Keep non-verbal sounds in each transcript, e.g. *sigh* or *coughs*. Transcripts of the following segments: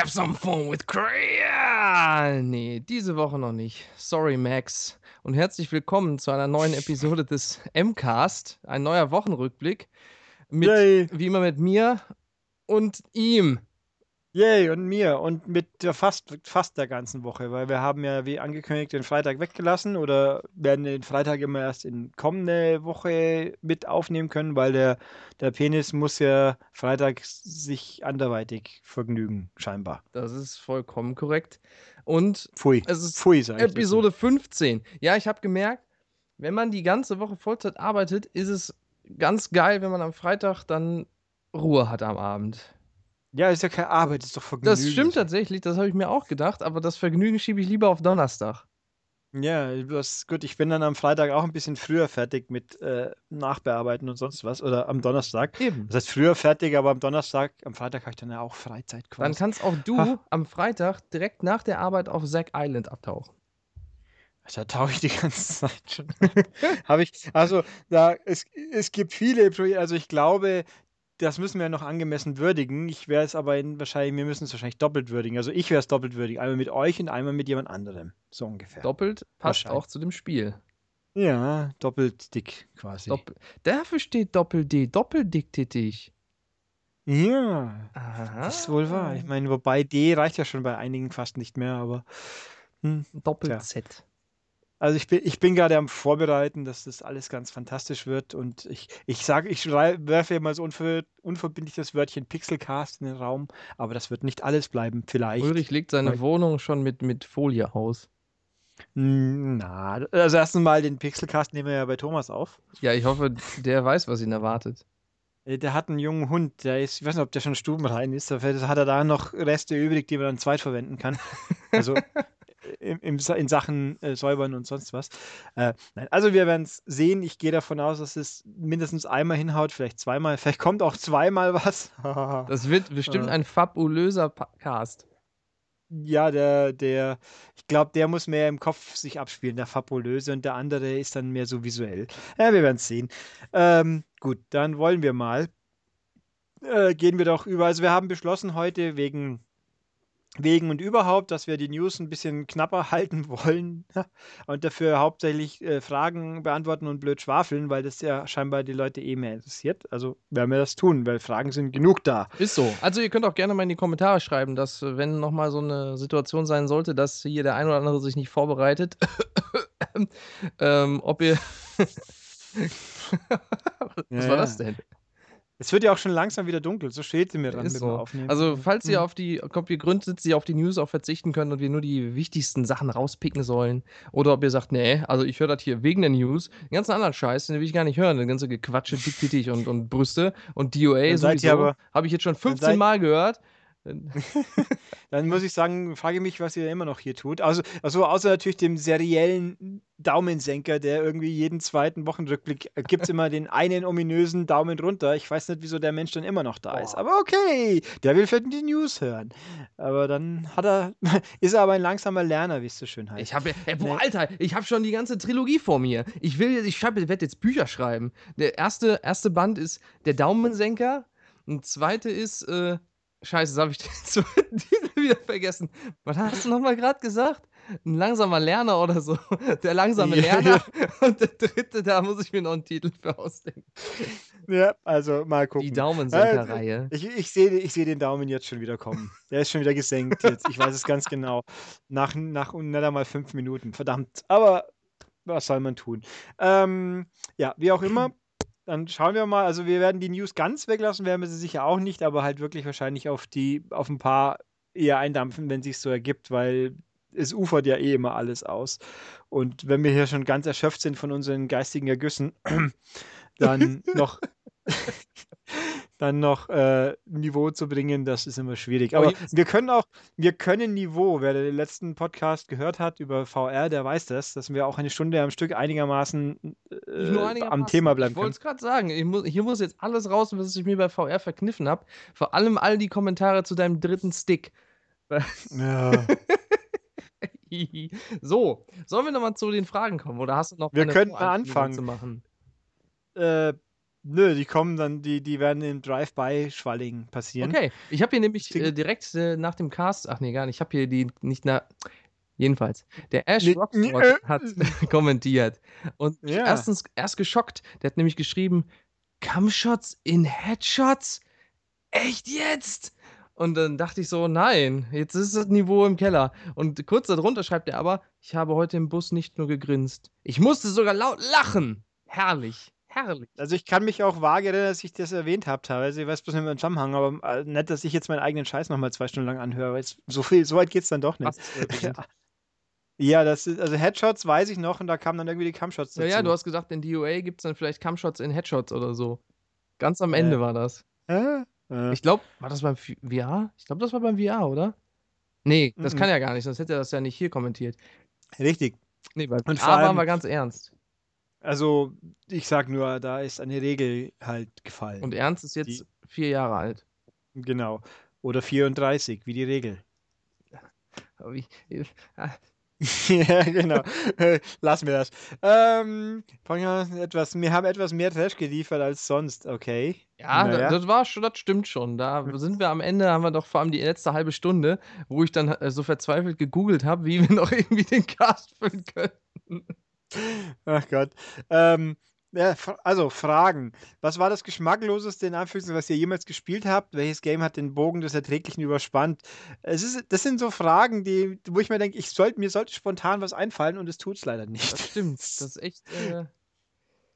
Have some fun with Korea? Nee, diese Woche noch nicht. Sorry, Max. Und herzlich willkommen zu einer neuen Episode des M-Cast. Ein neuer Wochenrückblick. Mit, Yay. wie immer mit mir und ihm. Yay, und mir und mit der fast, fast der ganzen Woche, weil wir haben ja wie angekündigt den Freitag weggelassen oder werden den Freitag immer erst in kommende Woche mit aufnehmen können, weil der, der Penis muss ja Freitag sich anderweitig vergnügen, scheinbar. Das ist vollkommen korrekt. Und Pfui. es ist Pfui. Episode 15. Ja, ich habe gemerkt, wenn man die ganze Woche Vollzeit arbeitet, ist es ganz geil, wenn man am Freitag dann Ruhe hat am Abend. Ja, ist ja keine Arbeit, ist doch Vergnügen. Das stimmt tatsächlich, das habe ich mir auch gedacht, aber das Vergnügen schiebe ich lieber auf Donnerstag. Ja, das gut. Ich bin dann am Freitag auch ein bisschen früher fertig mit äh, Nachbearbeiten und sonst was. Oder am Donnerstag. Eben. Das heißt früher fertig, aber am Donnerstag, am Freitag habe ich dann ja auch Freizeit Dann quasi. kannst auch du Ha. am Freitag direkt nach der Arbeit auf Zack Island abtauchen. Da tauche ich die ganze *laughs* Zeit schon. Habe ich, also da, es, es gibt viele Projekte, also ich glaube, das müssen wir noch angemessen würdigen. Ich wäre es aber in, wahrscheinlich, wir müssen es wahrscheinlich doppelt würdigen. Also ich wäre es doppelt würdigen. Einmal mit euch und einmal mit jemand anderem. So ungefähr. Doppelt passt auch zu dem Spiel. ja, doppelt dick quasi. Doppel Dafür steht Doppel-D, doppeldicktätig. ja, Aha. das ist wohl wahr. Ich meine, wobei D reicht ja schon bei einigen fast nicht mehr, aber. Hm. Doppel-Z. Also ich bin, ich bin gerade am Vorbereiten, dass das alles ganz fantastisch wird und ich, ich sage, ich werfe mal so unver, unverbindlich das Wörtchen Pixelcast in den Raum, aber das wird nicht alles bleiben, vielleicht. Ulrich legt seine Weil- Wohnung schon mit, mit Folie aus. Na, also erstens mal den Pixelcast nehmen wir ja bei Thomas auf. Ja, ich hoffe, der weiß, was ihn erwartet. Äh, Der hat einen jungen Hund, der ist, ich weiß nicht, ob der schon stubenrein ist, dafür hat er da noch Reste übrig, die man dann zweit verwenden kann. Also *laughs* im, im, in Sachen äh, Säubern und sonst was. Äh, nein, also wir werden es sehen. Ich gehe davon aus, dass es mindestens einmal hinhaut, vielleicht zweimal, *laughs* vielleicht kommt auch zweimal was. *laughs* Das wird bestimmt Äh. ein fabulöser Cast. ja, der, der, ich glaube, der muss mehr im Kopf sich abspielen, der Fabulöse, und der andere ist dann mehr so visuell. Ja, wir werden es sehen. Ähm, gut, dann wollen wir mal. Äh, gehen wir doch über. Also wir haben beschlossen heute wegen, wegen und überhaupt, dass wir die News ein bisschen knapper *laughs* halten wollen und dafür hauptsächlich äh, Fragen beantworten und blöd schwafeln, weil das ja scheinbar die Leute eh mehr interessiert. Also werden wir das tun, weil Fragen sind genug da. Ist so. Also ihr könnt auch gerne mal in die Kommentare schreiben, dass äh, wenn nochmal so eine Situation sein sollte, dass hier der ein oder andere sich nicht vorbereitet, *coughs* ähm, ob ihr... *laughs* *laughs* Was Ja, war das denn? Es wird ja auch schon langsam wieder dunkel, so steht sie mir dran Ist mit so. Aufnehmen. Also falls ihr Mhm. auf die, ob ihr Grund sitzt, ihr auf die News auch verzichten könnt und wir nur die wichtigsten Sachen rauspicken sollen, oder ob ihr sagt, nee, also ich höre das hier wegen der News, den ganzen anderen Scheiß, den will ich gar nicht hören, den ganze Gequatsche, dick und, und Brüste und DOA Dann sowieso, habe ich jetzt schon 15 seid- Mal gehört. *laughs* Dann muss ich sagen, frage ich mich, was ihr immer noch hier tut. Also, also außer natürlich dem seriellen Daumensenker, der irgendwie jeden zweiten Wochenrückblick gibt es immer den *laughs* einen ominösen Daumen runter. Ich weiß nicht, wieso der Mensch dann immer noch da ist. Boah. Aber okay, der will vielleicht die News hören. Aber dann hat er, *laughs* ist er aber ein langsamer Lerner, wie es so schön heißt. Ich habe, ey, boah, Nee. Alter, ich habe schon die ganze Trilogie vor mir. Ich will, ich werde jetzt Bücher schreiben. Der erste, erste Band ist der Daumensenker. Ein zweite ist, äh, Scheiße, das habe ich *laughs* den wieder vergessen. Was hast du nochmal gerade gesagt? Ein langsamer Lerner oder so. *laughs* Der langsame Ja, Lerner. *laughs* Und der dritte, da muss ich mir noch einen Titel für ausdenken. ja, also mal gucken. Die Daumensenker-Reihe. Ich, ich sehe ich seh den Daumen jetzt schon wieder kommen. Der ist schon wieder gesenkt jetzt. Ich weiß es ganz genau. Nach, nach nicht einmal fünf Minuten. Verdammt. Aber was soll man tun? Ähm, ja, wie auch immer. Dann schauen wir mal. Also wir werden die News ganz weglassen, werden wir sie sicher auch nicht, aber halt wirklich wahrscheinlich auf die, auf ein paar eher eindampfen, wenn sich so ergibt, weil es ufert ja eh immer alles aus. Und wenn wir hier schon ganz erschöpft sind von unseren geistigen Ergüssen, *clears throat* dann *laughs* noch *laughs* dann noch äh, Niveau zu bringen, das ist immer schwierig. Aber jetzt- wir können auch, wir können Niveau, wer den letzten Podcast gehört hat über VR, der weiß das, dass wir auch eine Stunde am Stück einigermaßen, äh, nur am einigermaßen. Thema bleiben Ich wollte können. es gerade sagen. Ich muss, hier muss jetzt alles raus, was ich mir bei VR verkniffen habe. Vor allem all die Kommentare zu deinem dritten Stick. Ja. *laughs* so, sollen wir nochmal zu den Fragen kommen? Oder hast du noch Wir eine könnten mal Vorankündigung anfangen. zu machen? äh, Nö, die kommen dann, die, die werden im Drive-by-Schwalling passieren. Okay, ich habe hier nämlich äh, direkt äh, nach dem Cast, ach nee, gar nicht, ich habe hier die nicht nach. Jedenfalls, der Ash Nee, äh. hat *laughs* kommentiert und Ja. erstens erst geschockt. Der hat nämlich geschrieben, Cumshots in Headshots? Echt jetzt? Und dann dachte ich so, nein, jetzt ist das Niveau im Keller. Und kurz darunter schreibt er aber, ich habe heute im Bus nicht nur gegrinst, ich musste sogar laut lachen. Herrlich, herrlich. Also ich kann mich auch vage erinnern, dass ich das erwähnt habe teilweise. Ich weiß bloß nicht mehr im Zusammenhang, aber äh, nicht, dass ich jetzt meinen eigenen Scheiß nochmal zwei Stunden lang anhöre. Weil es so viel, so weit geht's dann doch nicht. *laughs* Ja. ja, das ist, also Headshots weiß ich noch und da kamen dann irgendwie die Cumshots Ja, dazu. ja, du hast gesagt, in DOA gibt es dann vielleicht Cumshots in Headshots oder so. Ganz am Ende Äh. war das. Äh? Äh. Ich glaube, war das beim VR? Ich glaube, das war beim VR, oder? Nee, das Mhm. kann ja gar nicht, sonst hätte er das ja nicht hier kommentiert. Richtig. Nee, bei Und VR waren wir ganz ernst. Also, ich sag nur, da ist eine Regel halt gefallen. Und Ernst ist jetzt Die- vier Jahre alt. genau. Oder 34, wie die Regel. *laughs* Wie- ah, *laughs* ja, genau. Äh, *laughs* Lassen wir das. Ähm, fangen wir an, etwas, wir haben etwas mehr Trash geliefert als sonst, okay. Ja, Naja. das war schon, das stimmt schon. Da sind wir am Ende, haben wir doch vor allem die letzte halbe Stunde, wo ich dann äh, so verzweifelt gegoogelt habe, wie wir noch irgendwie den Cast füllen können. Ach Gott. Ähm, ja, also Fragen. Was war das geschmackloseste in Anführungszeichen, was ihr jemals gespielt habt? Welches Game hat den Bogen des Erträglichen überspannt? Es ist, das sind so Fragen, die, wo ich mir denke, ich sollte, mir sollte spontan was einfallen und es tut es leider nicht. Das stimmt. Das ist echt. Äh,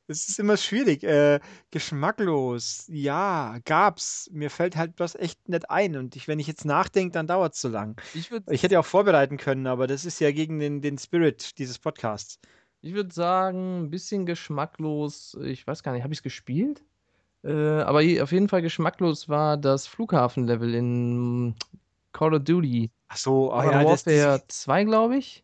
Es ist immer schwierig. Äh, geschmacklos. Ja, gab's. Mir fällt halt was echt nicht ein. Und ich, wenn ich jetzt nachdenke, dann dauert es zu lang. ich Ich hätte auch vorbereiten können, aber das ist ja gegen den, den Spirit dieses Podcasts. Ich würde sagen, ein bisschen geschmacklos. Ich weiß gar nicht, habe ich es gespielt? Äh, aber auf jeden Fall geschmacklos war das Flughafenlevel in Call of Duty. Ach so, oh ja, Warfare das, 2, glaube ich.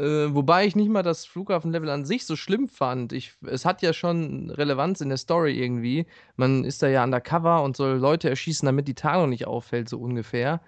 Äh, wobei ich nicht mal das Flughafenlevel an sich so schlimm fand. Ich, es hat ja schon Relevanz in der Story irgendwie. Man ist da ja undercover und soll Leute erschießen, damit die Tarnung nicht auffällt, so ungefähr.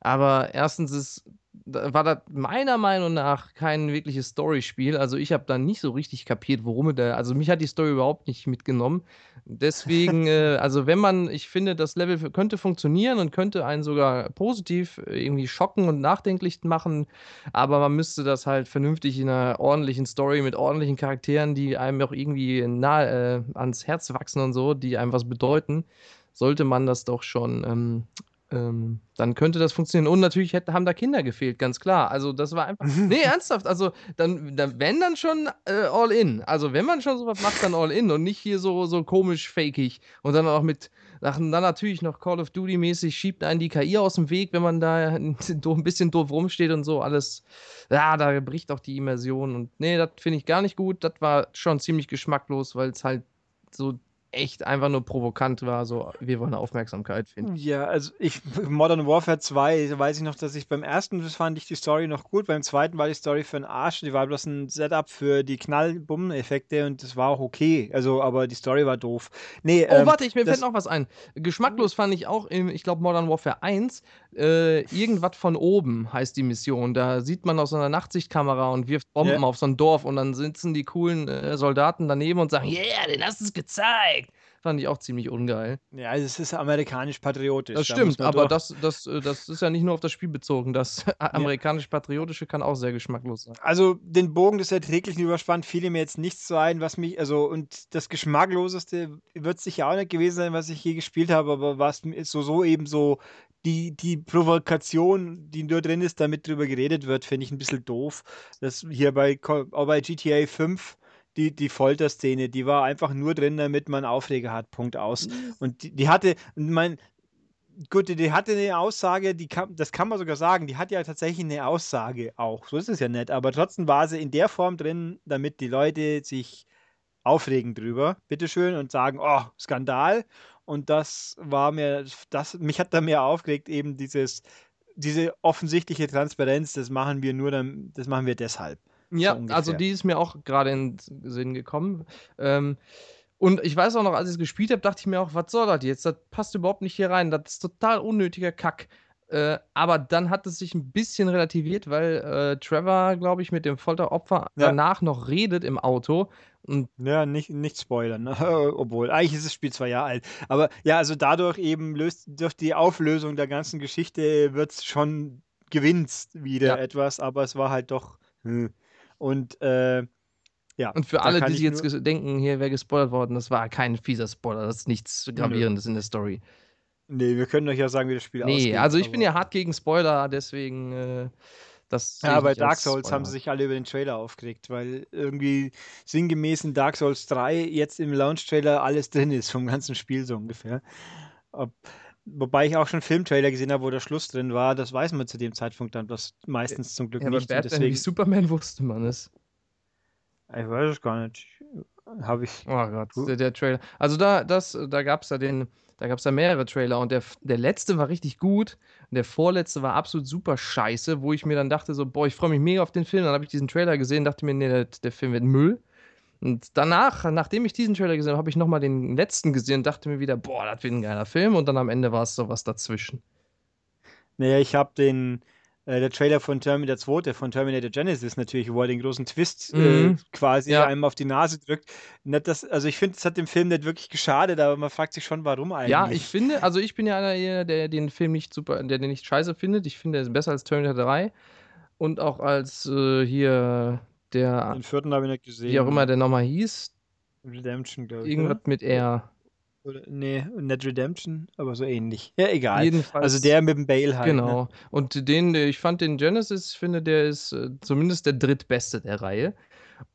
Aber erstens ist, war das meiner Meinung nach kein wirkliches Storyspiel. Also ich habe da nicht so richtig kapiert, worum es da. Also mich hat die Story überhaupt nicht mitgenommen. Deswegen, *laughs* äh, also wenn man, ich finde, das Level könnte funktionieren und könnte einen sogar positiv äh, irgendwie schocken und nachdenklich machen, aber man müsste das halt vernünftig in einer ordentlichen Story mit ordentlichen Charakteren, die einem auch irgendwie nahe äh, ans Herz wachsen und so, die einem was bedeuten, sollte man das doch schon. Ähm, ähm, dann könnte das funktionieren. Und natürlich hätte, haben da Kinder gefehlt, ganz klar. Also das war einfach. *laughs* Nee, ernsthaft. Also dann, dann wenn dann schon äh, all in. Also wenn man schon sowas macht, dann all in und nicht hier so, so komisch fakig. Und dann auch mit, dann natürlich noch Call of Duty mäßig schiebt einen die KI aus dem Weg, wenn man da *laughs* ein bisschen doof rumsteht und so alles. Ja, da bricht auch die Immersion. Und nee, das finde ich gar nicht gut. Das war schon ziemlich geschmacklos, weil es halt so echt einfach nur provokant war. So, wir wollen Aufmerksamkeit finden. Ja, also ich, Modern Warfare 2, weiß ich noch, dass ich beim ersten das fand ich die Story noch gut, beim zweiten war die Story für den Arsch, die war bloß ein Setup für die Knall-Bumm-Effekte und das war auch okay, also, aber die Story war doof. Nee, Oh, ähm, warte, ich, mir fällt noch was ein. Geschmacklos fand ich auch im, ich glaube, Modern Warfare 1, äh, irgendwas von oben heißt die Mission. Da sieht man aus so einer Nachtsichtkamera und wirft Bomben Ja. auf so ein Dorf und dann sitzen die coolen äh, Soldaten daneben und sagen, yeah, den hast du es gezeigt. Fand ich auch ziemlich ungeil. ja, also es ist amerikanisch-patriotisch. Das da stimmt, aber das, das, äh, das ist ja nicht nur auf das Spiel bezogen. Das *laughs* amerikanisch-patriotische kann auch sehr geschmacklos sein. Also den Bogen des Erträglichen überspannt fiel mir jetzt nichts so ein, was mich, also und das Geschmackloseste wird sicher auch nicht gewesen sein, was ich je gespielt habe, aber was so, so eben so die, die Provokation, die nur drin ist, damit drüber geredet wird, finde ich ein bisschen doof. Das hier bei, auch bei GTA 5, die, die Folterszene, die war einfach nur drin, damit man Aufreger hat, Punkt aus. Und die, die hatte, mein, gut, die, hatte eine Aussage, die kann, das kann man sogar sagen, die hat ja tatsächlich eine Aussage auch. So ist es ja nicht, aber trotzdem war sie in der Form drin, damit die Leute sich aufregen drüber, bitteschön, und sagen, oh, Skandal. Und das war mir, das, mich hat da mehr aufgeregt, eben dieses, diese offensichtliche Transparenz, das machen wir nur, dann, das machen wir deshalb. Ja, ungefähr. also die ist mir auch gerade in den Sinn gekommen. Ähm, und ich weiß auch noch, als ich es gespielt habe, dachte ich mir auch, was soll das jetzt? Das passt überhaupt nicht hier rein. Das ist total unnötiger Kack. Äh, aber dann hat es sich ein bisschen relativiert, weil äh, Trevor, glaube ich, mit dem Folteropfer Ja. danach noch redet im Auto. Und Ja, nicht, nicht spoilern, ne? *laughs* obwohl, eigentlich ist das Spiel zwei Jahre alt. Aber ja, also dadurch eben löst, durch die Auflösung der ganzen Geschichte wird es schon gewinnst wieder Ja. etwas, aber es war halt doch. hm. Und äh, ja. Und für alle, die ich sich jetzt denken, hier wäre gespoilert worden, das war kein fieser Spoiler, das ist nichts Gravierendes in der Story. Nee, wir können euch ja sagen, wie das Spiel Nee, ausgeht. also ich bin ja hart gegen Spoiler, deswegen äh, das. Ja, bei Dark Souls haben sie sich alle über den Trailer aufgeregt, weil irgendwie sinngemäß in Dark Souls 3 jetzt im Launch-Trailer alles drin ist, vom ganzen Spiel so ungefähr. Ob, wobei ich auch schon Filmtrailer gesehen habe, wo der Schluss drin war, das weiß man zu dem Zeitpunkt dann das meistens zum Glück Ja, nicht. und Batman wie deswegen, Superman wusste man es. ich weiß es gar nicht. Habe ich. Oh Gott, der, der Trailer. Also da, das, da gab es ja den, da gab es ja mehrere Trailer und der, der letzte war richtig gut und der vorletzte war absolut super scheiße, wo ich mir dann dachte so, boah, ich freue mich mega auf den Film. Dann habe ich diesen Trailer gesehen, dachte mir, nee, der, der Film wird Müll. Und danach, nachdem ich diesen Trailer gesehen habe, habe ich nochmal den letzten gesehen und dachte mir wieder, boah, das wird ein geiler Film. Und dann am Ende war es sowas dazwischen. Naja, ich habe den, äh, der Trailer von Terminator 2, der von Terminator Genesis natürlich, wo er den großen Twist äh, Mhm. quasi Ja. einem auf die Nase drückt. Nicht das, also ich finde, es hat dem Film nicht wirklich geschadet, aber man fragt sich schon, warum eigentlich. Ja, ich finde, also ich bin ja einer, der der den Film nicht super, der den nicht scheiße findet. Ich finde, er ist besser als Terminator 3 und auch als äh, hier der, Den vierten habe ich nicht gesehen. wie auch immer der nochmal hieß, Redemption, glaube ich. irgendwas mit R. Oder? Oder, nee, nicht Redemption, aber so ähnlich. Ja, egal. Jedenfalls. Also der mit dem Bale halt. Ne? Genau. Und den, ich fand den Genesis, finde, der ist äh, zumindest der drittbeste der Reihe.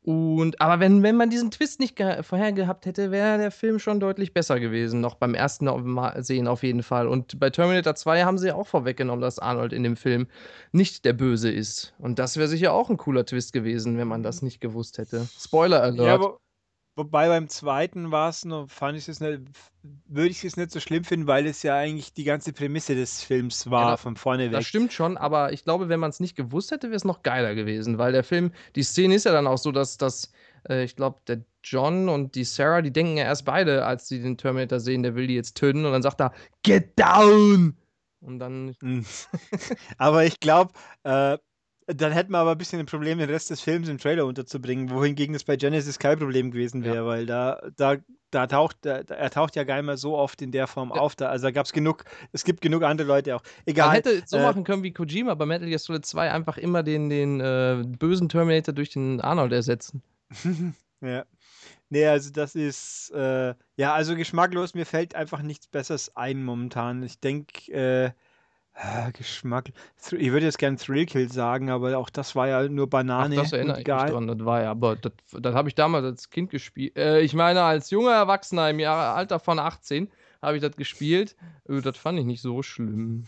Und, aber wenn, wenn man diesen Twist nicht vorher gehabt hätte, wäre der Film schon deutlich besser gewesen. Noch beim ersten Mal sehen auf jeden Fall. Und bei Terminator 2 haben sie auch vorweggenommen, dass Arnold in dem Film nicht der Böse ist. Und das wäre sicher auch ein cooler Twist gewesen, wenn man das nicht gewusst hätte. Spoiler Alert. Ja, wo, wobei beim zweiten war es noch, fand ich es nicht, würde ich es nicht so schlimm finden, weil es ja eigentlich die ganze Prämisse des Films war, Ja, von vorne Das weg. stimmt schon, aber ich glaube, wenn man es nicht gewusst hätte, wäre es noch geiler gewesen, weil der Film, die Szene ist ja dann auch so, dass das, äh, ich glaube, der John und die Sarah, die denken ja erst beide, als sie den Terminator sehen, der will die jetzt töten und dann sagt er, get down! Und dann, *laughs* aber ich glaube, äh, dann hätten wir aber ein bisschen ein Problem, den Rest des Films im Trailer unterzubringen, wohingegen es bei Genesis kein Problem gewesen wäre, Ja. weil da, da, da taucht, da, er taucht ja gar nicht mehr so oft in der Form Ja. auf. Da, also da gab es genug, es gibt genug andere Leute auch. man Egal. hätte so äh, machen können wie Kojima bei Metal Gear Solid 2 einfach immer den, den äh, bösen Terminator durch den Arnold ersetzen. *laughs* Ja. Nee, also das ist, äh, ja, also geschmacklos, mir fällt einfach nichts Besseres ein momentan. Ich denke, äh, ah, Geschmack, Thr- ich würde jetzt gern Thrillkill sagen, aber auch das war ja nur Ach, Banane das und erinnere ich mich egal. dran, das war ja, aber das, das habe ich damals als Kind gespielt. Äh, ich meine, als junger Erwachsener im Jahr, Alter von 18 habe ich das gespielt. Äh, das fand ich nicht so schlimm.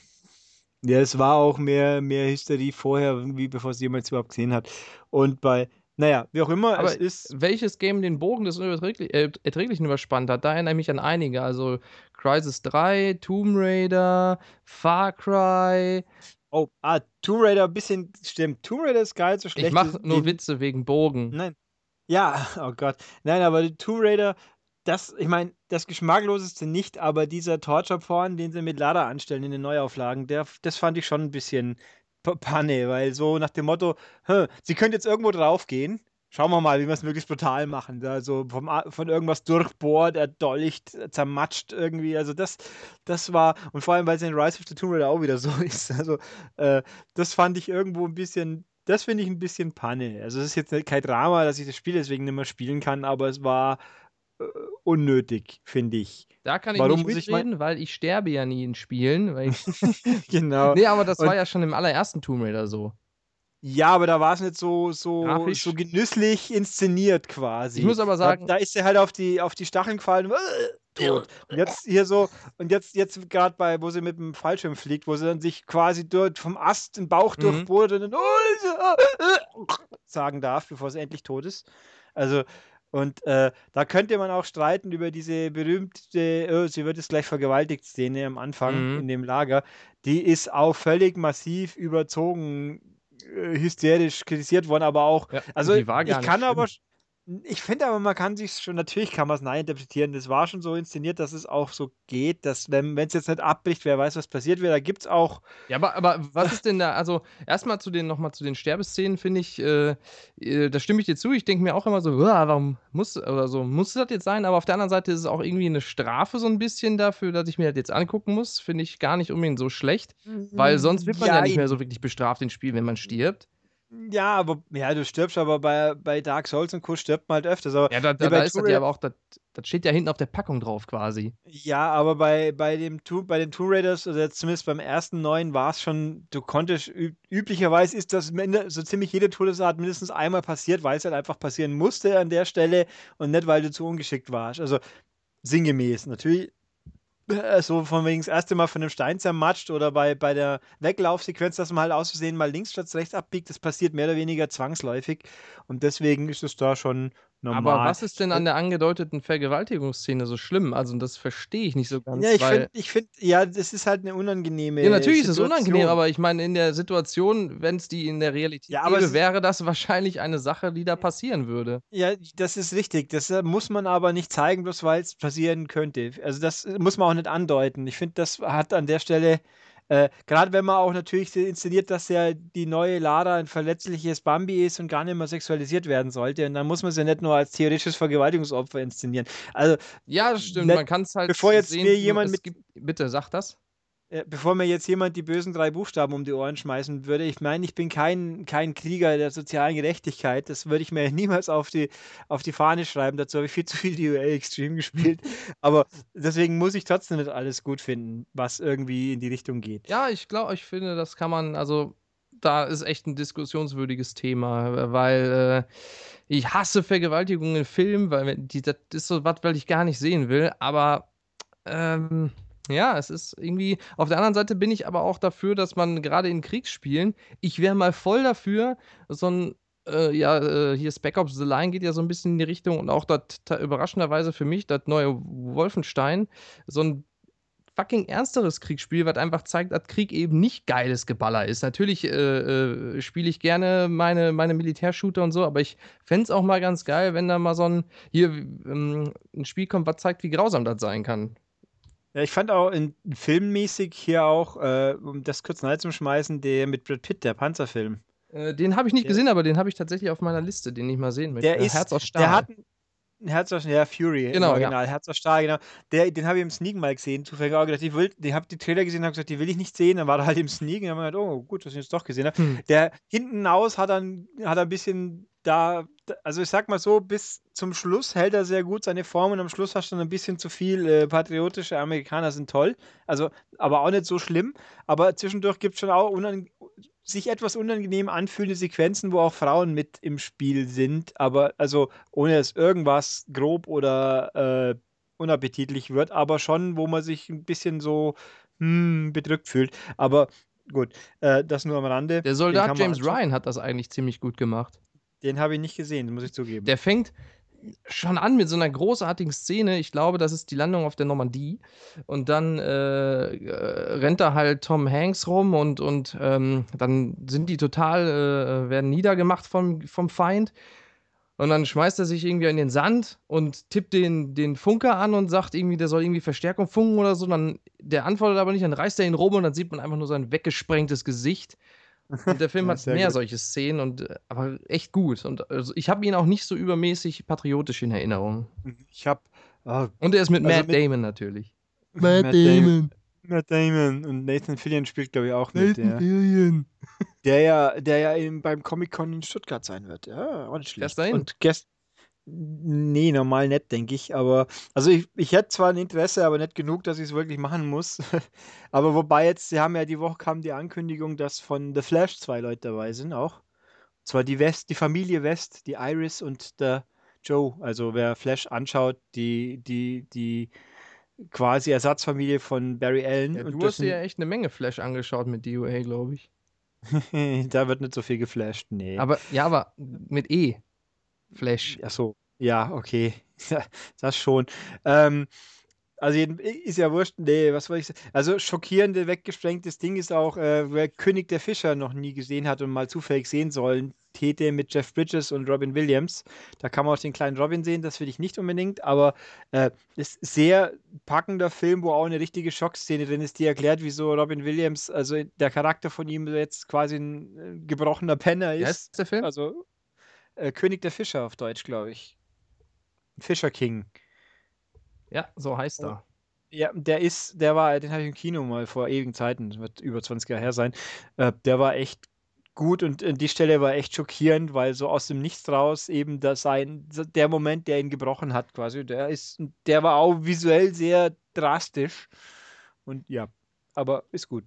Ja, es war auch mehr, mehr Hysterie vorher, irgendwie, bevor es jemand überhaupt gesehen hat. Und bei, naja, wie auch immer, Aber es ist, welches Game den Bogen des Unerträglich, äh, Erträglichen überspannt hat, da erinnere ich mich an einige. Also Crisis 3, Tomb Raider, Far Cry. oh, ah, Tomb Raider, ein bisschen, stimmt, Tomb Raider ist geil, so schlecht. Ich mache nur Witze wegen Bogen. Nein. Ja, *laughs* oh Gott. Nein, aber die Tomb Raider, das, ich meine, das Geschmackloseste nicht, aber dieser Torture-Porn, den sie mit Lara anstellen in den Neuauflagen, der, das fand ich schon ein bisschen Panne, weil so nach dem Motto, "Hä, sie könnte jetzt irgendwo draufgehen. Schauen wir mal, wie wir es möglichst brutal machen. Da so vom, von irgendwas durchbohrt, erdolcht, zermatscht irgendwie. Also das, das war, und vor allem, weil es in Rise of the Tomb Raider auch wieder *laughs* so ist. Also äh, das fand ich irgendwo ein bisschen, das finde ich ein bisschen Panne. Also es ist jetzt kein Drama, dass ich das Spiel deswegen nicht mehr spielen kann, aber es war äh, unnötig, finde ich. Da kann ich Warum nicht muss ich mitreden, weil ich sterbe ja nie in Spielen. *laughs* *laughs* Genau. nee, aber das Und- war ja schon im allerersten Tomb Raider so. Ja, aber da war es nicht so, so, Grafisch. so genüsslich inszeniert quasi. Ich muss aber sagen- Da, da ist er halt auf die, auf die Stacheln gefallen. Äh, tot. Und jetzt hier so, und jetzt, jetzt gerade bei, wo sie mit dem Fallschirm fliegt, wo sie dann sich quasi dort vom Ast den Bauch Mhm. durchbohrt und dann sagen darf, bevor sie endlich tot ist. Also, und äh, da könnte man auch streiten über diese berühmte, oh, sie wird jetzt gleich vergewaltigt Szene am Anfang Mhm. in dem Lager. Die ist auch völlig massiv überzogen, hysterisch kritisiert worden, aber auch, Ja, also ich kann aber, Ich finde aber, man kann sich schon natürlich kann man's interpretieren. Das war schon so inszeniert, dass es auch so geht, dass wenn es jetzt nicht abbricht, wer weiß, was passiert wäre. Da gibt's auch Ja, aber aber was ist denn da also, erstmal zu den noch mal zu den Sterbeszenen finde ich, äh, äh, da stimme ich dir zu. Ich denke mir auch immer so: warum muss oder so, muss das jetzt sein?“ Aber auf der anderen Seite ist es auch irgendwie 'ne Strafe so 'n bisschen dafür, dass ich mir das jetzt angucken muss. Finde ich gar nicht unbedingt so schlecht, weil sonst wird man ja nicht mehr so wirklich bestraft in Spielen, wenn man stirbt. Ja, aber ja, du stirbst aber bei bei Dark Souls und Co. stirbt man halt öfters, aber Ja, da da bei ist das ja aber auch das das steht ja hinten auf der Packung drauf quasi. Ja, aber bei bei dem bei den Tomb Raiders oder jetzt zumindest beim ersten neuen war's schon du konntest üb üblicherweise ist das so ziemlich jede Todesart mindestens einmal passiert, weil's halt einfach passieren musste an der Stelle und nicht, weil du zu ungeschickt warst. Also, sinngemäß. Natürlich so von wegen das erste Mal von 'nem Stein zermatscht oder bei bei der Weglaufsequenz, dass man halt aus Versehen mal links statt rechts abbiegt, das passiert mehr oder weniger zwangsläufig. Und deswegen ist es da schon Aber normal. was ist denn an der angedeuteten Vergewaltigungsszene so schlimm? Also, das verstehe ich nicht so ganz, Ja, ich weil finde ich finde ja, das ist halt 'ne unangenehme Ja, natürlich ist es unangenehm, Situation. aber ich meine, in der Situation, wenn's die in der Realität Ja, aber es gäbe, wäre das wahrscheinlich eine Sache, die da passieren würde. Ja, das ist richtig. Das, äh, muss man aber nicht zeigen, bloß weil's passieren könnte. Also, das äh, muss man auch nicht andeuten. Ich finde, das hat an der Stelle äh, grade wenn man auch natürlich inszeniert, dass ja die neue Lara 'n verletzliches Bambi ist und gar nicht mehr sexualisiert werden sollte und dann muss man sie nicht nur als theoretisches Vergewaltigungsopfer inszenieren. Also, Ja, das stimmt. Man kann's halt bevor jetzt sehen, mir jemand es mit gibt bitte, sag das. Äh, bevor mir jetzt jemand die bösen 3 Buchstaben um die Ohren schmeißen würde. Ich meine, ich bin kein kein Krieger der sozialen Gerechtigkeit. Das würde ich mir *laughs* niemals auf die auf die Fahne schreiben. Dazu habe ich viel zu viel DOA Extreme gespielt. *laughs* Aber deswegen muss ich trotzdem nicht alles gut finden, was irgendwie in die Richtung geht. Ja, ich glaube ich finde, das kann man also, da ist echt 'n diskussionswürdiges Thema, weil, äh, ich hasse Vergewaltigung in Filmen, weil die das ist so was, was ich gar nicht sehen will, aber, ähm, ja, es ist irgendwie auf der anderen Seite bin ich aber auch dafür, dass man grade in Kriegsspielen ich wäre mal voll dafür, so 'n äh, ja, äh, hier Spec Ops: The Line geht ja so 'n bisschen in die Richtung und auch das überraschenderweise für mich das neue Wolfenstein, so 'n fucking ernsteres Kriegsspiel, was einfach zeigt, dass Krieg eben nicht geiles Geballer ist. Natürlich, äh, äh, spiele ich gerne meine meine Militärshooter und so, aber ich fände es auch mal ganz geil, wenn da mal so 'n hier, ähm, 'n Spiel kommt, was zeigt, wie grausam das sein kann. Ja, ich fand auch in filmmäßig hier auch, äh, um das kurz reinzuschmeißen, der mit Brad Pitt, der Panzerfilm. Äh, den habe ich nicht Der gesehen, aber den habe ich tatsächlich auf meiner Liste, den ich mal sehen möchte. Der ist Herz aus der Stahl. hat 'n Herz aus ja, Fury Genau, ja. Original, Herz aus Stahl, genau. Der den habe ich im Sneak mal gesehen, zufällig auch gedacht, ich will ich habe die Trailer gesehen und habe gesagt: „Die will ich nicht sehen.“ Dann war der halt im Sneak und dann habe ich gedacht: „Oh, gut, dass ich jetzt doch gesehen habe.“ Hm. Der hinten raus hat dann hat er 'n bisschen da also, ich sage mal so, bis zum Schluss hält er sehr gut seine Form und am Schluss hast du dann 'n bisschen zu viel, äh, patriotische Amerikaner sind toll. Also, aber auch nicht so schlimm. Aber zwischendurch gibt's schon auch sich etwas unangenehm anfühlende Sequenzen, wo auch Frauen mit im Spiel sind, aber also, ohne dass irgendwas grob oder, äh, unappetitlich wird, aber schon, wo man sich 'n bisschen so, hm, bedrückt fühlt. Aber gut, äh, das nur am Rande. Der Soldat James. Ryan hat das eigentlich ziemlich gut gemacht. Den habe ich nicht gesehen, muss ich zugeben. Der fängt schon an mit so 'ner großartigen Szene. Ich glaube, das ist die Landung auf der Normandie und dann, äh, äh, rennt da halt Tom Hanks rum und und, ähm, dann sind die total äh, werden niedergemacht vom vom Feind und dann schmeißt er sich irgendwie in den Sand und tippt den den Funker an und sagt irgendwie, der soll irgendwie Verstärkung funken oder so. Dann der antwortet aber nicht, dann reißt er ihn rum und dann sieht man einfach nur sein weggesprengtes Gesicht. Und der Film *laughs* Ja, hat mehr gut. solche Szenen und äh, aber echt gut. Und also, ich habe ihn auch nicht so übermäßig patriotisch in Erinnerung. Mhm, ich habe ah Und er ist mit also, Matt mit Damon natürlich. *laughs* Matt Damon. Matt Damon und Nathan Fillion spielt, glaube ich, auch mit, ja. Fillion. Der ja der ja eben beim Comic-Con in Stuttgart sein wird. Ja, hin? Und gest ne, normal nicht, denke ich, aber also, ich ich hätte zwar 'n Interesse, aber nicht genug, dass ich's wirklich machen muss. *laughs* Aber wobei jetzt sie haben ja die Woche kam die Ankündigung, dass von The Flash 2 Leute dabei sind auch. Und zwar die West die Familie West, die Iris und der Joe. Also, wer Flash anschaut, die die die quasi Ersatzfamilie von Barry Allen Ja, und du das hast dir ja echt 'ne Menge Flash angeschaut mit DOA, glaube ich. *laughs* Da wird nicht so viel geflasht, ne. Aber ja, aber mit E. Flash. Ach so, ja, okay. *laughs* Ja, das schon. Ähm, Also ist ja wurscht. Nee, was wollte ich sagen? Also schockierende, weggesprengtes Ding ist auch, äh, wer König der Fischer noch nie gesehen hat und mal zufällig sehen sollen, Tete mit Jeff Bridges und Robin Williams. Da kann man auch den kleinen Robin sehen, das will ich nicht unbedingt, aber äh, ist sehr packender Film, wo auch eine richtige Schockszene drin ist, die erklärt, wieso Robin Williams, also der Charakter von ihm jetzt quasi ein äh, gebrochener Penner ist. Wie heißt der Film? Also äh, König der Fischer auf Deutsch, glaube ich. Fischer King. Ja, so heißt er. Ja, der ist, der war, den habe ich im Kino mal vor ewigen Zeiten, das wird über 20 Jahre her sein. Äh, der war echt gut und die Stelle war echt schockierend, weil so aus dem Nichts raus eben das sein, der Moment, der ihn gebrochen hat, quasi, der ist, der war auch visuell sehr drastisch. Und ja, aber ist gut.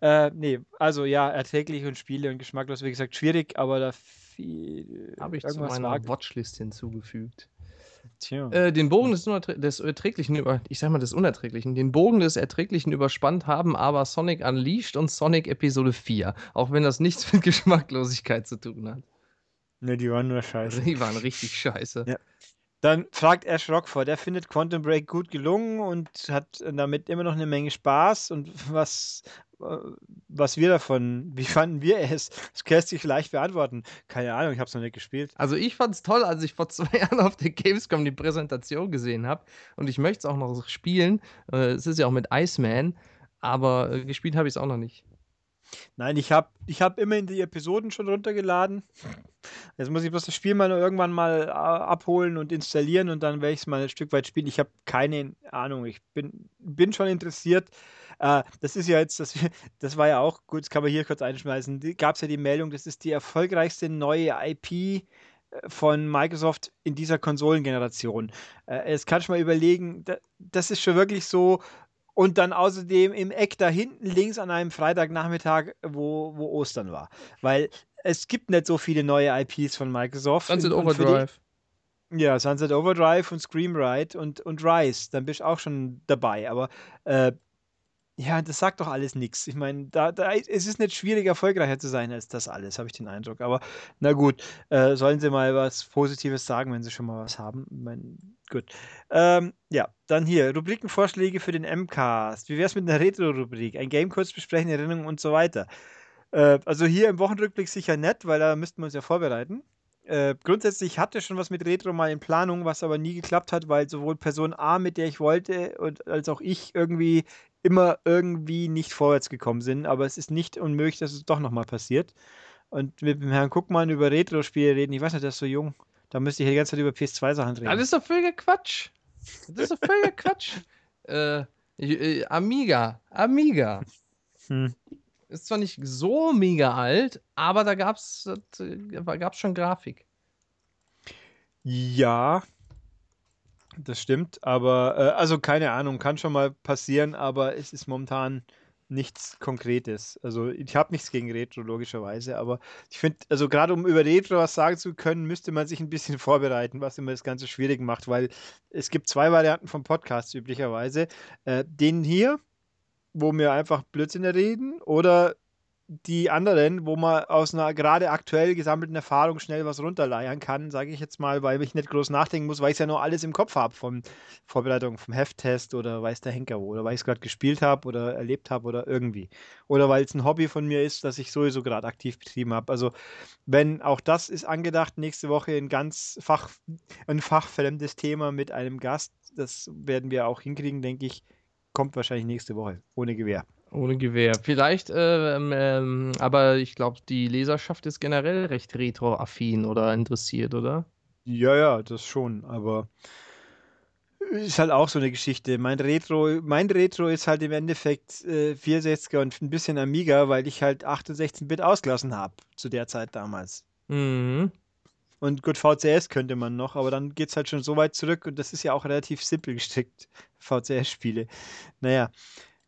Äh, nee, also ja, erträglich und Spiele und geschmacklos, wie gesagt, schwierig, aber da viel. Habe ich zu meiner Watchlist hinzugefügt. Tja. Äh, den Bogen des, des, Erträglichen über, ich sag mal des Unerträglichen, den Bogen des Erträglichen überspannt haben aber Sonic Unleashed und Sonic Episode 4, auch wenn das nichts mit *laughs* Geschmacklosigkeit zu tun hat. Ne, die waren nur scheiße. Die waren richtig scheiße. Ja. Dann fragt Ash Rockford, der findet Quantum Break gut gelungen und hat damit immer noch eine Menge Spaß. Und was, äh, was wir davon, wie fanden wir es? Das lässt sich leicht beantworten. Keine Ahnung, ich habe es noch nicht gespielt. Also ich fand es toll, als ich vor zwei *laughs* Jahren auf der Gamescom die Präsentation gesehen habe. Und ich möchte es auch noch spielen. Äh, es ist ja auch mit Iceman, aber äh, gespielt habe ich es auch noch nicht. Nein, ich habe ich hab immerhin die Episoden schon runtergeladen. Jetzt muss ich bloß das Spiel mal irgendwann mal abholen und installieren und dann werde ich es mal ein Stück weit spielen. Ich habe keine Ahnung. Ich bin, bin schon interessiert. Äh, das ist ja jetzt, das, *laughs* das war ja auch, gut, das kann man hier kurz einschmeißen. Gab es ja die Meldung, das ist die erfolgreichste neue IP äh, von Microsoft in dieser Konsolengeneration. Äh, jetzt kannst du mal überlegen, das ist schon wirklich so, und dann außerdem im Eck da hinten links an einem Freitagnachmittag, wo, wo Ostern war. Weil es gibt nicht so viele neue IPs von Microsoft. Sunset Overdrive. Die, ja, Sunset Overdrive und Scream Ride und, und Rise. Dann bist du auch schon dabei. Aber äh, ja, das sagt doch alles nichts. Ich meine, da, da, es ist nicht schwierig, erfolgreicher zu sein als das alles, habe ich den Eindruck. Aber na gut, äh, sollen sie mal was Positives sagen, wenn sie schon mal was haben. Ich mein, gut. Ähm, ja, dann hier, Rubrikenvorschläge für den MCAST. Wie wäre es mit einer Retro-Rubrik? Ein Game kurz besprechen, Erinnerungen und so weiter. Äh, also hier im Wochenrückblick sicher nett, weil da müssten wir uns ja vorbereiten. Äh, grundsätzlich hatte schon was mit Retro mal in Planung, was aber nie geklappt hat, weil sowohl Person A, mit der ich wollte, und als auch ich irgendwie immer irgendwie nicht vorwärts gekommen sind. Aber es ist nicht unmöglich, dass es doch nochmal passiert. Und mit dem Herrn Guckmann über Retro-Spiele reden, ich weiß nicht, der ist so jung. Da müsste ich die ganze Zeit über PS2-Sachen reden. Das ist doch völliger Quatsch. Das ist doch völliger Quatsch. *laughs* Äh, äh, Amiga. Amiga. Hm. Ist zwar nicht so mega alt, aber da gab es äh, schon Grafik. Ja, das stimmt, aber äh, also keine Ahnung, kann schon mal passieren, aber es ist momentan nichts Konkretes. Also ich habe nichts gegen Retro, logischerweise, aber ich finde, also gerade um über Retro was sagen zu können, müsste man sich ein bisschen *laughs* vorbereiten, was immer das Ganze schwierig macht, weil es gibt zwei Varianten vom Podcast üblicherweise. Äh, den hier, wo wir einfach Blödsinn reden, oder die anderen, wo man aus einer gerade aktuell gesammelten Erfahrung schnell was runterleiern kann, sage ich jetzt mal, weil ich nicht groß nachdenken muss, weil ich es ja noch alles im Kopf habe von Vorbereitung vom Hefttest oder weiß der Henker wo, oder weil ich es gerade gespielt habe oder erlebt habe oder irgendwie. Oder weil es ein Hobby von mir ist, das ich sowieso gerade aktiv betrieben habe. Also wenn auch das ist angedacht, nächste Woche ein ganz Fach, ein fachfremdes Thema mit einem Gast, das werden wir auch hinkriegen, denke ich, kommt wahrscheinlich nächste Woche, ohne Gewehr. Ohne Gewehr. Vielleicht, äh, ähm, aber ich glaube, die Leserschaft ist generell recht retro-affin oder interessiert, oder? Ja, ja, das schon, aber ist halt auch so eine Geschichte. Mein Retro, mein Retro ist halt im Endeffekt äh, 64er und ein bisschen Amiga, weil ich halt 68-Bit ausgelassen habe zu der Zeit damals. Mhm. Und gut, VCS könnte man noch, aber dann geht es halt schon so weit zurück und das ist ja auch relativ simpel gestrickt, VCS-Spiele. Naja,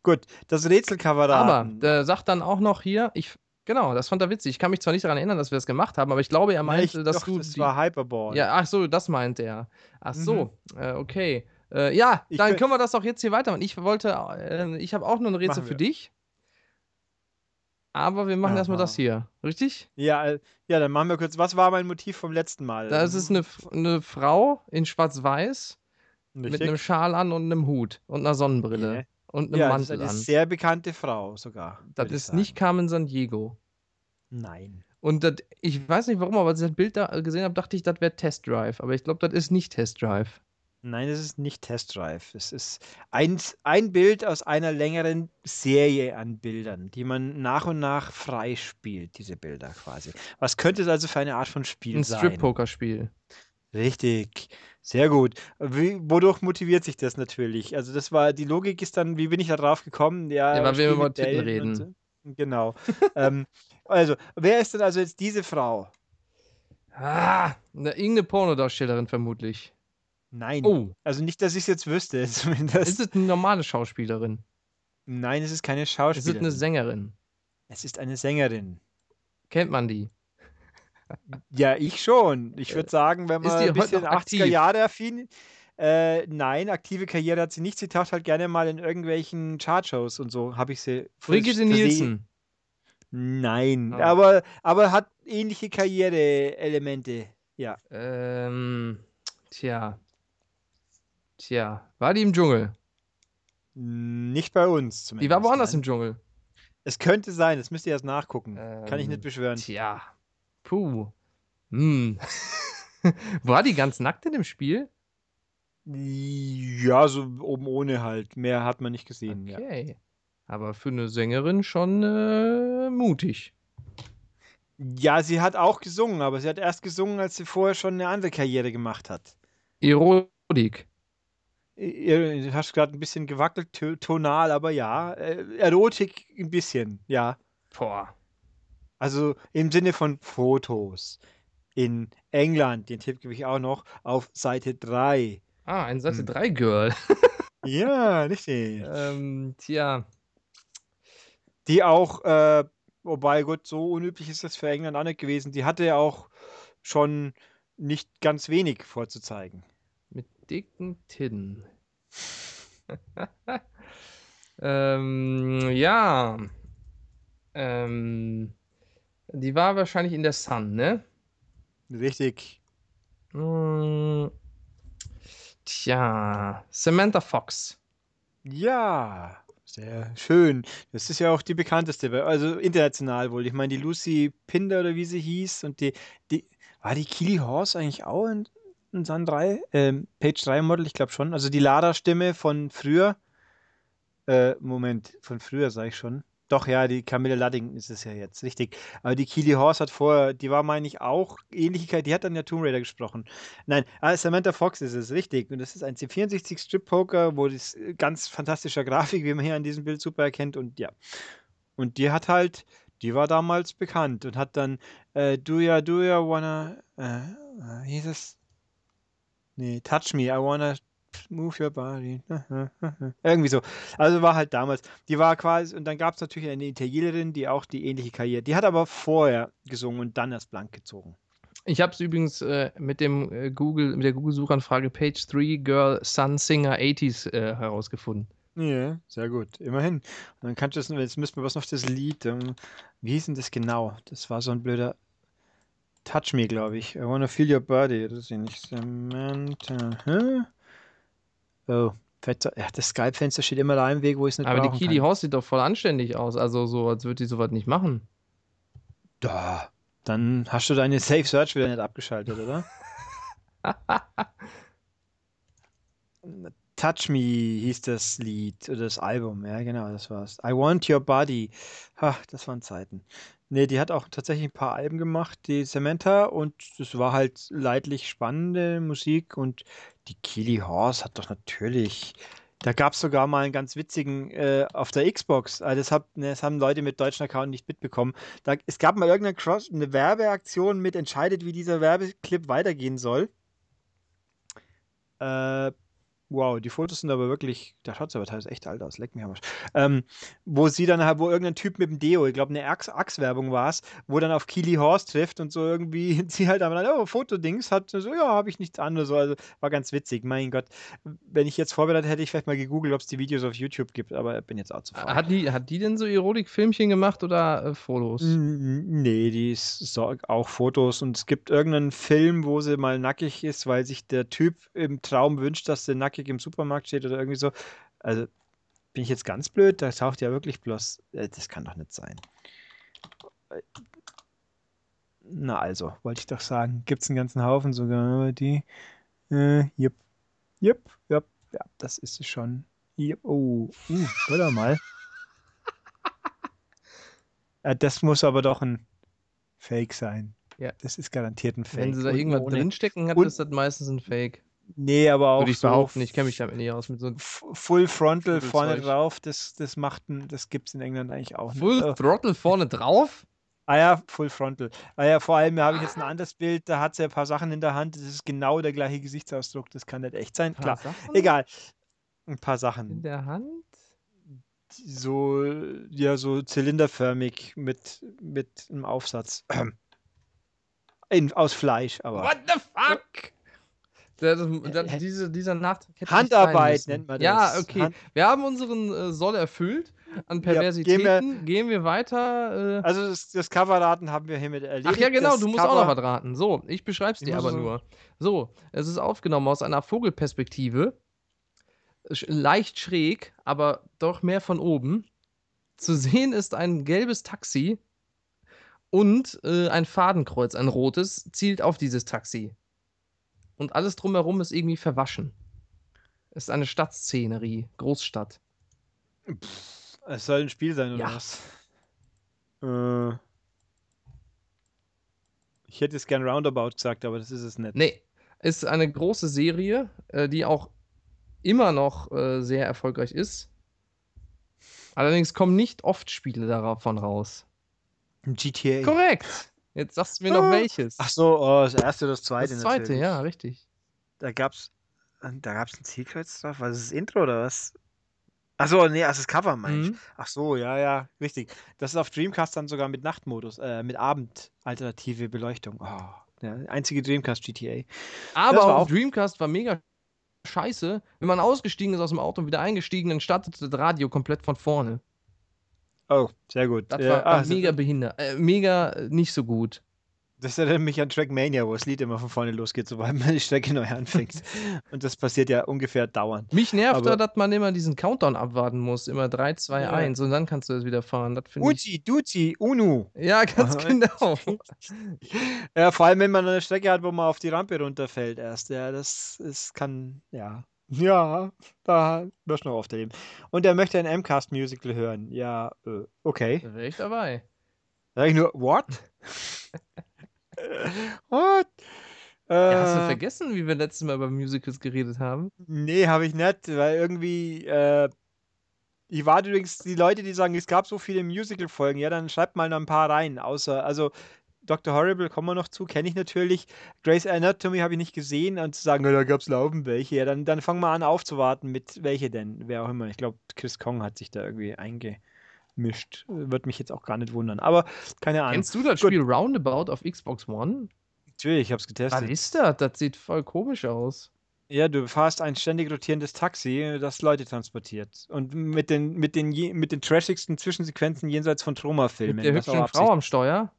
Gut, das Rätselcover da. Aber der sagt dann auch noch hier, ich, genau, das fand er witzig. Ich kann mich zwar nicht daran erinnern, dass wir das gemacht haben, aber ich glaube, er meinte, ich, dass doch, du. Das die, war Hyperball. Ja, ach so, das meint er. Ach so, mhm. äh, okay. Äh, ja, ich dann können wir das auch jetzt hier weitermachen. Ich wollte, äh, ich habe auch noch ein Rätsel für dich. Aber wir machen erstmal das hier, richtig? Ja, äh, ja, dann machen wir kurz. Was war mein Motiv vom letzten Mal? Das ist eine, eine Frau in Schwarz-Weiß Mit einem? Schal an und einem Hut und einer Sonnenbrille Ja. Und einem Ja, das ist Mantel eine an. sehr bekannte Frau sogar, Das ist nicht. Carmen Sandiego. Nein. Und das, ich weiß nicht warum, aber als ich das Bild da gesehen habe, dachte ich, das wäre Test Drive. Aber ich glaube, das ist nicht Test Drive. Nein, das ist nicht Test Drive. Es ist ein, ein Bild aus einer längeren Serie an Bildern, die man nach und nach freispielt, diese Bilder quasi. Was könnte es also für eine Art von Spiel Ein sein? Strip-Poker-Spiel. Richtig, sehr gut. Wie, wodurch motiviert sich das natürlich? Also das war, die Logik ist dann, wie bin ich da drauf gekommen? Ja, Ja, wir Spiel über Titten reden. so. Genau. ähm, also, wer ist denn also jetzt diese Frau? Ah, eine, irgendeine Pornodarstellerin vermutlich. Nein. Oh, Also nicht, dass ich es jetzt wüsste, *laughs* zumindest. ist es eine normale Schauspielerin? Nein, es ist keine Ist es Schauspielerin. eine Sängerin? Es ist eine Sängerin. Kennt man die? Ja, ich schon. Ich würde sagen, wenn man ein bisschen noch 80er aktiv? Jahre affin. Äh, nein, aktive Karriere hat sie nicht. Sie taucht halt gerne mal in irgendwelchen Chartshows und so. Habe ich sie. Brigitte. Nielsen. Nein, Ah. aber, aber hat ähnliche Karriereelemente. Ja. Ähm, tja. Tja, war die im Dschungel? Nicht bei uns zumindest. Die war woanders im Dschungel. Es könnte sein, das müsst ihr erst nachgucken. Kann ich nicht Ähm, beschwören. Tja. Puh. Hm. *laughs* War die ganz nackt in dem Spiel? Ja, so oben ohne halt. Mehr hat man nicht gesehen. Ja. Okay. Aber für eine Sängerin schon äh, mutig. ja, sie hat auch gesungen, aber sie hat erst gesungen, als sie vorher schon eine andere Karriere gemacht hat. Erotik. Du hast gerade ein bisschen gewackelt, to- tonal, aber ja. Äh, Erotik ein bisschen, ja. Boah. Also im Sinne von Fotos. In England, den Tipp gebe ich auch noch, auf Seite 3. Ah, ein Seite Hm. 3 Girl. *laughs* Ja, richtig. ähm, tja. Die auch, äh, wobei gut, so unüblich ist das für England auch nicht gewesen. Die hatte ja auch schon nicht ganz wenig vorzuzeigen. Mit dicken Titten. *laughs* ähm, ja. Ähm, die war wahrscheinlich in der Sun, ne? Richtig. Hm, tja. Samantha Fox. Ja, sehr schön. Das ist ja auch die bekannteste, also international wohl. Ich meine, die Lucy Pinder oder wie sie hieß und die, die war die Keely Horse eigentlich auch in, in Sun 3? Ähm, Page 3 Model, ich glaube schon. Also die Lara-Stimme von früher. Äh, Moment, von früher sage ich schon. Doch, ja, die Camilla Luddington ist es ja jetzt, richtig. Aber die Keely Horse hat vorher, die war, meine ich, auch Ähnlichkeit, die hat dann ja Tomb Raider gesprochen. Nein, ah, Samantha Fox ist es, richtig. Und das ist ein C64 Strip Poker, wo das äh, ganz fantastischer Grafik, wie man hier an diesem Bild super erkennt. Und ja. Und die hat halt, die war damals bekannt und hat dann äh, Do ya, do ya wanna, äh, äh, hieß es? Nee, Touch me, I wanna move your body. *laughs* Irgendwie so. Also war halt damals. Die war quasi, und dann gab es natürlich eine Italienerin, die auch die ähnliche Karriere. Die hat aber vorher gesungen und dann erst blank gezogen. Ich habe es übrigens äh, mit dem äh, Google, mit der Google-Suchanfrage Page 3 Girl Sun Singer 80s äh, herausgefunden. Ja, sehr gut. Immerhin. Und dann kannst du das, jetzt müssen wir was noch das Lied. Ähm, wie hieß denn das genau? Das war so ein blöder Touch Me, glaube ich. I wanna feel your body. Das ist ja nicht Samantha. Hä? Oh, ja, das Skype-Fenster steht immer da im Weg, wo ich es nicht Aber die kann. Horse sieht doch voll anständig aus. Also so, als würde die sowas nicht machen. Da. Dann hast du deine Safe Search wieder nicht abgeschaltet, oder? *laughs* Touch Me hieß das Lied oder das Album, ja genau, das war's. I Want Your Body. Ha, das waren Zeiten. Nee, die hat auch tatsächlich ein paar Alben gemacht, die Samantha, und das war halt leidlich spannende Musik und die Keely Horse hat doch natürlich. Da gab es sogar mal einen ganz witzigen äh, auf der Xbox. Also das, hab, ne, das haben Leute mit deutschen Account nicht mitbekommen. Da, es gab mal irgendeine Cross, eine Werbeaktion mit entscheidet, wie dieser Werbeclip weitergehen soll. Äh, wow, die Fotos sind aber wirklich, da schaut es aber teilweise echt alt aus, leck mich am Arsch. Ähm, wo sie dann halt, wo irgendein Typ mit dem Deo, ich glaube eine Axe- Axe-Werbung war es, wo dann auf Keely Horse trifft und so irgendwie *laughs* sie halt dann, oh, Fotodings, hat so, ja, habe ich nichts an oder so, also war ganz witzig, mein Gott. Wenn ich jetzt vorbereitet hätte, ich vielleicht mal gegoogelt, ob es die Videos auf YouTube gibt, aber bin jetzt auch zu faul. Hat die, hat die denn so Erotik-Filmchen gemacht oder äh, Fotos? Nee, die ist auch Fotos und es gibt irgendeinen Film, wo sie mal nackig ist, weil sich der Typ im Traum wünscht, dass sie nackig nackig im Supermarkt steht oder irgendwie so. Also bin ich jetzt ganz blöd? Da taucht ja wirklich bloß. Äh, das kann doch nicht sein. Na also, wollte ich doch sagen. Gibt es einen ganzen Haufen sogar, die. Äh, yep. Yep, yep, ja, das ist es schon. Yep. Oh, uh, warte mal. *laughs* äh, das muss aber doch ein Fake sein. Ja. Das ist garantiert ein Fake. Wenn sie da irgendwas drinstecken hat, ist das meistens ein Fake. Nee, aber auch Würde ich so behaupten. Ich kenne mich damit nicht aus. Mit so Full Frontal Full vorne drauf, das, das macht ein, das gibt es in England eigentlich auch nicht. Full Äh, Throttle vorne drauf? ah ja, Full Frontal. Ah ja, vor allem habe ich jetzt ein anderes Bild, da hat sie ein paar Sachen in der Hand, das ist genau der gleiche Gesichtsausdruck, das kann nicht echt sein. Klar, Sachen egal. Ein paar In Sachen. der Hand? So, ja, so zylinderförmig mit, mit einem Aufsatz. *clears throat* In, aus Fleisch, aber. What the fuck? Das, das, diese, dieser Nachtrag hätte Handarbeit nennt man Ja, das. okay. Hand- Wir haben unseren äh, Soll erfüllt an Ja, gehen wir- Perversitäten. gehen, wir, weiter. Äh, Also das, das Coverraten haben wir hiermit erledigt. Ach ja, genau, du musst auch noch Cover- was raten. So, ich beschreib's Ich dir aber so- nur. So, es ist aufgenommen aus einer Vogelperspektive. Leicht schräg, aber doch mehr von oben. Zu sehen ist ein gelbes Taxi und äh, ein Fadenkreuz, ein rotes, zielt auf dieses Taxi. Und alles drumherum ist irgendwie verwaschen. Es ist eine Stadtszenerie, Großstadt. Es soll ein Spiel sein, oder Ja. was? Äh, ich hätte jetzt gern Roundabout gesagt, aber das ist es nicht. Nee, ist eine große Serie, äh, die auch immer noch äh, sehr erfolgreich ist. Allerdings kommen nicht oft Spiele davon raus. GTA. Korrekt. Jetzt sagst du mir noch Ah. welches. Ach so, oh, das erste oder das zweite. das zweite, natürlich. ja, richtig. Da gab's, da gab's ein Zielkreuz drauf. Was ist das Intro oder was? Ach so, nee, also das Cover meine ich. Mhm. Ach so, ja, ja, richtig. Das ist auf Dreamcast dann sogar mit Nachtmodus, äh, mit Abendalternative Beleuchtung. Oh, der einzige Dreamcast GTA. Aber auch- Dreamcast war mega scheiße. Wenn man ausgestiegen ist aus dem Auto und wieder eingestiegen, dann startete das Radio komplett von vorne. Oh, sehr gut. Das Äh, war, ah, mega behindert. Äh, mega nicht so gut. Das erinnert mich an Trackmania, wo das Lied immer von vorne losgeht, sobald *laughs* man die Strecke neu anfängt. *laughs* Und das passiert ja ungefähr dauernd. Mich nervt Aber- da, dass man immer diesen Countdown abwarten muss. Immer 3, 2, Ja. 1 und dann kannst du das wieder fahren. Das finde ich. Duzi, Unu. Ja, ganz Aha. *laughs* genau. Ja, vor allem, wenn man eine Strecke hat, wo man auf die Rampe runterfällt erst. Ja, das ist, kann, ja. Ja, da wirst du noch oft erleben. Und er möchte ein MCAST-Musical hören. Ja, äh, okay. Da wäre ich dabei. Sag ich nur, what? *laughs* what? Ja, hast du Äh, vergessen, wie wir letztes Mal über Musicals geredet haben? Nee, habe ich nicht, weil irgendwie, äh, ich warte übrigens, die Leute, die sagen, es gab so viele Musical-Folgen, ja, dann schreibt mal noch ein paar rein, außer, also Dr. Horrible kommen wir noch zu, kenne ich natürlich. Grey's Anatomy habe ich nicht gesehen und zu sagen, ja, da gab es laufend welche, ja, dann, dann fangen wir an aufzuwarten mit welche denn, wer auch immer. Ich glaube, Chris Kong hat sich da irgendwie eingemischt. Wird mich jetzt auch gar nicht wundern, aber keine Ahnung. Kennst du das Gut. Spiel Roundabout auf Xbox One? Natürlich, ich habe es Was getestet. ist das? Das sieht voll komisch aus. Ja, du fahrst ein ständig rotierendes Taxi, das Leute transportiert. Und mit den, mit den, mit den trashigsten Zwischensequenzen jenseits von Troma-Filmen. Mit der was hübschen Frau am Steuer.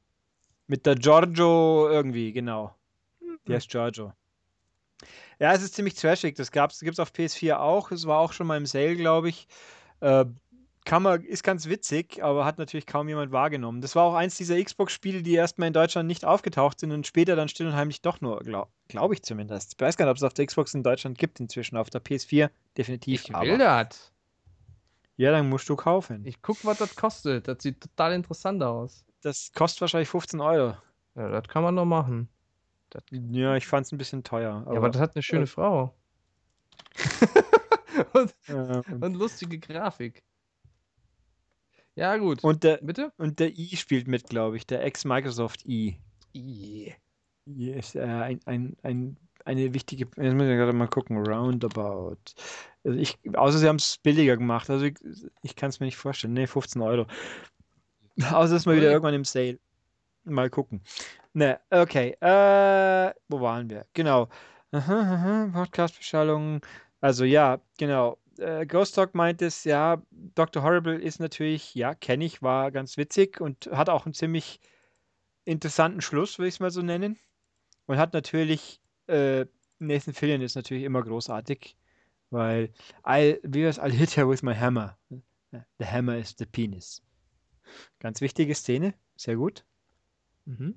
Mit der Giorgio irgendwie, genau. Hm. Die heißt Giorgio. Ja, es ist ziemlich trashig. Das gab's, gibt's auf PS4 auch. Es war auch schon mal im Sale, glaube ich. Äh, kann man, ist ganz witzig, aber hat natürlich kaum jemand wahrgenommen. Das war auch eins dieser Xbox-Spiele, die erstmal in Deutschland nicht aufgetaucht sind und später dann still und heimlich doch nur, glaube glaub ich zumindest. Ich weiß gar nicht, ob es auf der Xbox in Deutschland gibt inzwischen. Auf der PS4 definitiv. Ich will das. Ja, dann musst du kaufen. Ich guck, was das kostet. Das sieht total interessant aus. Das kostet wahrscheinlich 15 Euro. Ja, das kann man doch machen. Ja, ich fand es ein bisschen teuer. ja, aber das hat eine schöne Frau. *laughs* und, äh, und lustige Grafik. Ja, gut. und, der, Bitte? und der i spielt mit, glaube ich. Der Ex-Microsoft i. Yeah. I ist äh, ein, ein, ein, eine wichtige. Jetzt muss ich gerade mal gucken. Roundabout. Also ich, außer sie haben es billiger gemacht. Also ich, ich kann es mir nicht vorstellen. Ne, 15 Euro. *laughs* Außer ist mal wieder irgendwann im Sale. Mal gucken. Ne, okay. Äh, wo waren wir? Genau. Podcast-Beschallung. Also ja, genau. Äh, Ghost Talk meint es, ja, Dr. Horrible ist natürlich, ja, kenne ich, war ganz witzig und hat auch einen ziemlich interessanten Schluss, würde ich es mal so nennen. Und hat natürlich, äh, Nathan Fillion ist natürlich immer großartig. Weil I'll, wie war's? I'll hit her with my hammer. The hammer is the penis. Ganz wichtige Szene, sehr gut. Mhm.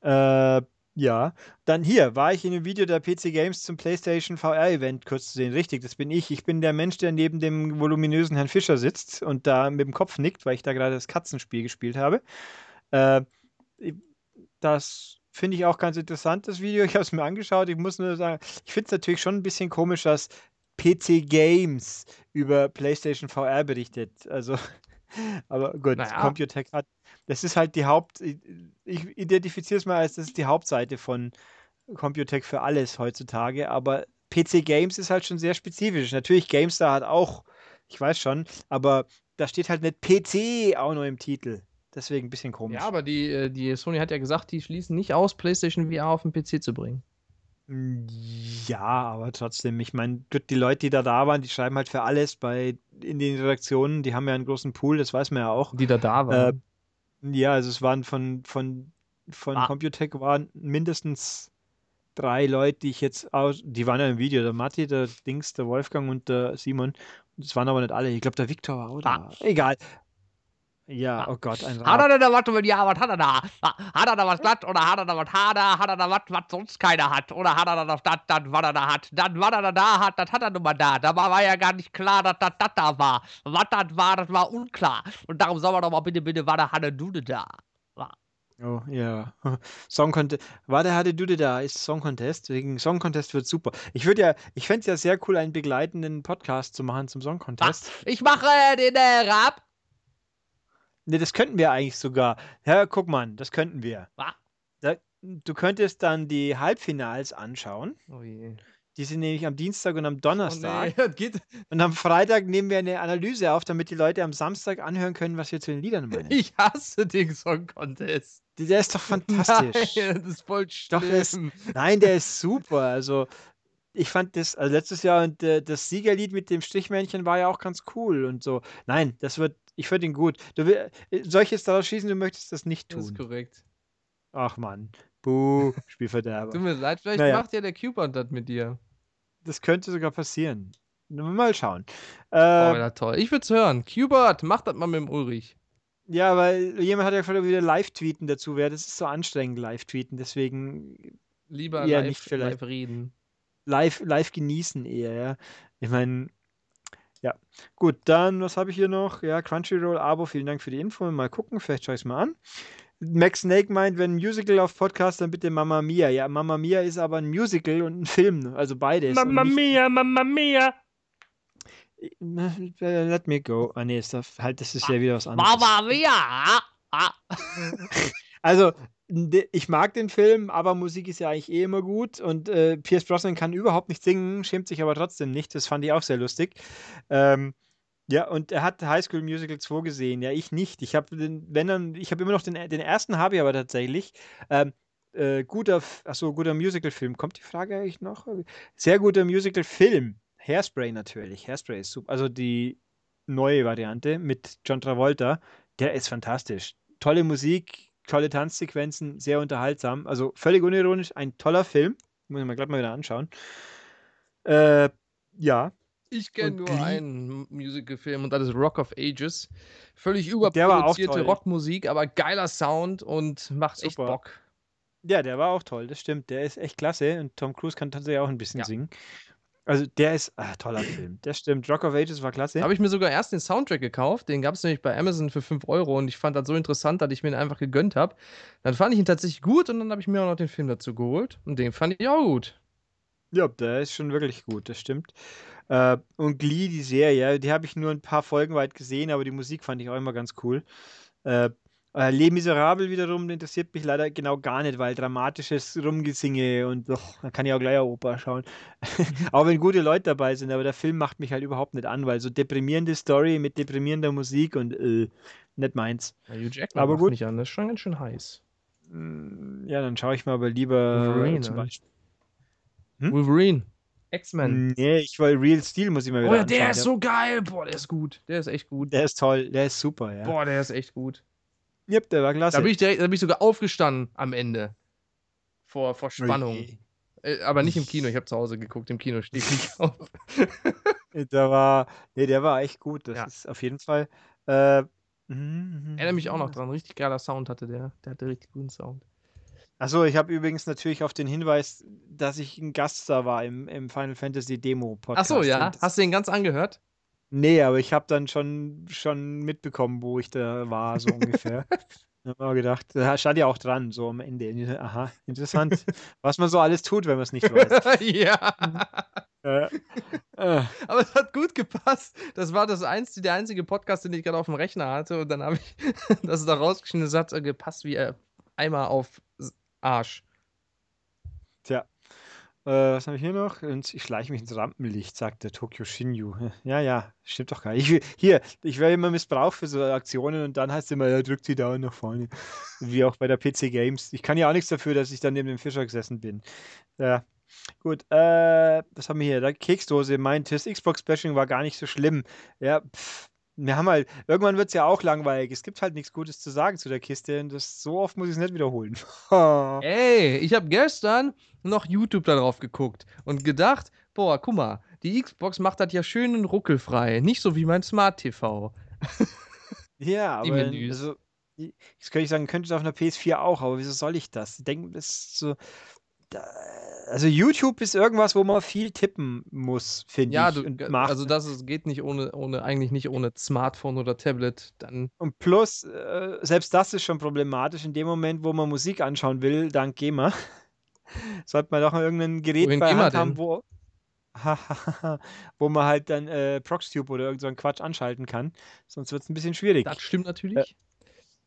Äh, ja, dann hier war ich in einem Video der PC Games zum PlayStation VR Event kurz zu sehen. Richtig, das bin ich. Ich bin der Mensch, der neben dem voluminösen Herrn Fischer sitzt und da mit dem Kopf nickt, weil ich da gerade das Katzenspiel gespielt habe. Äh, das finde ich auch ganz interessant, das Video. Ich habe es mir angeschaut. Ich muss nur sagen, ich finde es natürlich schon ein bisschen komisch, dass PC Games über PlayStation VR berichtet. Also, aber gut, Naja. Computec hat. Das ist halt die Haupt. Ich identifiziere es mal als das ist die Hauptseite von Computec für alles heutzutage. Aber PC Games ist halt schon sehr spezifisch. Natürlich, GameStar hat auch, ich weiß schon, aber da steht halt nicht PC auch noch im Titel. Deswegen ein bisschen komisch. Ja, aber die, äh, die Sony hat ja gesagt, die schließen nicht aus, PlayStation VR auf den PC zu bringen. Mm, Ja, aber trotzdem, ich meine, die Leute, die da da waren, die schreiben halt für alles bei in den Redaktionen, die haben ja einen großen Pool, das weiß man ja auch. Die da da Äh, waren. ja, also es waren von, von, von Ah. Computec waren mindestens drei Leute, die ich jetzt aus, die waren ja im Video, der Matti, der Dings, der Wolfgang und der Simon. Das waren aber nicht alle. Ich glaube, der Viktor war auch da. Egal. Ja, Ah. oh Gott, ein Hat er da was mit ja, was hat er da? Hat er da was glatt oder hat er da was hader? Hat er da was, was sonst keiner hat? Oder hat er da noch das, das, was er da hat? Dann, was er da da hat, das hat er nun mal da. Da war ja gar nicht klar, dass das das da war. Was das war, das war unklar. Und darum soll man doch mal bitte, bitte, was er hatte, du da? Oh, ja. *laughs* Song Contest. War der hatte Dude da? Ist Song Contest? Wegen Song Contest wird super. Ich würde ja, ich fände es ja sehr cool, einen begleitenden Podcast zu machen zum Song Contest. Ich mache den äh, Rap. Ne, das könnten wir eigentlich sogar. Ja, guck mal, das könnten wir. Da, du könntest dann die Halbfinals anschauen. Oh je. Die sind nämlich am Dienstag und am Oh Donnerstag. nee, das *laughs* geht. Und am Freitag nehmen wir eine Analyse auf, damit die Leute am Samstag anhören können, was wir zu den Liedern meinen. Ich hasse den Song Contest. Der ist doch fantastisch. Nein, das ist voll Doch, der ist- schlimm. Nein, der ist super. Also, ich fand das also letztes Jahr und äh, das Siegerlied mit dem Strichmännchen war ja auch ganz cool und so. Nein, das wird, ich finde ihn gut. Du will, äh, soll ich jetzt daraus schießen, du möchtest das nicht Das ist tun? korrekt. Ach Mann. Buh, Spielverderber. *laughs* Tut mir leid, vielleicht Naja. macht ja der Cupid das mit dir. Das könnte sogar passieren. Mal schauen. Oh, Äh, ja, toll. Ich würde es hören. Cubert, mach das mal mit dem Ulrich. ja, weil jemand hat ja gefragt, ob wieder Live-Tweeten dazu wäre. Das ist so anstrengend, Live-Tweeten. Deswegen Lieber live, nicht vielleicht. live reden. live, live genießen eher, ja. Ich meine, ja. Gut, dann, was habe ich hier noch? Ja, Crunchyroll, Abo, vielen Dank für die Info. Mal gucken, vielleicht schaue ich es mal an. Max Snake meint, wenn ein Musical auf Podcast, dann bitte Mamma Mia. Ja, Mamma Mia ist aber ein Musical und ein Film, also beides. nicht- mia, Mamma mia. Äh, Let me go. Ah, nee, ist das, halt, das ist ja wieder was anderes. Mamma mia. Ah. *laughs* Also, ich mag den Film, aber Musik ist ja eigentlich eh immer gut und äh, Pierce Brosnan kann überhaupt nicht singen, schämt sich aber trotzdem nicht. Das fand ich auch sehr lustig. Ähm, ja, und er hat High School Musical 2 gesehen. Ja, ich nicht. Ich habe den, wenn dann, ich habe immer noch den, den ersten habe ich aber tatsächlich. Ähm, äh, guter, F- ach so, guter Musical-Film. Kommt die Frage eigentlich noch? Sehr guter Musical-Film. Hairspray natürlich. Hairspray ist super. Also die neue Variante mit John Travolta. Der ist fantastisch. Tolle Musik, tolle Tanzsequenzen, sehr unterhaltsam. Also völlig unironisch, ein toller Film. Muss ich mir gleich mal wieder anschauen. Äh, ja, Ich kenne nur einen Musical-Film und das ist Rock of Ages. Völlig überproduzierte. Rockmusik, aber geiler Sound und macht echt Super. Bock. Ja, der war auch toll, das stimmt. Der ist echt klasse und Tom Cruise kann tatsächlich auch ein bisschen Ja. singen. Also der ist ah, toller Film. Das stimmt. Rock of Ages war klasse. Da habe ich mir sogar erst den Soundtrack gekauft. Den gab es nämlich bei Amazon für 5 Euro und ich fand das so interessant, dass ich mir ihn einfach gegönnt habe. Dann fand ich ihn tatsächlich gut und dann habe ich mir auch noch den Film dazu geholt. Und den fand ich auch gut. Ja, der ist schon wirklich gut, das stimmt. Äh, und Glee, die Serie, die habe ich nur ein paar Folgen weit gesehen, aber die Musik fand ich auch immer ganz cool. Äh, äh, Les Miserables wiederum interessiert mich leider genau gar nicht, weil dramatisches Rumgesinge und doch, da kann ich auch gleich eine Oper schauen. *laughs* auch wenn gute Leute dabei sind, aber der Film macht mich halt überhaupt nicht an, weil so deprimierende Story mit deprimierender Musik und äh, nicht meins. Ja, Hugh Jackman Aber macht gut. mich an. Das ist schon ganz schön heiß. Mm, Ja, dann schaue ich mal aber lieber Wolverine, zum ne? Beispiel. Hm? Wolverine. X-Men. Nee, ich will Real Steel, muss ich mal wieder Oh ja, der ist so geil. Boah, der ist gut. Der ist echt gut. Der ist toll, der ist super, ja. Boah, der ist echt gut. Yep, der war klasse. Da bin ich direkt, da bin ich sogar aufgestanden am Ende. Vor, vor Spannung. Oje. Äh, aber nicht im Kino, ich habe zu Hause geguckt, im Kino steht nicht *laughs* auf. Der war, nee, der war echt gut. Das Ja. ist auf jeden Fall. Äh, mhm, Erinnere mich auch noch mhm. dran, richtig geiler Sound hatte der. Der hatte richtig guten Sound. Achso, ich habe übrigens natürlich auf den Hinweis, dass ich ein Gaststar war im, im Final Fantasy Demo Ach Podcast. so, ja. Hast du den ganz angehört? Nee, aber ich habe dann schon, schon mitbekommen, wo ich da war, so ungefähr. *laughs* Ich habe mir gedacht, da stand ja auch dran, so am Ende. Aha, interessant, was man so alles tut, wenn man es nicht weiß. *laughs* ja. Äh, äh, Aber es hat gut gepasst. Das war das einzige, der einzige Podcast, den ich gerade auf dem Rechner hatte. Und dann habe ich *laughs* das da rausgeschnitten. Das hat gepasst wie äh, Eimer auf Arsch. tja. Äh, was habe ich hier noch? Und ich schleiche mich ins Rampenlicht, sagt der Tokyo Shinju. *laughs* Ja, ja, stimmt doch gar nicht. Ich, hier, ich werde immer missbraucht für so Aktionen und dann heißt es immer, ja, drückt die Daumen nach vorne. Wie auch bei der PC Games. Ich kann ja auch nichts dafür, dass ich dann neben dem Fischer gesessen bin. Ja. Gut, äh, was haben wir hier? Da Keksdose meint, das Xbox-Bashing war gar nicht so schlimm. Ja, pff, wir haben halt, irgendwann wird es ja auch langweilig. Es gibt halt nichts Gutes zu sagen zu der Kiste und das, so oft muss ich es nicht wiederholen. *laughs* Ey, ich habe gestern noch YouTube da drauf geguckt und gedacht, boah, guck mal, die Xbox macht das ja schön und ruckelfrei. Nicht so wie mein Smart TV. *laughs* Ja, Die aber Menüs. also, jetzt könnte ich sagen, könnte es auf einer PS4 auch, aber wieso soll ich das? Ich denke, das ist so. Also YouTube ist irgendwas, wo man viel tippen muss, finde Ja, ich. macht. also das ist, geht nicht ohne, ohne, eigentlich nicht ohne Smartphone oder Tablet. Dann und plus, äh, selbst das ist schon problematisch in dem Moment, wo man Musik anschauen will, dank GEMA. *laughs* Sollte man doch mal irgendein Gerät Wohin bei Hand haben, wo, *laughs* wo man halt dann äh, Proxtube oder irgend so einen Quatsch anschalten kann. Sonst wird es ein bisschen schwierig. das stimmt natürlich.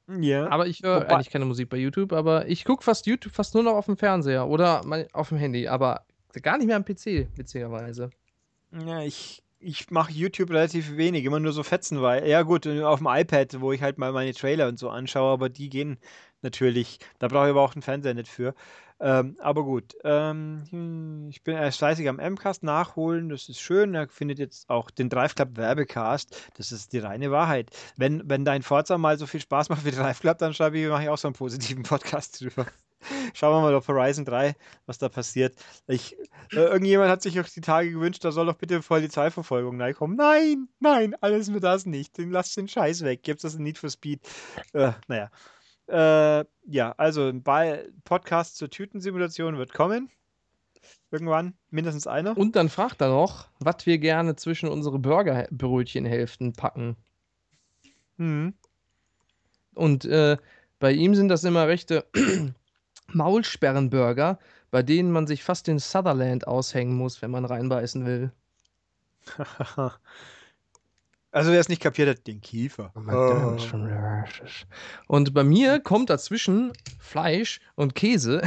Ja. Aber ich höre Wobei- eigentlich keine Musik bei YouTube, aber ich gucke fast YouTube fast nur noch auf dem Fernseher oder auf dem Handy, aber gar nicht mehr am PC, witzigerweise. Ja, ich, ich mache YouTube relativ wenig, immer nur so Fetzen, weil, ja gut, auf dem iPad, wo ich halt mal meine Trailer und so anschaue, aber die gehen natürlich, da brauche ich aber auch einen Fernseher nicht für. Ähm, aber gut, ähm, hm, ich bin erst fleißig am MCast nachholen, das ist schön, er findet jetzt auch den Drive Club Werbecast, das ist die reine Wahrheit. Wenn, wenn dein Forza mal so viel Spaß macht wie Drive Club, dann schreibe ich, mache ich auch so einen positiven *laughs* Podcast drüber. Schauen wir mal auf Horizon 3, was da passiert. Ich, äh, irgendjemand hat sich auch die Tage gewünscht, da soll doch bitte Polizeiverfolgung reinkommen. Nein, nein, alles mir das nicht. Den lasst den Scheiß weg. Gibt's das in Need for Speed? Äh, naja. Äh, ja, also ein Ba- Podcast zur Tütensimulation wird kommen. Irgendwann, mindestens einer. Und dann fragt er noch, was wir gerne zwischen unsere Burgerbrötchenhälften packen. Mhm. Und äh, bei ihm sind das immer rechte *clears throat* Maulsperrenburger, bei denen man sich fast den Sutherland aushängen muss, wenn man reinbeißen will. *laughs* also wer es nicht kapiert hat, den Kiefer. Oh. Und bei mir kommt dazwischen Fleisch und Käse.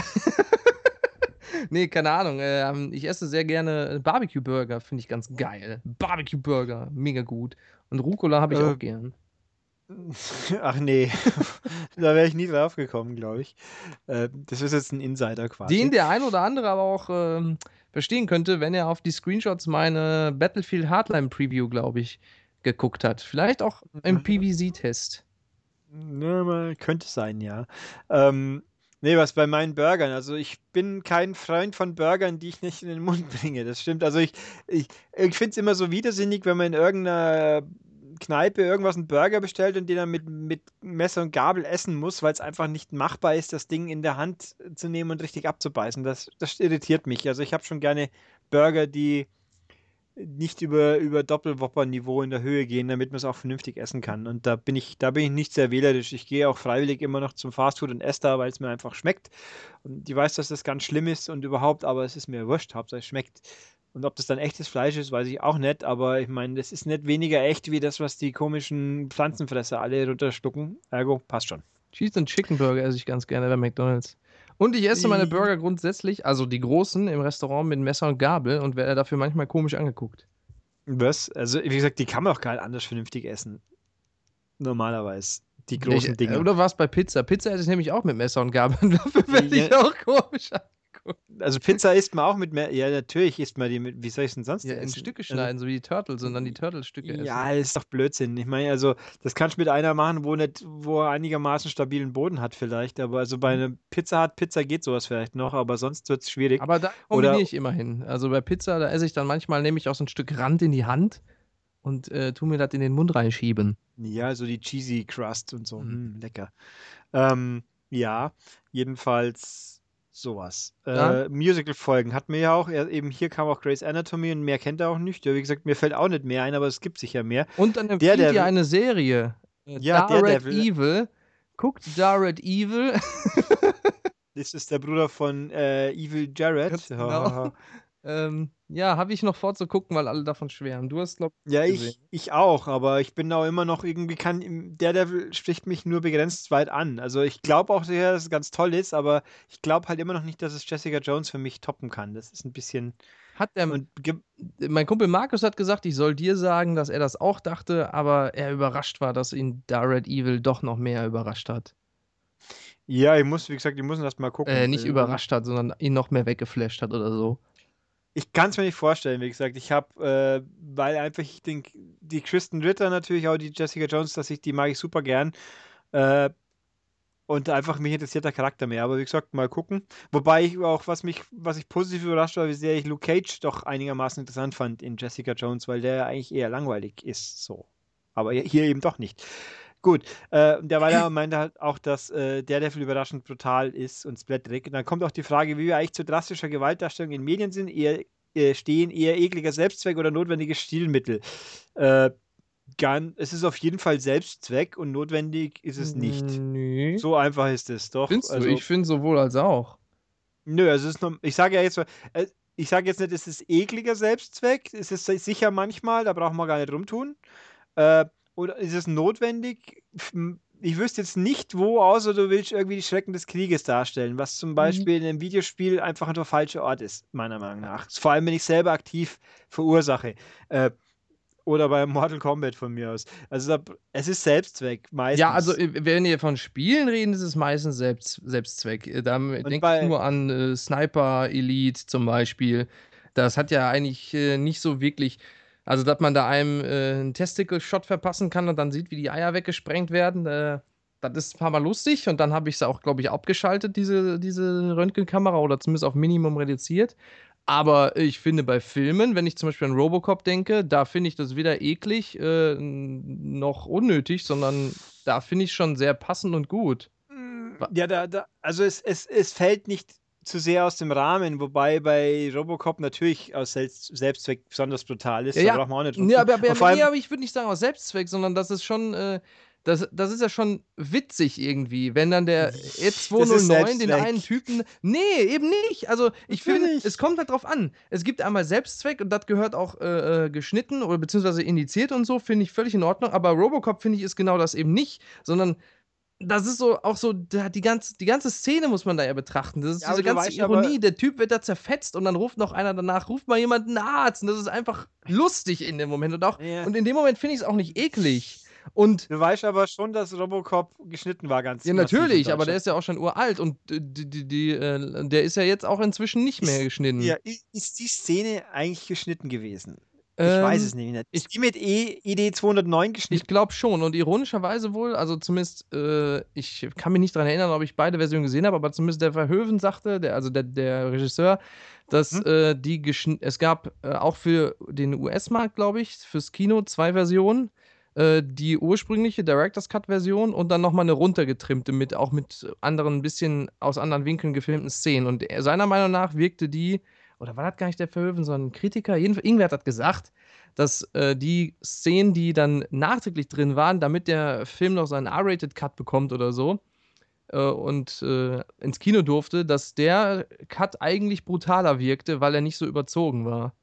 *laughs* nee, keine Ahnung. ähm, ich esse sehr gerne Barbecue-Burger, finde ich ganz geil. Barbecue-Burger, mega gut. Und Rucola habe ich Äh, auch gern. *laughs* Ach nee, *laughs* da wäre ich nie drauf gekommen, glaube ich. Äh, das ist jetzt ein Insider quasi. Den der ein oder andere aber auch ähm, verstehen könnte, wenn er auf die Screenshots meine Battlefield Hardline Preview, glaube ich, geguckt hat. Vielleicht auch im Mhm. PVZ-Test. Ja, könnte sein, ja. Ähm, nee, was bei meinen Burgern, also ich bin kein Freund von Burgern, die ich nicht in den Mund *laughs* bringe. Das stimmt. Also ich, ich, ich finde es immer so widersinnig, wenn man in irgendeiner Kneipe irgendwas einen Burger bestellt und den dann mit, mit Messer und Gabel essen muss, weil es einfach nicht machbar ist, das Ding in der Hand zu nehmen und richtig abzubeißen. Das, das irritiert mich. Also ich habe schon gerne Burger, die nicht über, über Doppelwopper-Niveau in der Höhe gehen, damit man es auch vernünftig essen kann. Und da bin ich, da bin ich nicht sehr wählerisch. Ich gehe auch freiwillig immer noch zum Fastfood und esse da, weil es mir einfach schmeckt. Und ich weiß, dass das ganz schlimm ist und überhaupt, aber es ist mir wurscht, Hauptsache es schmeckt. Und ob das dann echtes Fleisch ist, weiß ich auch nicht, aber ich meine, das ist nicht weniger echt wie das, was die komischen Pflanzenfresser alle runterschlucken. Ergo, passt schon. Cheese and Chicken Burger esse ich ganz gerne bei McDonalds. Und ich esse meine I- Burger grundsätzlich, also die großen, im Restaurant mit Messer und Gabel und werde dafür manchmal komisch angeguckt. Was? Also, wie gesagt, die kann man auch gar nicht anders vernünftig essen. Normalerweise. Die großen ich, Dinge. Oder war es bei Pizza? Pizza esse ich nämlich auch mit Messer und Gabel und *laughs* dafür werde ich auch komisch angeguckt. Also Pizza isst man auch mit mehr. Ja, natürlich isst man die mit. Wie soll ich es denn sonst Ja, in essen? Stücke Also, schneiden, so wie die Turtles und dann die Turtle-Stücke essen. ja, ist doch Blödsinn. Ich meine, also, das kannst du mit einer machen, wo nicht, wo er einigermaßen stabilen Boden hat, vielleicht. Aber also bei einer Pizza hat Pizza geht sowas vielleicht noch, aber sonst wird es schwierig. Aber da Oder- kombiniere ich immerhin. Also bei Pizza, da esse ich dann manchmal, nehme ich auch so ein Stück Rand in die Hand und äh, tu mir das in den Mund reinschieben. Ja, so die Cheesy Crust und so. Mhm. Mm, lecker. Ähm, ja, jedenfalls sowas. Ja. Äh, Musical-Folgen hatten wir ja auch. Ja, eben hier kam auch Grey's Anatomy und mehr kennt er auch nicht. Ja, wie gesagt, mir fällt auch nicht mehr ein, aber es gibt sicher mehr. Und dann empfiehlt der ihr eine Serie. Äh, Ja, der, Dared der Evil. Guckt Dared Evil. Das ist der Bruder von äh, Evil Jared. Genau. Ähm, ja, habe ich noch vorzugucken, weil alle davon schwärmen. Du hast, glaub Ja, gesehen. ich, ich auch, aber ich bin da immer noch irgendwie, kann, der Devil spricht mich nur begrenzt weit an. Also ich glaube auch, sehr, dass es ganz toll ist, aber ich glaube halt immer noch nicht, dass es Jessica Jones für mich toppen kann. Das ist ein bisschen. Hat der, Und mein Kumpel Markus hat gesagt, ich soll dir sagen, dass er das auch dachte, aber er überrascht war, dass ihn Dared Evil doch noch mehr überrascht hat. ja, ich muss, wie gesagt, ich muss das mal gucken. Äh, nicht Äh, überrascht hat, sondern ihn noch mehr weggeflasht hat oder so. Ich kann es mir nicht vorstellen, wie gesagt. Ich habe, äh, weil einfach ich den, die Kristen Ritter natürlich, auch die Jessica Jones, dass ich die mag ich super gern. Äh, und einfach mich interessiert der Charakter mehr. Aber wie gesagt, mal gucken. Wobei ich auch, was mich, was ich positiv überrascht war, wie sehr ich Luke Cage doch einigermaßen interessant fand in Jessica Jones, weil der eigentlich eher langweilig ist. So. Aber hier eben doch nicht. Gut, äh, der Weiler meinte halt auch, dass äh, Daredevil überraschend brutal ist und splatterig. Und dann kommt auch die Frage, wie wir eigentlich zu drastischer Gewaltdarstellung in Medien sind, eher äh, stehen, eher ekliger Selbstzweck oder notwendiges Stilmittel. Äh, es ist auf jeden Fall Selbstzweck und notwendig ist es nicht. Nö. So einfach ist es doch. Findest also, du? Ich finde sowohl als auch. Nö, also es ist nur, ich sage ja jetzt, so, äh, ich sage jetzt nicht, es ist ekliger Selbstzweck, es ist sicher manchmal, da brauchen wir gar nicht rumtun. Äh, oder ist es notwendig? Ich wüsste jetzt nicht, wo, außer du willst irgendwie die Schrecken des Krieges darstellen, was zum Beispiel in einem Videospiel einfach der falsche Ort ist, meiner Meinung nach. Vor allem, wenn ich selber aktiv verursache. Äh, oder bei Mortal Kombat von mir aus. Also da, es ist Selbstzweck, meistens. Ja, also äh, wenn ihr von Spielen reden, ist es meistens Selbst, Selbstzweck. Äh, Da denke ich nur an äh, Sniper Elite zum Beispiel. Das hat ja eigentlich äh, nicht so wirklich. Also, dass man da einem äh, einen Testicle-Shot verpassen kann und dann sieht, wie die Eier weggesprengt werden. Äh, das ist ein paar Mal lustig und dann habe ich es auch, glaube ich, abgeschaltet, diese, diese Röntgenkamera oder zumindest auf Minimum reduziert. Aber ich finde bei Filmen, wenn ich zum Beispiel an Robocop denke, da finde ich das weder eklig äh, noch unnötig, sondern da finde ich schon sehr passend und gut. Ja, da, da, also es, es, es fällt nicht zu sehr aus dem Rahmen, wobei bei Robocop natürlich aus Selbst, Selbstzweck besonders brutal ist. Ja, da ja. braucht man auch nicht Nee, aber, aber, allem- nee, aber ich würde nicht sagen aus Selbstzweck, sondern das ist schon, äh, das, das ist ja schon witzig irgendwie, wenn dann der *laughs* E209 den einen Typen. Nee, eben nicht. Also ich finde, es kommt halt drauf an. Es gibt einmal Selbstzweck und das gehört auch äh, äh, geschnitten oder beziehungsweise indiziert und so, finde ich völlig in Ordnung. Aber Robocop finde ich ist genau das eben nicht, sondern das ist so auch so, die ganze, die ganze Szene muss man da ja betrachten. Das ist Ja, diese ganze weißt Ironie. Der Typ wird da zerfetzt und dann ruft noch einer danach, ruft mal jemand einen Arzt. Und das ist einfach lustig in dem Moment. Und, auch, Ja. und in dem Moment finde ich es auch nicht eklig. Und Du weißt aber schon, dass Robocop geschnitten war, ganz ja, natürlich, aber der ist ja auch schon uralt und die, die, die, äh, der ist ja jetzt auch inzwischen nicht mehr Ist- geschnitten. Ja, ist die Szene eigentlich geschnitten gewesen? Ich Ähm, weiß es nicht. ich- Ist die mit e, ID 209 geschnitten? Ich glaube schon. Und ironischerweise wohl, also zumindest, äh, ich kann mich nicht daran erinnern, ob ich beide Versionen gesehen habe, aber zumindest der Verhöven sagte, der, also der, der Regisseur, dass Hm? äh, die es gab äh, auch für den US-Markt, glaube ich, fürs Kino zwei Versionen. Äh, die ursprüngliche Director's Cut-Version und dann nochmal eine runtergetrimmte mit auch mit anderen, ein bisschen aus anderen Winkeln gefilmten Szenen. Und er, seiner Meinung nach wirkte die, oder war das gar nicht der Verhöven, sondern ein Kritiker, jedenfalls, irgendwer hat das gesagt, dass äh, die Szenen, die dann nachträglich drin waren, damit der Film noch seinen R-Rated-Cut bekommt oder so äh, und äh, ins Kino durfte, dass der Cut eigentlich brutaler wirkte, weil er nicht so überzogen war.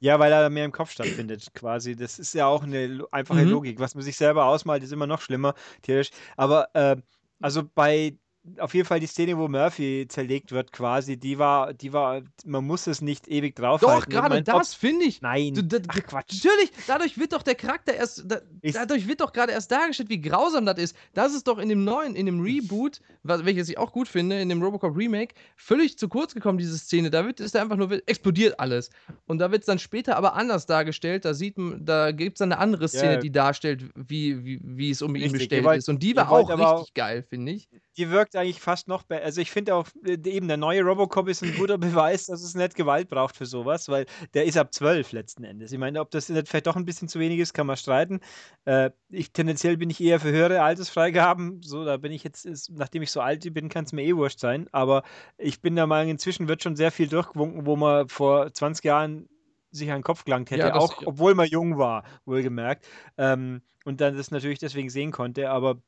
Ja, weil er mehr im Kopf stattfindet, quasi. Das ist ja auch eine einfache Mhm. Logik. Was man sich selber ausmalt, ist immer noch schlimmer, theoretisch. Aber, äh, also bei auf jeden Fall die Szene, wo Murphy zerlegt wird, quasi, die war, die war, man muss es nicht ewig draufhalten. Doch, gerade das finde ich. Nein. Du, da, Ach, Quatsch. Natürlich, dadurch wird doch der Charakter erst, da, dadurch wird doch gerade erst dargestellt, wie grausam das ist. Das ist doch in dem neuen, in dem Reboot, was, welches ich auch gut finde, in dem Robocop Remake, völlig zu kurz gekommen, diese Szene. Da wird, ist da einfach nur, explodiert alles. Und da wird es dann später aber anders dargestellt. Da sieht man, da gibt es eine andere Szene, Ja. die darstellt, wie, wie, wie es um ihn Richtig, bestellt wollt- ist. Und die war auch richtig geil, finde ich. Die wirkt eigentlich fast noch besser. Also ich finde auch, äh, eben der neue Robocop ist ein guter *laughs* Beweis, dass es nicht Gewalt braucht für sowas, weil der ist ab 12 letzten Endes. Ich meine, ob das nicht vielleicht doch ein bisschen zu wenig ist, kann man streiten. Äh, ich, tendenziell bin ich eher für höhere Altersfreigaben. So, da bin ich jetzt, ist, nachdem ich so alt bin, kann es mir eh wurscht sein. Aber ich bin der Meinung, inzwischen wird schon sehr viel durchgewunken, wo man vor 20 Jahren sich an den Kopf gelangt hätte, Ja, das- auch obwohl man jung war, wohlgemerkt. Ähm, und dann das natürlich deswegen sehen konnte. Aber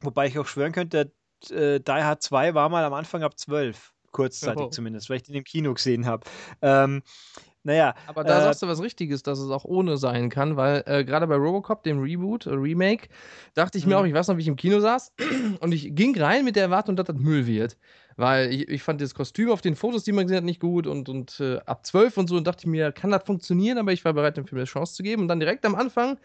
wobei ich auch schwören könnte, äh, Die Hard 2 war mal am Anfang ab 12. Kurzzeitig Oh. zumindest, weil ich den im Kino gesehen habe. Ähm, naja, Aber da Äh, sagst du was Richtiges, dass es auch ohne sein kann, weil äh, gerade bei Robocop, dem Reboot, äh, Remake, dachte ich mir Mhm. auch, ich weiß noch, wie ich im Kino saß *clears throat* und ich ging rein mit der Erwartung, dass das Müll wird. Weil ich, ich fand das Kostüm auf den Fotos, die man gesehen hat, nicht gut und, und äh, ab 12 und so und dachte ich mir, kann das funktionieren, aber ich war bereit, dem Film eine Chance zu geben und dann direkt am Anfang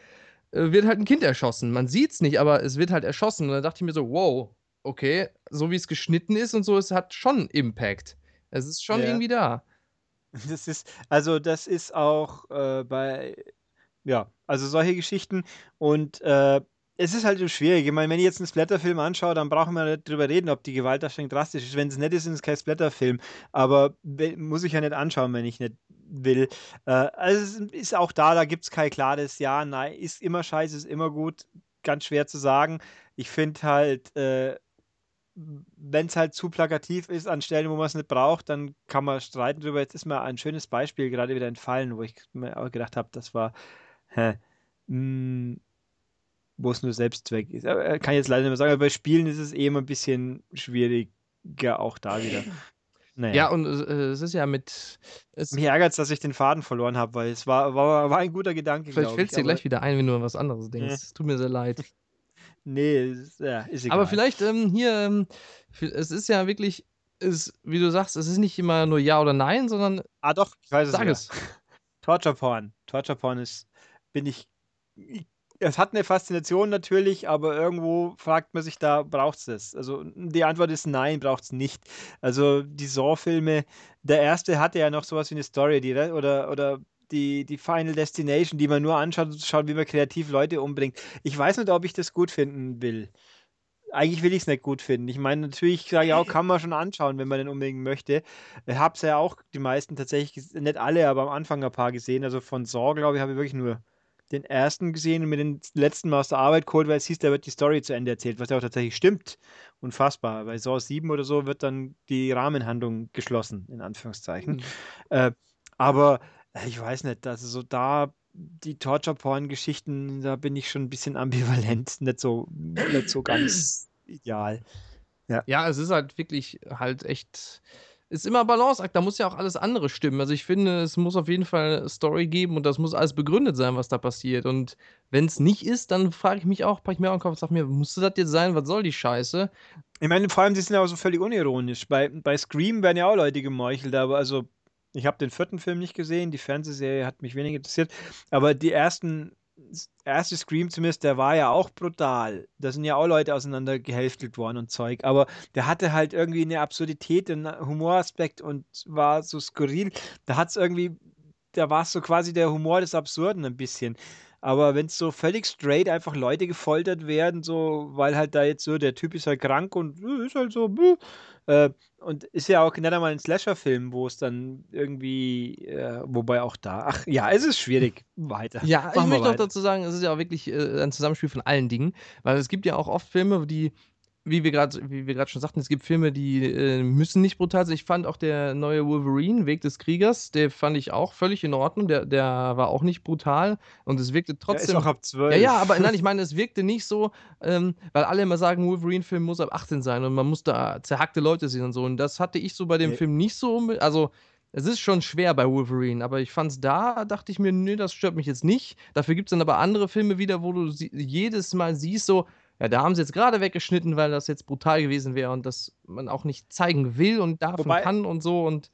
äh, wird halt ein Kind erschossen. Man sieht es nicht, aber es wird halt erschossen und dann dachte ich mir so, wow, okay, so wie es geschnitten ist und so, es hat schon Impact. Es ist schon Ja. irgendwie da. *laughs* Das ist, also das ist auch äh, bei, ja, also solche Geschichten und äh, es ist halt schwierig. Ich meine, wenn ich jetzt einen Splatterfilm anschaue, dann brauchen wir nicht drüber reden, ob die Gewaltdarstellung drastisch ist. Wenn es nicht ist, ist es kein Splatterfilm. Aber muss ich ja nicht anschauen, wenn ich nicht will. Äh, also es ist- ist auch da, da gibt es kein klares Ja, nein, ist immer scheiße, ist immer gut. Ganz schwer zu sagen. Ich finde halt, äh, wenn es halt zu plakativ ist an Stellen, wo man es nicht braucht, dann kann man streiten drüber. Jetzt ist mir ein schönes Beispiel gerade wieder entfallen, wo ich mir auch gedacht habe, das war, hä, mh, wo es nur Selbstzweck ist. Aber, äh, kann ich jetzt leider nicht mehr sagen, aber bei Spielen ist es immer ein bisschen schwieriger, auch da wieder. Naja. Ja, und äh, es ist ja mit. Es, Mich ärgert es, dass ich den Faden verloren habe, weil es war, war, war ein guter Gedanke, vielleicht fällt es dir gleich wieder ein, wenn du an was anderes denkst. Ja. Es tut mir sehr leid. Nee, ist, ja, ist egal. Aber vielleicht ähm, hier, ähm, es ist ja wirklich, es, wie du sagst, es ist nicht immer nur Ja oder Nein, sondern Ah, doch, ich weiß es sag es. *laughs* Torture Porn. Torture Porn ist, bin ich, ich- es hat eine Faszination natürlich, aber irgendwo fragt man sich da, braucht es das? Also die Antwort ist nein, braucht es nicht. Also die Saw-Filme, der erste hatte ja noch sowas wie eine Story, die, oder, oder die, die Final Destination, die man nur anschaut, und schaut, wie man kreativ Leute umbringt. Ich weiß nicht, ob ich das gut finden will. Eigentlich will ich es nicht gut finden. Ich meine, natürlich sage ich auch, kann man schon anschauen, wenn man den unbedingt möchte. Ich habe es ja auch die meisten tatsächlich, nicht alle, aber am Anfang ein paar gesehen. Also von Saw, glaube ich, habe ich wirklich nur den ersten gesehen und mir den letzten mal aus der Arbeit geholt, weil es hieß, da wird die Story zu Ende erzählt, was ja auch tatsächlich stimmt. Unfassbar. Bei Saw 7 oder so wird dann die Rahmenhandlung geschlossen, in Anführungszeichen. Mhm. Äh, aber ich weiß nicht, also so da die Torture-Porn-Geschichten, da bin ich schon ein bisschen ambivalent, nicht so, nicht so ganz ideal. Ja, es ist halt wirklich halt echt. Ist immer Balanceakt, da muss ja auch alles andere stimmen. Also ich finde, es muss auf jeden Fall eine Story geben und das muss alles begründet sein, was da passiert. Und wenn es nicht ist, dann frage ich mich auch, packe ich mir auch den Kopf und sag mir, musste das jetzt sein? Was soll die Scheiße? Ich meine, vor allem, sie sind ja auch so völlig unironisch. Bei, bei Scream werden ja auch Leute gemeuchelt, aber also, ich habe den vierten Film nicht gesehen, die Fernsehserie hat mich wenig interessiert, aber die ersten, erste Scream zumindest, der war ja auch brutal. Da sind ja auch Leute auseinandergehälftelt worden und Zeug, aber der hatte halt irgendwie eine Absurdität, einen Humoraspekt und war so skurril. Da hat es irgendwie, da war es so quasi der Humor des Absurden ein bisschen. Aber wenn es so völlig straight einfach Leute gefoltert werden, so, weil halt da jetzt so, der Typ ist halt krank und äh, ist halt so, äh, und ist ja auch nicht einmal ein Slasher-Film, wo es dann irgendwie, äh, wobei auch da, ach ja, es ist schwierig. Weiter. Ja, ich Machen wir möchte weiter. dazu sagen, es ist ja auch wirklich äh, ein Zusammenspiel von allen Dingen, weil es gibt ja auch oft Filme, die, wie wir gerade, wie wir gerade schon sagten, es gibt Filme, die äh, müssen nicht brutal sein. Ich fand auch der neue Wolverine, Weg des Kriegers, der fand ich auch völlig in Ordnung. Der, der war auch nicht brutal und es wirkte Der ist trotzdem. auch ab 12. Ja, ja, aber nein, ich meine, es wirkte nicht so, ähm, weil alle immer sagen, Wolverine-Film muss ab 18 sein und man muss da zerhackte Leute sehen und so. Und das hatte ich so bei dem Nee. Film nicht so. Also, es ist schon schwer bei Wolverine, aber ich fand's da, dachte ich mir, nö, das stört mich jetzt nicht. Dafür gibt es dann aber andere Filme wieder, wo du jedes Mal siehst, so, Ja, da haben sie jetzt gerade weggeschnitten, weil das jetzt brutal gewesen wäre und das man auch nicht zeigen will und darf Wobei- und kann und so und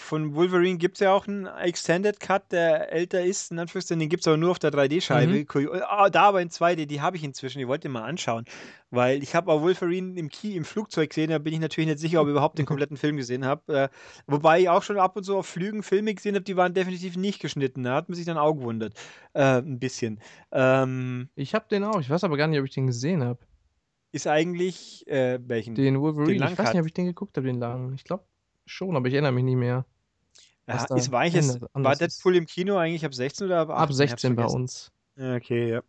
Von Wolverine gibt es ja auch einen Extended Cut, der älter ist, in Anführungszeichen, den gibt es aber nur auf der 3D-Scheibe. Mhm. Kurio- Ah, da aber in 2D, die habe ich inzwischen, die wollte ich mal anschauen. Weil ich habe auch Wolverine im Key, im Flugzeug gesehen, da bin ich natürlich nicht sicher, ob ich überhaupt den kompletten Film gesehen habe. Äh, wobei ich auch schon ab und zu auf Flügen Filme gesehen habe, die waren definitiv nicht geschnitten. Da hat man sich dann auch gewundert. Äh, ein bisschen. Ähm, ich habe den auch. Ich weiß aber gar nicht, ob ich den gesehen habe. ist eigentlich, äh, welchen? Den Wolverine. ich weiß nicht, ob ich den geguckt habe, den langen. Ich glaube schon, aber ich erinnere mich nicht mehr. Ja, da ist, war, eigentlich jetzt, war. Deadpool im Kino eigentlich ab 16 oder ab 18? Ab Ich hab's 16 bei uns. Okay, ja.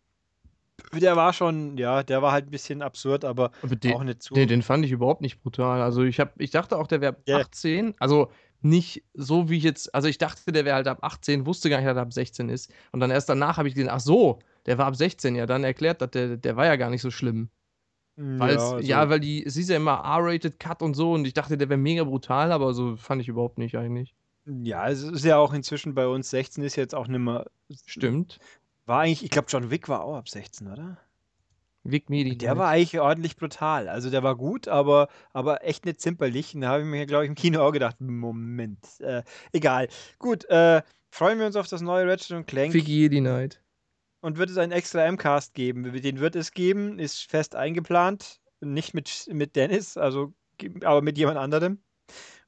Der war schon, ja, der war halt ein bisschen absurd, aber Aber den, auch nicht zu. den, den fand ich überhaupt nicht brutal. Also ich habe, ich dachte auch, der wäre Ja. 18. Also nicht so wie ich jetzt, also ich dachte, der wäre halt ab 18, wusste gar nicht, dass er ab 16 ist. Und dann erst danach habe ich gesehen, ach so, der war ab 16. Ja, dann erklärt, dass der, der war ja gar nicht so schlimm. Weil ja, ja, also- weil die, es ist ja immer R-rated Cut und so und ich dachte, der wäre mega brutal, aber so fand ich überhaupt nicht eigentlich. ja, es ist ja auch inzwischen bei uns 16 ist jetzt auch nicht mehr. Stimmt. War eigentlich, ich glaube, John Wick war auch ab 16, oder? Vic Medi. Der war eigentlich ordentlich brutal. Also der war gut, aber, aber echt nicht zimperlich. Und da habe ich mir, glaube ich, im Kino auch gedacht, Moment, äh, egal. Gut, äh, freuen wir uns auf das neue Ratchet und Clank. Vic Jedi Knight. Und wird es einen extra M-Cast geben? Den wird es geben, ist fest eingeplant. Nicht mit, mit Dennis, also, aber mit jemand anderem.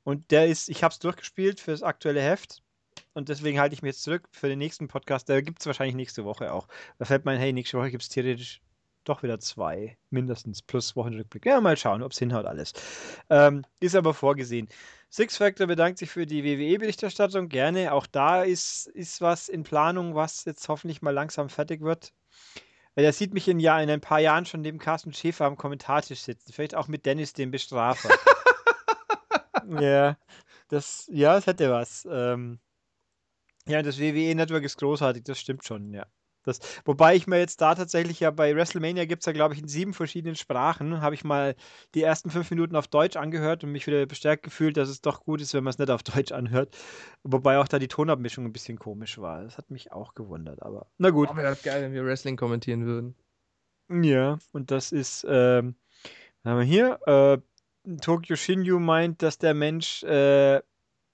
Und der ist, ich habe es durchgespielt für das aktuelle Heft. Und deswegen halte ich mich jetzt zurück für den nächsten Podcast. Der gibt es wahrscheinlich nächste Woche auch. Da fällt mein, hey, nächste Woche gibt es theoretisch doch wieder zwei, mindestens, plus Wochenrückblick. Ja, mal schauen, ob es hinhaut alles. Ähm, ist aber vorgesehen. Six Factor bedankt sich für die WWE-Berichterstattung. Gerne. Auch da ist, ist was in Planung, was jetzt hoffentlich mal langsam fertig wird. Weil er sieht mich in, Jahr, in ein paar Jahren schon neben Carsten Schäfer am Kommentartisch sitzen. Vielleicht auch mit Dennis, dem Bestrafer. *laughs* ja, das, ja, das hätte was. Ähm, ja, das WWE-Network ist großartig, das stimmt schon, ja. Das, wobei ich mir jetzt da tatsächlich ja bei WrestleMania gibt es ja, glaube ich, in sieben verschiedenen Sprachen, habe ich mal die ersten fünf Minuten auf Deutsch angehört und mich wieder bestärkt gefühlt, dass es doch gut ist, wenn man es nicht auf Deutsch anhört. Wobei auch da die Tonabmischung ein bisschen komisch war. Das hat mich auch gewundert, aber na gut. Oh, wäre das geil, wenn wir Wrestling kommentieren würden. Ja, und das ist, ähm, haben wir hier? Äh, Tokyo Shinju meint, dass der Mensch, äh,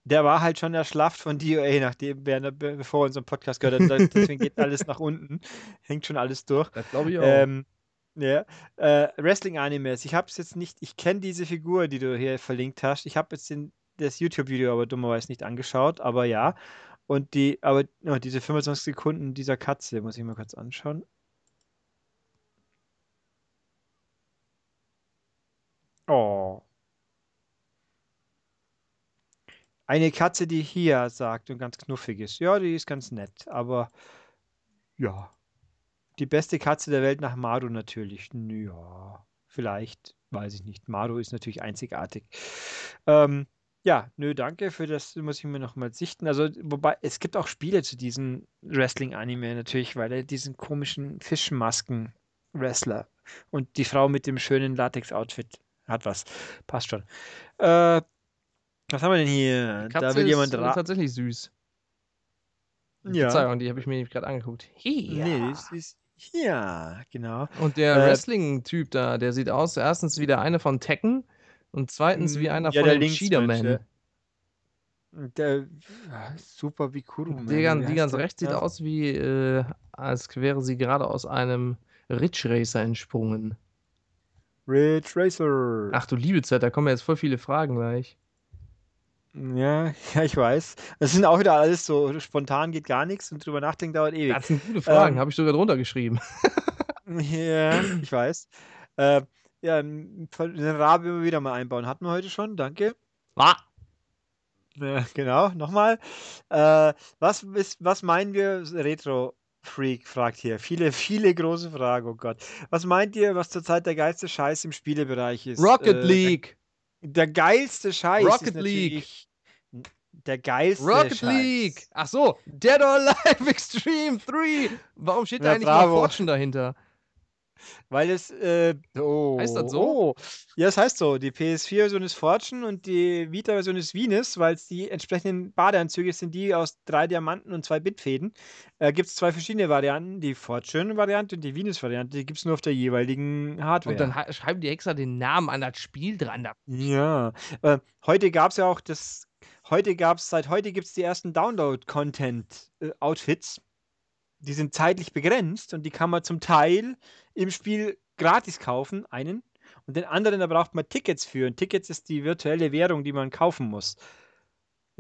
der war halt schon erschlafft von DOA, nachdem, wer- bevor er unseren Podcast gehört hat. Deswegen geht *laughs* alles nach unten. Hängt schon alles durch. Das glaube ich auch. Ähm, ja, äh, Wrestling-Animes. Ich habe es jetzt nicht, ich kenne diese Figur, die du hier verlinkt hast. Ich habe jetzt den, das YouTube-Video aber dummerweise nicht angeschaut, aber ja. Und die, aber oh, diese 25 Sekunden dieser Katze, muss ich mal kurz anschauen. Oh. Eine Katze, die hier sagt und ganz knuffig ist. Ja, die ist ganz nett, aber ja. Die beste Katze der Welt nach Maru natürlich. Ja, vielleicht, weiß ich nicht. Maru ist natürlich einzigartig. Ähm, ja, nö, danke für das, muss ich mir nochmal sichten. Also, wobei, es gibt auch Spiele zu diesem Wrestling-Anime natürlich, weil er diesen komischen Fischmasken-Wrestler und die Frau mit dem schönen Latex-Outfit hat was. Passt schon. Äh, was haben wir denn hier? Katze da will jemand ist äh, ra tatsächlich süß. Ja. Verzeihung, die habe ich mir nämlich gerade angeguckt. Ja. Nee, das ist. Ja, genau. Und der Äh, Wrestling-Typ da, der sieht aus, erstens wie der eine von Tekken und zweitens wie Mm, einer ja, von Cheetah-Man. Mensch, Der, super wie Kuru. Die, ganz- die rechts sieht Ja. aus wie, äh, als wäre sie gerade aus einem Ridge Racer entsprungen. Ridge Racer. Ach du liebe Zeit, da kommen jetzt voll viele Fragen gleich. Ja, *laughs* ja, ich weiß. Das sind auch wieder alles so spontan geht gar nichts und drüber nachdenken dauert ewig. Das sind gute Fragen, Ähm, habe ich sogar drunter geschrieben. *laughs* Ja, ich weiß. Äh, ja, den Rabe immer wieder mal einbauen. Hatten wir heute schon, danke. Ah, Ja, genau, nochmal. Äh, was, ist, was meinen wir, Retro Freak fragt hier. Viele, viele große Fragen, oh Gott. Was meint ihr, was zurzeit der geilste Scheiß im Spielebereich ist? Rocket Äh, League! Der, geilste Scheiß Rocket League. der geilste Rocket Scheiß. League! Ach so, Dead or Alive *laughs* Extreme 3! Warum steht da Ja, eigentlich noch bravo. Fortune dahinter? Weil es, äh, oh, Heißt das so? oh, ja, das heißt so. Die PS4-Version ist Fortune und die Vita-Version ist Venus, weil es die entsprechenden Badeanzüge sind, die aus drei Diamanten und zwei Bitfäden. Äh, gibt es zwei verschiedene Varianten, die Fortune-Variante und die Venus-Variante. Die gibt es nur auf der jeweiligen Hardware. Und dann schreiben die extra den Namen an das Spiel dran. Ja, äh, heute gab es ja auch das, heute gab es, seit heute gibt es die ersten Download-Content-Outfits. die sind zeitlich begrenzt und die kann man zum Teil im Spiel gratis kaufen, einen. Und den anderen, da braucht man Tickets für. Und Tickets ist die virtuelle Währung, die man kaufen muss.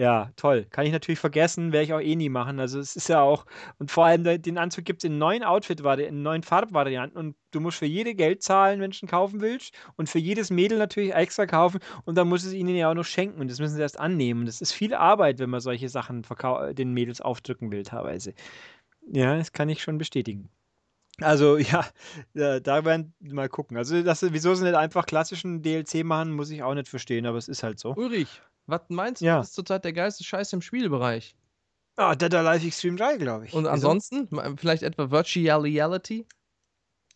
Ja, toll. Kann ich natürlich vergessen, werde ich auch eh nie machen. Also es ist ja auch, und vor allem den Anzug gibt es in neun outfit in neun Farbvarianten und du musst für jede Geld zahlen, wenn du ihn kaufen willst und für jedes Mädel natürlich extra kaufen und dann muss es ihnen ja auch noch schenken und das müssen sie erst annehmen. Das ist viel Arbeit, wenn man solche Sachen den Mädels aufdrücken will teilweise. Ja, das kann ich schon bestätigen. Also *laughs* ja, äh, da werden mal gucken. Also das, wieso sie nicht einfach klassischen DLC machen, muss ich auch nicht verstehen, aber es ist halt so. Ulrich, was meinst du, Ja. ist zurzeit der geilste Scheiß im Spielbereich? Ah, Dead Alive Extreme 3, glaube ich. Und ansonsten, Ma- vielleicht etwa Virtual Reality?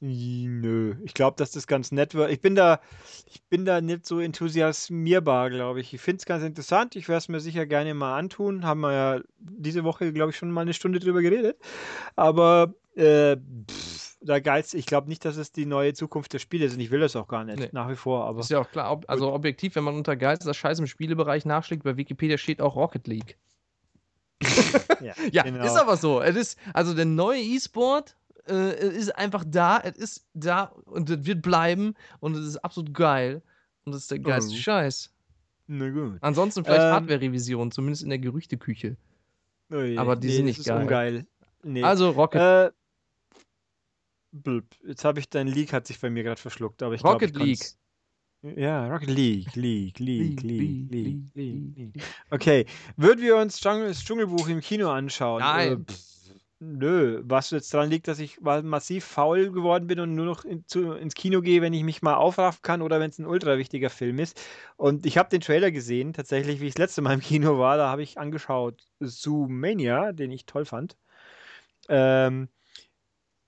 Nö, ich glaube, dass das ganz nett wird. Ich bin da, ich bin da nicht so enthusiasmierbar, glaube ich. Ich finde es ganz interessant. Ich werde es mir sicher gerne mal antun. Haben wir ja diese Woche, glaube ich, schon mal eine Stunde drüber geredet. Aber äh, pff, da geilst, ich glaube nicht, dass es die neue Zukunft der Spiele ist. Und ich will das auch gar nicht, Nee. nach wie vor. Aber Ist ja auch klar. Ob, also objektiv, wenn man unter geilster Scheiß im Spielebereich nachschlägt, bei Wikipedia steht auch Rocket League. *laughs* ja, Ja, genau. ist aber so. Es ist, also der neue E-Sport äh, ist einfach da, es ist da und es wird bleiben und es ist absolut geil. Und es ist der geilste Oh. Scheiß. Na gut. Ansonsten vielleicht Ähm, Hardware-Revision, zumindest in der Gerüchteküche. Ui, aber die nee, sind das nicht geil. ungeil. Nee. Also Rocket, Äh, blub. Jetzt habe ich dein Leak hat sich bei mir gerade verschluckt, aber ich glaub, Rocket ich kann's- Ja, Rocket League, League, League, League, League, League, League. Okay, würden wir uns das Dschungelbuch im Kino anschauen? Nein. Äh, pff, nö, was jetzt daran liegt, dass ich massiv faul geworden bin und nur noch in, zu, ins Kino gehe, wenn ich mich mal aufraffen kann oder wenn es ein ultra wichtiger Film ist. Und ich habe den Trailer gesehen, tatsächlich, wie ich das letzte Mal im Kino war, da habe ich angeschaut Zoomania, den ich toll fand. Ähm,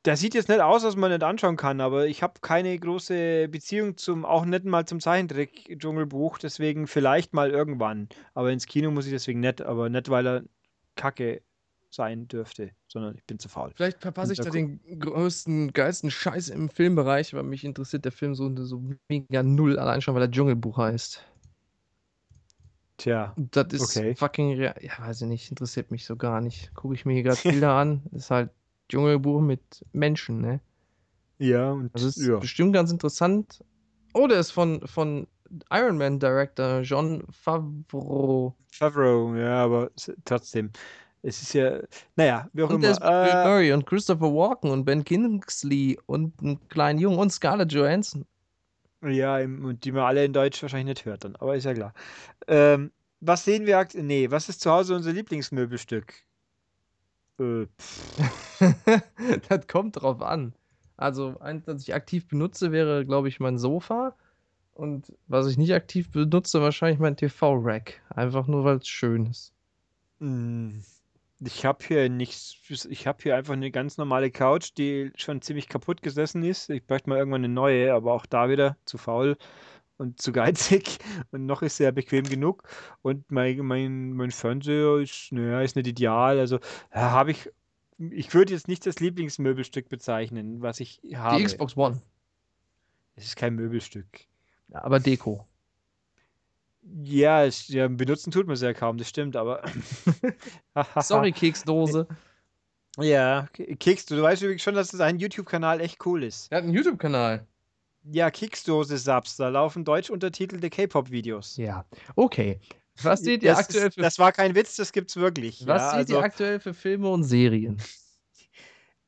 der sieht jetzt nicht aus, dass man nicht anschauen kann, aber ich habe keine große Beziehung zum, auch nicht mal zum Zeichentrick-Dschungelbuch, deswegen vielleicht mal irgendwann. Aber ins Kino muss ich deswegen nicht, aber nicht, weil er kacke sein dürfte, sondern ich bin zu faul. vielleicht verpasse ich da den größten, geilsten Scheiß im Filmbereich, weil mich interessiert der Film so, so mega null, allein schon, weil er Dschungelbuch heißt. Tja, Das ist Okay. fucking, rea- ja, weiß ich nicht, interessiert mich so gar nicht. Gucke ich mir hier gerade Bilder an, ist halt Dschungelbuch mit Menschen, ne? ja, und Also ist ja. bestimmt ganz interessant. Oh, der ist von, von Iron Man Director John Favreau. Favreau, ja, aber trotzdem. Es ist ja, naja, wie auch Und der ist immer. mit Bill Äh, Murray und Christopher Walken und Ben Kingsley und einen kleinen Jungen und Scarlett Johansson. Ja, und die man alle in Deutsch wahrscheinlich nicht hört dann, aber ist ja klar. Ähm, was sehen wir? akt- Nee, was ist zu Hause unser Lieblingsmöbelstück? Äh, *laughs* das kommt drauf an. Also, eins, das ich aktiv benutze, wäre, glaube ich, mein Sofa. Und was ich nicht aktiv benutze, wahrscheinlich mein TV-Rack. Einfach nur, weil es schön ist. mh, ich habe hier nichts. Ich habe hier einfach eine ganz normale Couch, die schon ziemlich kaputt gesessen ist. Ich bräuchte mal irgendwann eine neue, aber auch da wieder zu faul und zu geizig. *laughs* Und noch ist ja bequem genug. Und mein, mein, mein Fernseher ist, naja, ist nicht ideal. Also ja, habe ich. Ich würde jetzt nicht das Lieblingsmöbelstück bezeichnen, was ich habe. Die Xbox One. Es ist kein Möbelstück. Ja, aber Deko. Ja, es, ja, benutzen tut man es ja kaum, das stimmt, aber. *laughs* Sorry, *laughs* Keksdose. Ja, Keks, du weißt übrigens schon, dass das ein YouTube-Kanal echt cool ist. Er hat einen YouTube-Kanal. Ja, Keksdose Subs, da laufen deutsch untertitelte K-Pop-Videos. Ja. Okay. Was seht ihr Das, aktuell ist, für das war kein Witz, das gibt's wirklich. Was ja, seht also, ihr aktuell für Filme und Serien? *laughs*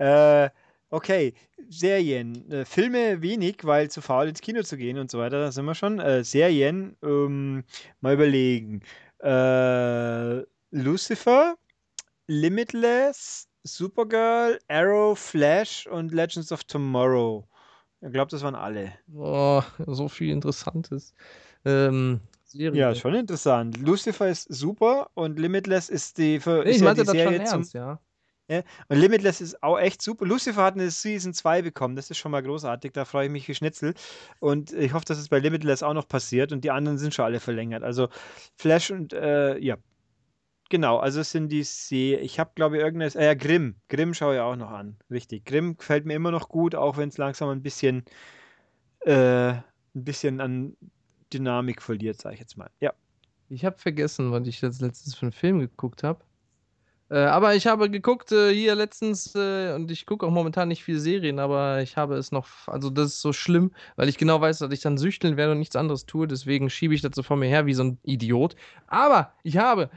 Äh, okay, Serien. Äh, Filme wenig, weil zu faul ins Kino zu gehen und so weiter, da sind wir schon. Äh, Serien, ähm, mal überlegen. Äh, Lucifer, Limitless, Supergirl, Arrow, Flash und Legends of Tomorrow. Ich glaube, das waren alle. Oh, so viel Interessantes. Ähm, Serien. Ja, schon interessant. Lucifer ist super und Limitless ist die, für, Nee, ich ja meinte die das schon Serie zum. ernst, ja. Ja, und Limitless ist auch echt super. Lucifer hat eine Season 2 bekommen. Das ist schon mal großartig. Da freue ich mich wie Schnitzel. Und ich hoffe, dass es bei Limitless auch noch passiert. Und die anderen sind schon alle verlängert. Also Flash und, äh, ja. Genau, also es sind die See. Ich habe, glaube ich, irgendeines. Äh, ja, Grimm. Grimm schaue ich auch noch an. Richtig. Grimm gefällt mir immer noch gut, auch wenn es langsam ein bisschen, äh, ein bisschen an Dynamik verliert, sage ich jetzt mal. Ja. Ich habe vergessen, was ich jetzt letztens für einen Film geguckt habe. Äh, aber ich habe geguckt äh, hier letztens äh, und ich gucke auch momentan nicht viele Serien, aber ich habe es noch, also das ist so schlimm, weil ich genau weiß, dass ich dann süchteln werde und nichts anderes tue. Deswegen schiebe ich das so vor mir her wie so ein Idiot. Aber ich habe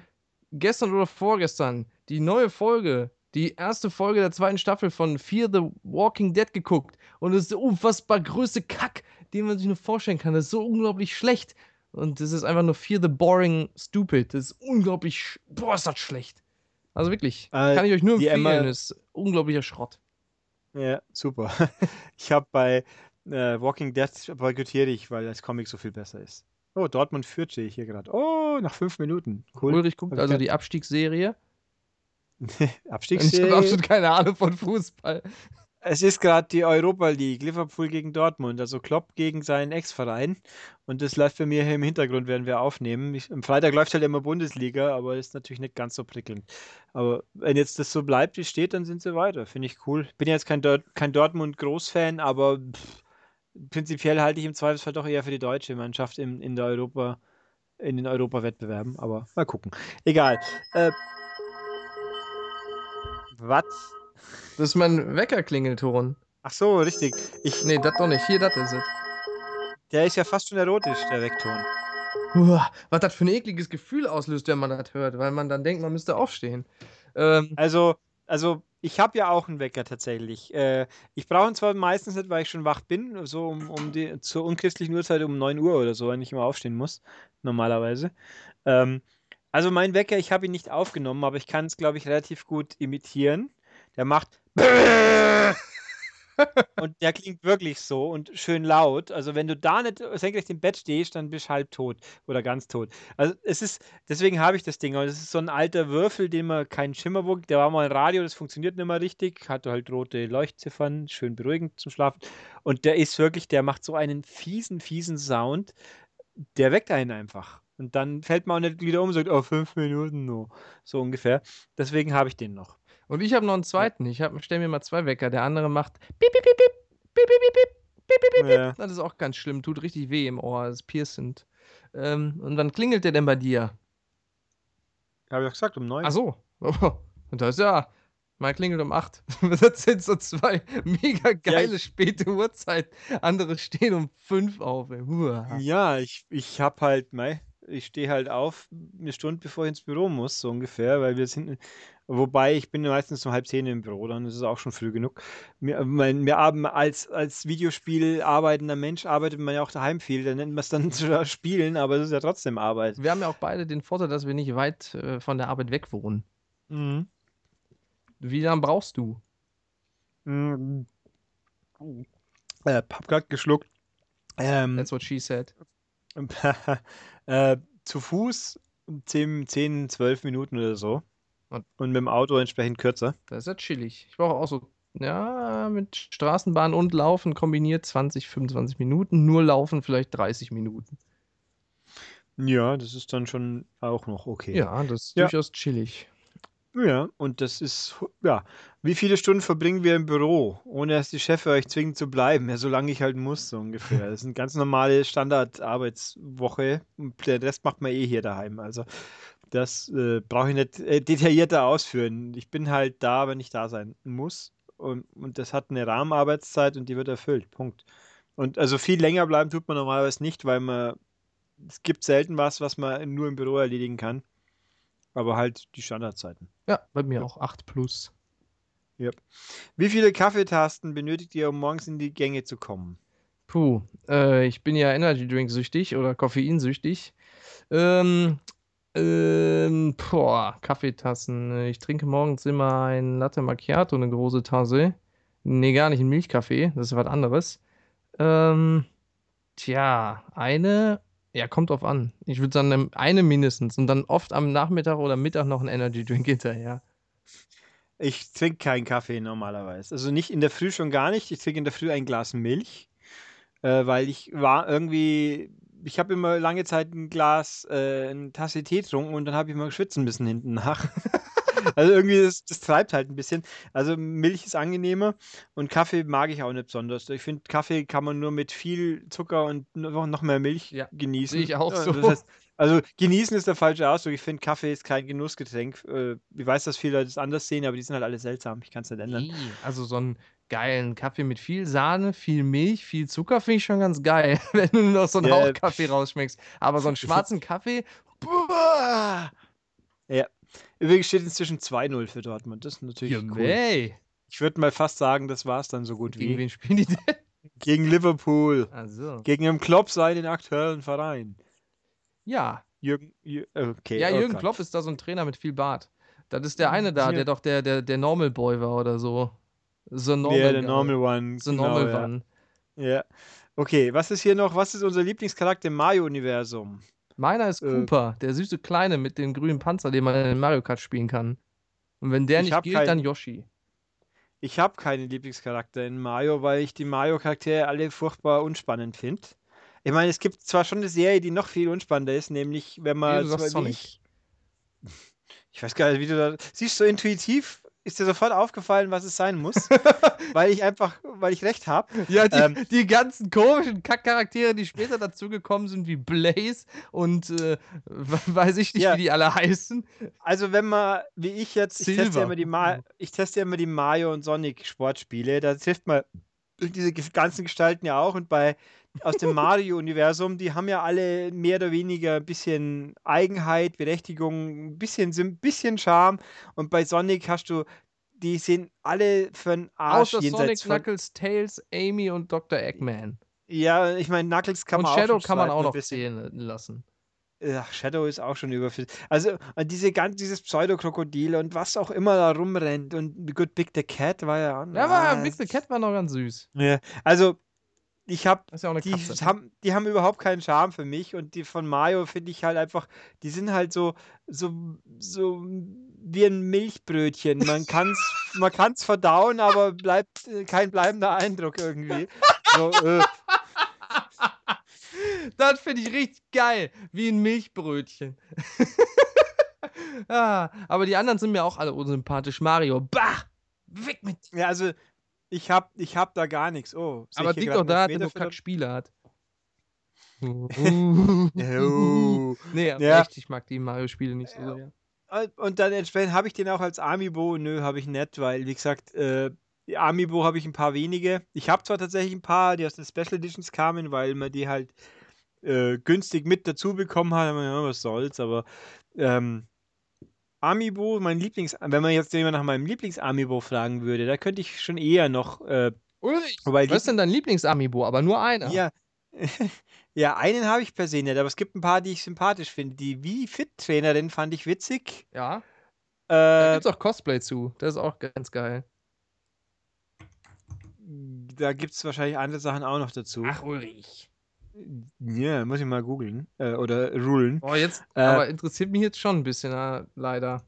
gestern oder vorgestern die neue Folge, die erste Folge der zweiten Staffel von Fear the Walking Dead geguckt und es ist der unfassbar größte Kack, den man sich nur vorstellen kann. Das ist so unglaublich schlecht. Und das ist einfach nur Fear the Boring Stupid. Das ist unglaublich, boah, ist das schlecht. Also wirklich, Äh, kann ich euch nur empfehlen. Emma- ist unglaublicher Schrott. Ja, super. *laughs* Ich habe bei äh, Walking Dead boykottiere ich, weil das Comic so viel besser ist. Oh, Dortmund führt sehe ich hier gerade. Oh, nach fünf Minuten. Cool. Ulrich guckt also die Abstiegsserie. *laughs* Und ich habe Abstiegsserie. absolut keine Ahnung von Fußball. Es ist gerade die Europa League, Liverpool gegen Dortmund, also Klopp gegen seinen Ex-Verein. Und das läuft bei mir hier im Hintergrund, werden wir aufnehmen. Ich, am Freitag läuft halt immer Bundesliga, aber ist natürlich nicht ganz so prickelnd. Aber wenn jetzt das so bleibt, wie steht, dann sind sie weiter. Finde ich cool. Bin jetzt kein, Dort kein Dortmund-Großfan, aber pff, prinzipiell halte ich im Zweifelsfall doch eher für die deutsche Mannschaft in, in der Europa, in den Europa-Wettbewerben. Aber mal gucken. Egal. Äh, was? Das ist mein Weckerklingelton. Ach so, richtig. Ich, Nee, das doch nicht. Hier, das ist es. Der ist ja fast schon erotisch, der. Uah, was das für ein ekliges Gefühl auslöst, wenn man das hört, weil man dann denkt, man müsste aufstehen. Ähm, Also, also ich habe ja auch einen Wecker tatsächlich. Äh, ich brauche ihn zwar meistens nicht, weil ich schon wach bin, so um, um die, zur unchristlichen Uhrzeit um 9 Uhr oder so, wenn ich immer aufstehen muss, normalerweise. Ähm, also mein Wecker, ich habe ihn nicht aufgenommen, aber ich kann es, glaube ich, relativ gut imitieren. Der macht *laughs* und der klingt wirklich so und schön laut. Also wenn du da nicht senkrecht im Bett stehst, dann bist du halb tot oder ganz tot. Also es ist, deswegen habe ich das Ding. Und es ist so ein alter Würfel, den man keinen Schimmer wog. Der war mal ein Radio, das funktioniert nicht mehr richtig. Hatte halt rote Leuchtziffern, schön beruhigend zum Schlafen. Und der ist wirklich, der macht so einen fiesen, fiesen Sound. Der weckt einen einfach. Und dann fällt man auch nicht wieder um und sagt, oh, fünf Minuten nur. So ungefähr. Deswegen habe ich den noch. Und ich habe noch einen zweiten. Ich stelle mir mal zwei Wecker. Der andere macht piep, piep, piep, piep, piep, piep, piep, piep, piep. Ja. Das ist auch ganz schlimm. Tut richtig weh im Ohr. Das ist piercend. Ähm, und wann klingelt der denn bei dir? Habe ich auch gesagt, um neun. Ach so. Und das ist ja. Mein klingelt um 8. Das sind so zwei mega geile späte Uhrzeit. Andere stehen um 5 auf. Ey. Ja, ich, ich hab halt, mei, ich stehe halt auf, eine Stunde bevor ich ins Büro muss, so ungefähr, weil wir sind, wobei ich bin meistens um halb zehn im Büro, dann ist es auch schon früh genug. Wir, mein, haben als, als Videospiel arbeitender Mensch arbeitet man ja auch daheim viel, dann nennt man es dann *laughs* Spielen, aber es ist ja trotzdem Arbeit. Wir haben ja auch beide den Vorteil, dass wir nicht weit äh, von der Arbeit weg wohnen. Mhm. Wie lange brauchst du? Mhm. Äh, hab grad geschluckt. Ähm, That's what she said. *laughs* äh, zu Fuß 10, 10, 12 Minuten oder so. Und- Und mit dem Auto entsprechend kürzer. Das ist ja chillig. Ich brauche auch so, ja, mit Straßenbahn und Laufen kombiniert 20, 25 Minuten. Nur Laufen vielleicht 30 Minuten. Ja, das ist dann schon auch noch okay. Ja, das ist Ja. durchaus chillig. Ja, und das ist, ja, wie viele Stunden verbringen wir im Büro, ohne dass die Chefs euch zwingen zu bleiben? Ja, solange ich halt muss, so ungefähr. Das ist eine ganz normale Standardarbeitswoche. Und Der Rest macht man eh hier daheim. Also, das äh, brauche ich nicht äh, detaillierter ausführen. Ich bin halt da, wenn ich da sein muss. Und, und das hat eine Rahmenarbeitszeit und die wird erfüllt. Punkt. Und also viel länger bleiben tut man normalerweise nicht, weil man, es gibt selten was, was man nur im Büro erledigen kann. Aber halt die Standardzeiten. Ja, bei mir auch 8 plus. Wie viele Kaffeetasten benötigt ihr, um morgens in die Gänge zu kommen? Puh, äh, ich bin ja Energy Drink süchtig oder Koffeinsüchtig. Ähm, ähm, boah, Kaffeetassen. Ich trinke morgens immer ein Latte Macchiato, eine große Tasse. Nee, gar nicht ein Milchkaffee, das ist was anderes. Ähm, tja, eine, ja, kommt drauf an. Ich würde sagen, eine- mindestens und dann oft am Nachmittag oder Mittag noch ein Energy Drink hinterher. Ich trinke keinen Kaffee normalerweise. Also nicht in der Früh schon gar nicht. Ich trinke in der Früh ein Glas Milch, äh, weil ich war irgendwie, ich habe immer lange Zeit ein Glas, äh, eine Tasse Tee getrunken und dann habe ich mal schwitzen müssen hinten nach. *laughs* *laughs* also irgendwie, das, das treibt halt ein bisschen. Also Milch ist angenehmer und Kaffee mag ich auch nicht besonders. Ich finde, Kaffee kann man nur mit viel Zucker und noch noch mehr Milch Ja, genießen. sehe ich auch so. Das heißt, also genießen ist der falsche Ausdruck. Ich finde, Kaffee ist kein Genussgetränk. Äh, Ich weiß, dass viele Leute es anders sehen, aber die sind halt alle seltsam. Ich kann es nicht ändern. Also so einen geilen Kaffee mit viel Sahne, viel Milch, viel Zucker finde ich schon ganz geil, *laughs* wenn du noch so einen Ja. Hauch Kaffee rausschmeckst. Aber so einen *laughs* schwarzen Kaffee, Ja. Übrigens steht inzwischen 2-0 für Dortmund. Das ist natürlich cool. Hey, Ich würde mal fast sagen, das war es dann so gut gegen wie. wen spielen die denn? Gegen Liverpool. Also, Gegen den Klopp seinen aktuellen Verein. ja. Jürgen, Jür- okay. Ja, oh Jürgen Gott. Klopp ist da so ein Trainer mit viel Bart. Das ist der eine da, Ja. der doch der, der, der Normal Boy war oder so. So Normal. Ja, der Guy. Normal One. So genau, Normal ja. One. Ja. Okay, was ist hier noch? Was ist unser Lieblingscharakter im Mario-Universum? Meiner ist Äh. Cooper, der süße Kleine mit dem grünen Panzer, den man in Mario Kart spielen kann. Und wenn der Ich nicht gilt, keinen- dann Yoshi. Ich habe keinen Lieblingscharakter in Mario, weil ich die Mario-Charaktere alle furchtbar unspannend finde. Ich meine, es gibt zwar schon eine Serie, die noch viel unspannender ist, nämlich wenn Nee, man. du sagst Sonic. Ich, *laughs* ich weiß gar nicht, wie du da. Siehst du, so intuitiv ist dir sofort aufgefallen, was es sein muss, *laughs* weil ich einfach, weil ich recht habe. Ja, die, Ähm. die ganzen komischen Kackcharaktere, die später dazugekommen sind, wie Blaze und äh, weiß ich nicht, Ja. wie die alle heißen. Also wenn man, wie ich jetzt, ich teste ja immer die, Ma ich teste ja immer die Mario und Sonic Sportspiele, da trifft man diese ganzen Gestalten ja auch und bei aus dem Mario-Universum, die haben ja alle mehr oder weniger ein bisschen Eigenheit, Berechtigung, ein bisschen, Sym- bisschen Charme und bei Sonic hast du, die sind alle für einen Arsch Außer jenseits Sonic, von, Knuckles, Tails, Amy und Dr. Eggman. ja, ich meine, Knuckles kann und man Shadow auch kann man auch ein noch bisschen. zählen lassen. Ach, Shadow ist auch schon überflüssig. Also, diese ganz, dieses Pseudokrokodil und was auch immer da rumrennt und Good Big the Cat war ja auch. Ja, aber Big the Cat war noch ganz süß. Ja, also, ich habe ja die haben, die haben überhaupt keinen Charme für mich und die von Mario finde ich halt einfach, die sind halt so, so, so wie ein Milchbrötchen. Man kann's, *laughs* man kann's verdauen, aber bleibt äh, kein bleibender Eindruck irgendwie. So, äh, *laughs* Das finde ich richtig geil. Wie ein Milchbrötchen. *laughs* ah, aber die anderen sind mir auch alle unsympathisch. Mario, bah! Weg mit dir. ja, also ich hab, ich hab da gar nichts. Oh, Aber liegt doch da, einen dass er nur Elfmeter für Kack-Spiele hat. *laughs* Oh. *laughs* nee, Ja. echt, ich mag die Mario-Spiele nicht so sehr. Und- dann entsprechend habe ich den auch als Amiibo. Nö, habe ich nicht, weil, wie gesagt, äh, Amiibo habe ich ein paar wenige. Ich habe zwar tatsächlich ein paar, die aus den Special Editions kamen, weil man die halt äh, günstig mit dazu bekommen hat. Ja, was soll's, aber ähm, Amiibo, mein Lieblings... Wenn man jetzt jemand nach meinem Lieblings-Amiibo fragen würde, da könnte ich schon eher noch... Äh, Ulrich, Wobei was ist denn dein Lieblings-Amiibo? Aber nur einer. ja, *laughs* ja, einen habe ich per se nicht, aber es gibt ein paar, die ich sympathisch finde. Die Wii-Fit-Trainerin fand ich witzig. Ja. Da Äh, gibt's auch Cosplay zu. Das ist auch ganz geil. Da gibt es wahrscheinlich andere Sachen auch noch dazu. Ach, Ulrich. Ja, muss ich mal googeln. Äh, oder rulen. Oh, jetzt, Äh, aber interessiert mich jetzt schon ein bisschen, äh, leider.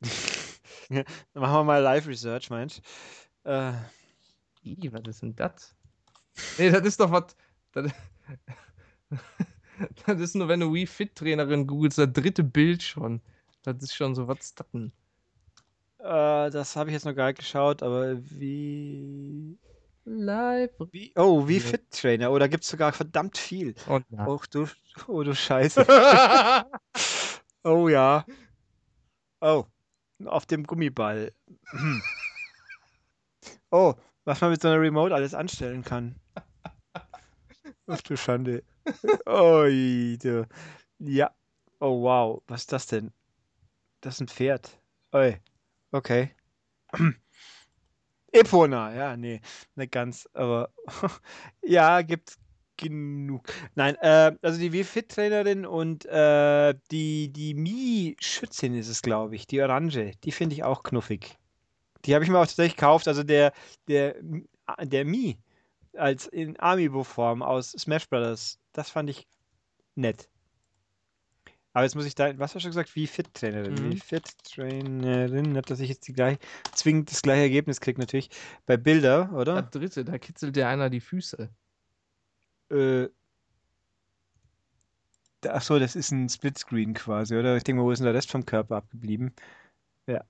*laughs* Dann machen wir mal Live-Research, meinst du? Äh, Ih, was ist denn das? Nee, das ist doch was. Das, *laughs* das ist nur, wenn du Wii Fit Trainerin googelst, das dritte Bild schon. Das ist schon so, was ist das denn? äh, das habe ich jetzt noch gar nicht geschaut, aber wie. Live. wie oh, wie Ja. Fit-Trainer. Oh, da gibt es sogar verdammt viel. Und. Och, du, oh, du Scheiße. *laughs* *laughs* Oh ja. Oh, auf dem Gummiball. *clears throat* Oh, was man mit so einer Remote alles anstellen kann. Ach du Schande. Ui, du. Ja. Oh wow, was ist das denn? Das ist ein Pferd. Oi. Okay. *clears throat* Epona, ja, nee, nicht ganz, aber *laughs* ja, gibt's genug. Nein, äh, also die W-Fit-Trainerin und äh, die, die Mi-Schützin ist es, glaube ich, die Orange, die finde ich auch knuffig. Die habe ich mir auch tatsächlich gekauft, also der, der, der Mi als in Amiibo-Form aus Smash Brothers, das fand ich nett. Aber jetzt muss ich da, was hast du gesagt? Wie fit Trainerin? Mhm. Wie fit Trainerin? Nicht, dass ich jetzt die gleich, zwingend das gleiche Ergebnis kriege, natürlich. Bei Bilder, oder? Das dritte, da kitzelt dir einer die Füße. Äh, da- ach so, das ist ein Splitscreen quasi, oder? Ich denke mal, wo ist denn der Rest vom Körper abgeblieben? Ja.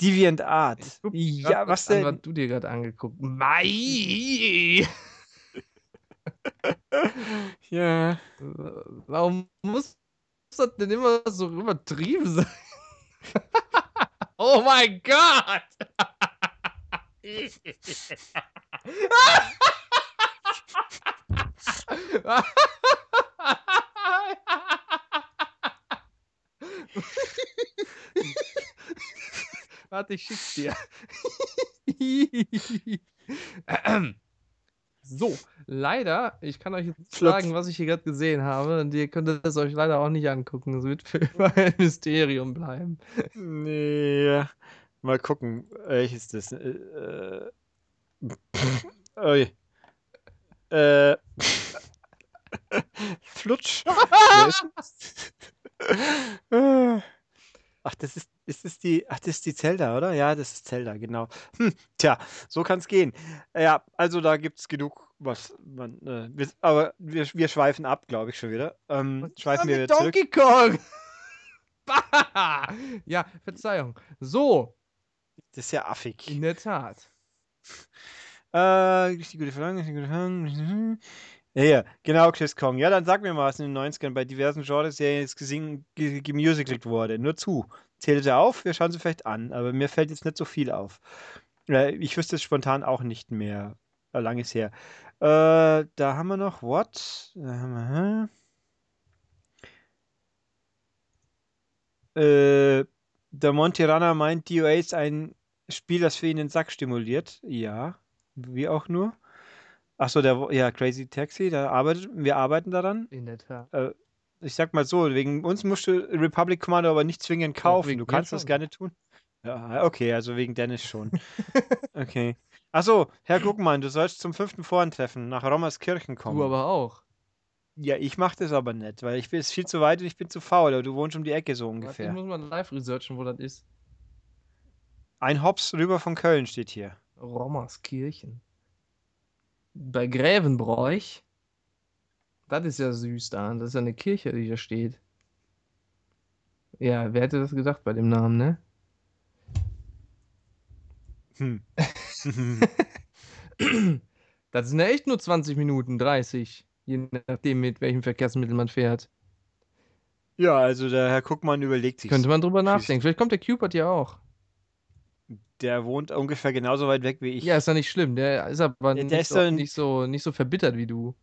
Deviant Art. Ja, was an, denn? was du dir gerade angeguckt. Mai! *laughs* Ja. Warum muss das denn immer so übertrieben sein? *laughs* oh mein Gott! *laughs* Warte, ich schick's dir. So, leider, ich kann euch jetzt sagen, was ich hier gerade gesehen habe, und ihr könnt es euch leider auch nicht angucken. Es wird für *laughs* immer ein Mysterium bleiben. Nee. Mal gucken, welches das. Äh, äh. Äh. *laughs* Flutsch. *laughs* Ach, das ist, ist das die, ach, das ist die Zelda, oder? Ja, das ist Zelda, genau. Hm, tja, so kann es gehen. Ja, also da gibt es genug, was man, äh, wir, aber wir, wir schweifen ab, glaube ich schon wieder. Ähm, schweifen wir wieder zurück. Donkey Kong! *laughs* Bah! ja, Verzeihung. So, Das ist ja affig. in der Tat. Äh, richtig gute Frage, richtig gute Frage. Ja, ja, genau, Chris Kong. Ja, dann sag mir mal, was in den 90ern bei diversen gesingen, ge- gemusicalt wurde. Nur zu. Zählt er auf? Wir schauen sie vielleicht an, aber mir fällt jetzt nicht so viel auf. Ich wüsste es spontan auch nicht mehr. Lang ist her. Äh, da haben wir noch What? Da haben wir? Äh, der Montirana meint, DOA ist ein Spiel, das für ihn den Sack stimuliert. Ja, wie auch nur. Achso, der, ja, Crazy Taxi, da arbeitet, wir arbeiten daran. In der Tat. Ich sag mal so, wegen uns musst du Republic Commando aber nicht zwingend kaufen. Du kannst das schon. gerne tun. Ja, okay, also wegen Dennis schon. *laughs* Okay. Achso, Herr Guckmann, du sollst zum fünften Vorentreffen nach Rommerskirchen kommen. Du aber auch. Ja, ich mach das aber nicht, weil ich bin ist viel zu weit und ich bin zu faul, aber du wohnst um die Ecke so Warte, Ich ungefähr. muss mal live researchen, wo das ist. Ein Hops rüber von Köln steht hier. Rommerskirchen. Bei Grävenbräuch. Das ist ja süß da. Das ist ja eine Kirche, die hier steht. Ja, wer hätte das gedacht bei dem Namen, ne? Hm. *laughs* Das sind ja echt nur 20 Minuten, 30. Je nachdem, mit welchem Verkehrsmittel man fährt. ja, also der Herr Guckmann überlegt sich. Könnte man drüber nachdenken. Vielleicht kommt der Cupid ja auch. Der wohnt ungefähr genauso weit weg wie ich. Ja, ist ja nicht schlimm. Der ist aber Der- nicht, ist so, ein- nicht, so, nicht so verbittert wie du.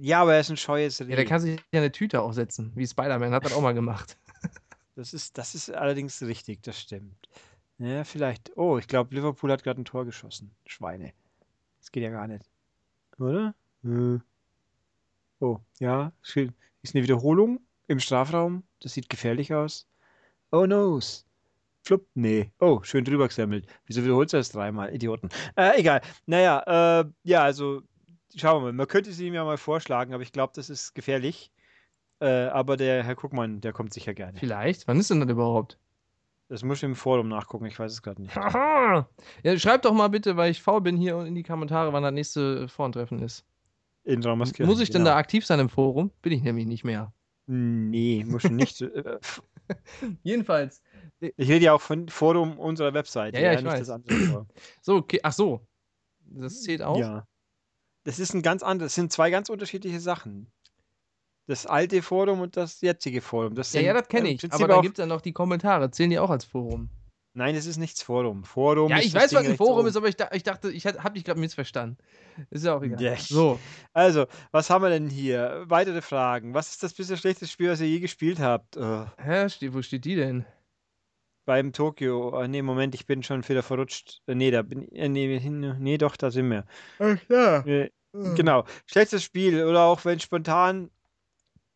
Ja, aber er ist ein scheues Reh. Ja, der kann sich ja eine Tüte auch setzen. Wie Spider-Man hat das auch mal gemacht. *laughs* Das ist, das ist allerdings richtig, das stimmt. Ja, vielleicht. Oh, ich glaube, Liverpool hat gerade ein Tor geschossen. Schweine. Das geht ja gar nicht. Oder? Äh. Oh, ja. Ist eine Wiederholung im Strafraum. Das sieht gefährlich aus. Oh no. Flupp. Nee. Oh, schön drüber gesammelt. Wieso wiederholst du das dreimal? Idioten. Äh, egal. Naja, äh, ja, also schauen wir mal. Man könnte sie ihm ja mal vorschlagen, aber ich glaube, das ist gefährlich. Äh, aber der Herr Guckmann, der kommt sicher gerne. Vielleicht. Wann ist denn das überhaupt? Das muss ich im Forum nachgucken, ich weiß es gerade nicht. Haha. Ja, schreibt doch mal bitte, weil ich faul bin, hier in die Kommentare, wann das nächste Vorentreffen ist. In Raumerskirchen. Muss ich denn genau. da aktiv sein im Forum? Bin ich nämlich nicht mehr. Nee, muss ich nicht. *laughs* Äh, Jedenfalls. Ich rede ja auch von Forum unserer Webseite, Ja, ja, ich weiß. das andere Forum. *clears throat* So, okay. Ach so. Das zählt auch? Ja. Das ist ein ganz anderes, das sind zwei ganz unterschiedliche Sachen. Das alte Forum und das jetzige Forum. Das Ja, ja, das kenne ich. Aber da gibt es ja noch die Kommentare. Zählen die auch als Forum? Nein, das ist nichts Forum. Forum Ja, ich weiß, was ein Forum ist, aber ich, da, ich dachte, ich habe dich gerade missverstanden. Ist ja auch egal. Ja. So, Also, was haben wir denn hier? Weitere Fragen. Was ist das bisher schlechteste Spiel, was ihr je gespielt habt? Äh, hä, wo steht die denn? Beim Tokio. Nee, Moment, ich bin schon wieder verrutscht. Nee, da bin ich. Äh, nee, hin, nee, doch, da sind wir. Ach ja. Äh, Genau. Schlechtes Spiel oder auch wenn spontan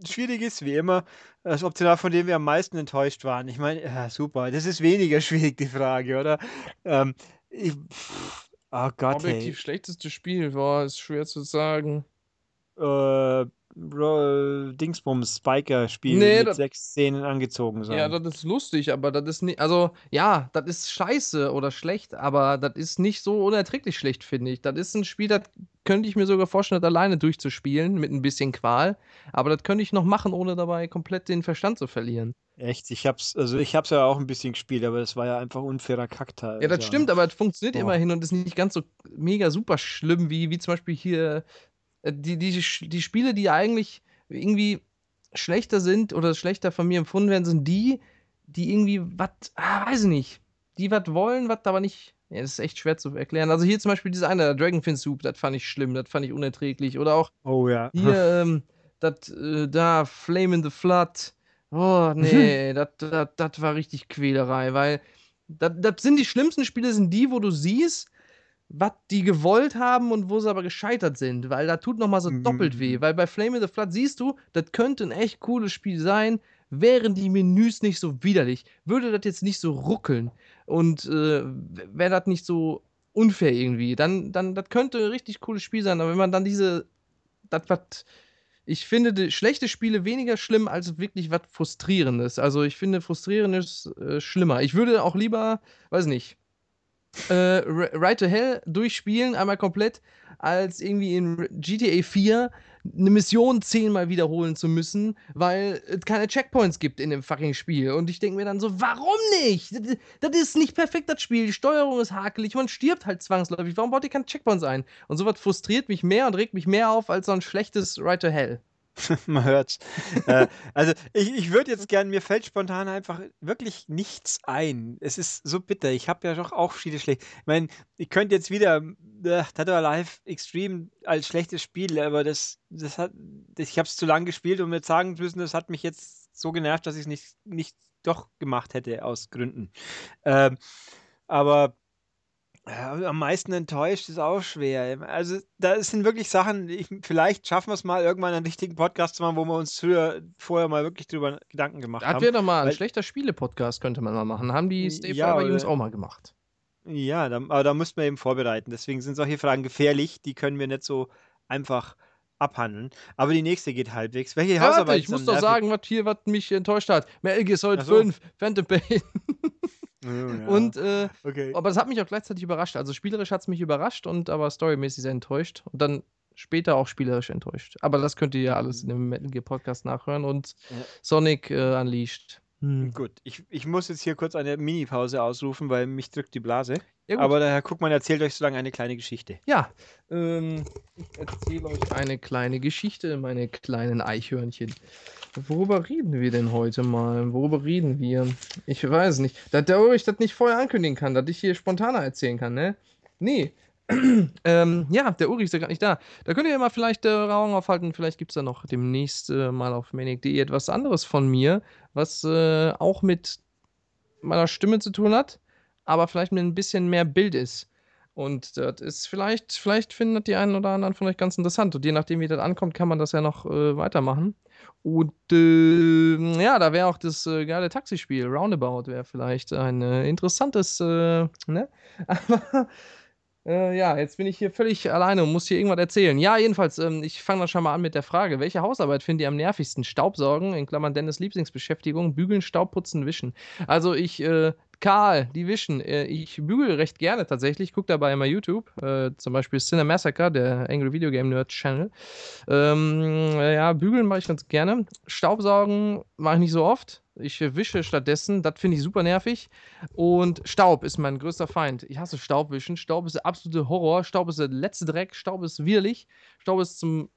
schwierig ist, wie immer, das optional, von dem wir am meisten enttäuscht waren. Ich meine, ja, super, das ist weniger *laughs* schwierig, die Frage, oder? Ähm, ich, pff, oh Gott, Objektiv hey. schlechteste Spiel war, ist schwer zu sagen. Äh, Dingsbums Spiker-Spiel Nee, mit das- sechs Szenen angezogen sein. Ja, das ist lustig, aber das ist nicht. Also, ja, das ist scheiße oder schlecht, aber das ist nicht so unerträglich schlecht, finde ich. Das ist ein Spiel, das könnte ich mir sogar vorstellen, das alleine durchzuspielen, mit ein bisschen Qual. Aber das könnte ich noch machen, ohne dabei komplett den Verstand zu verlieren. Echt, ich hab's, also ich hab's ja auch ein bisschen gespielt, aber das war ja einfach unfairer Kackteil. Ja, das stimmt, aber es funktioniert Boah. immerhin und ist nicht ganz so mega super schlimm, wie, wie zum Beispiel hier die, die, Sch- die Spiele, die eigentlich irgendwie schlechter sind oder schlechter von mir empfunden werden, sind die, die irgendwie was, ah, weiß ich nicht, die was wollen, was aber nicht. Ja, das ist echt schwer zu erklären. Also hier zum Beispiel dieser eine, der Dragonfin Soup, das fand ich schlimm, das fand ich unerträglich. Oder auch Oh ja. hier, *laughs* ähm, das, äh, da, Flame in the Flood. Oh, nee, *laughs* das das war richtig Quälerei, weil das sind die schlimmsten Spiele, sind die, wo du siehst, was die gewollt haben und wo sie aber gescheitert sind, weil da tut nochmal so Mhm. doppelt weh, weil bei Flame in the Flood siehst du, das könnte ein echt cooles Spiel sein, wären die Menüs nicht so widerlich, würde das jetzt nicht so ruckeln und äh, wäre das nicht so unfair irgendwie, dann, dann, das könnte ein richtig cooles Spiel sein, aber wenn man dann diese, das, was, ich finde schlechte Spiele weniger schlimm als wirklich was Frustrierendes. Also ich finde Frustrierendes äh, schlimmer. Ich würde auch lieber, weiß nicht, äh, R- Ride to Hell durchspielen, einmal komplett, als irgendwie in GTA 4 eine Mission zehnmal wiederholen zu müssen, weil es keine Checkpoints gibt in dem fucking Spiel. Und ich denke mir dann so, warum nicht? Das, das ist nicht perfekt, das Spiel. Die Steuerung ist hakelig, man stirbt halt zwangsläufig. Warum baut ihr keine Checkpoints ein? Und sowas frustriert mich mehr und regt mich mehr auf als so ein schlechtes Ride to Hell. *laughs* Man hört's. äh, also ich, ich würde jetzt gern, mir fällt spontan einfach wirklich nichts ein. Es ist so bitter. Ich habe ja doch auch viele schlechte. Ich meine, ich könnte jetzt wieder äh, or Alive Extreme als schlechtes Spiel, aber das, das hat, das, ich habe es zu lang gespielt, um jetzt sagen zu müssen, das hat mich jetzt so genervt, dass ich es nicht, nicht doch gemacht hätte aus Gründen. Ähm, aber ja, am meisten enttäuscht ist auch schwer. Also, da sind wirklich Sachen, ich, vielleicht schaffen wir es mal, irgendwann einen richtigen Podcast zu machen, wo wir uns früher, vorher mal wirklich drüber Gedanken gemacht Das haben. wäre doch mal ein weil- schlechter Spiele-Podcast, könnte man mal machen. Haben die Stay Ja, Forever Jungs auch mal gemacht. Ja, da, aber da müssten wir eben vorbereiten. Deswegen sind solche Fragen gefährlich, die können wir nicht so einfach abhandeln. Aber die nächste geht halbwegs. Welche Ja, warte, Hausarbeit ich muss doch nervig- sagen, was hier, was mich enttäuscht hat. Metal Gear Solid Ach so. 5, Phantom Pain. *laughs* Ja. Und, äh, okay. aber es hat mich auch gleichzeitig überrascht. Also spielerisch hat es mich überrascht und aber storymäßig sehr enttäuscht. Und dann später auch spielerisch enttäuscht. Aber das könnt ihr ja alles in dem Metal Gear Podcast nachhören. Und Ja. Sonic äh, Unleashed. Hm. Gut, ich, ich muss jetzt hier kurz eine Mini-Pause ausrufen, weil mich drückt die Blase. Ja. Aber der Herr Guckmann erzählt euch so lange eine kleine Geschichte. Ja, ähm, ich erzähle euch eine kleine Geschichte, meine kleinen Eichhörnchen. Worüber reden wir denn heute mal? Worüber reden wir? Ich weiß nicht. Da der ich das nicht vorher ankündigen kann, dass ich hier spontaner erzählen kann, ne? Nee. *clears throat* ähm, ja, der Uri ist ja gar nicht da. Da könnt ihr ja mal vielleicht äh, Augen aufhalten. Vielleicht gibt es da noch demnächst äh, mal auf manic.de etwas anderes von mir, was äh, auch mit meiner Stimme zu tun hat, aber vielleicht mit ein bisschen mehr Bild ist. Und das ist vielleicht, vielleicht finden das die einen oder anderen von euch ganz interessant. Und je nachdem, wie das ankommt, kann man das ja noch äh, weitermachen. Und äh, ja, da wäre auch das äh, geile Taxispiel, Roundabout, wäre vielleicht ein äh, interessantes, äh, ne? *laughs* Aber äh, ja, jetzt bin ich hier völlig alleine und muss hier irgendwas erzählen. Ja, jedenfalls, ähm, ich fange dann schon mal an mit der Frage, welche Hausarbeit findet ihr am nervigsten? Staubsaugen, in Klammern Dennis Lieblingsbeschäftigung, bügeln, Staubputzen, wischen. Also ich, äh, Karl, die wischen. Äh, ich bügel recht gerne tatsächlich, gucke dabei immer YouTube, äh, zum Beispiel Cinemassacre, der Angry Video Game Nerd Channel. Ähm, ja, bügeln mache ich ganz gerne. Staubsaugen mache ich nicht so oft. Ich äh, wische stattdessen, das finde ich super nervig. Und Staub ist mein größter Feind. Ich hasse Staubwischen. Staub ist der absolute Horror. Staub ist der letzte Dreck. Staub ist widerlich. Staub ist zum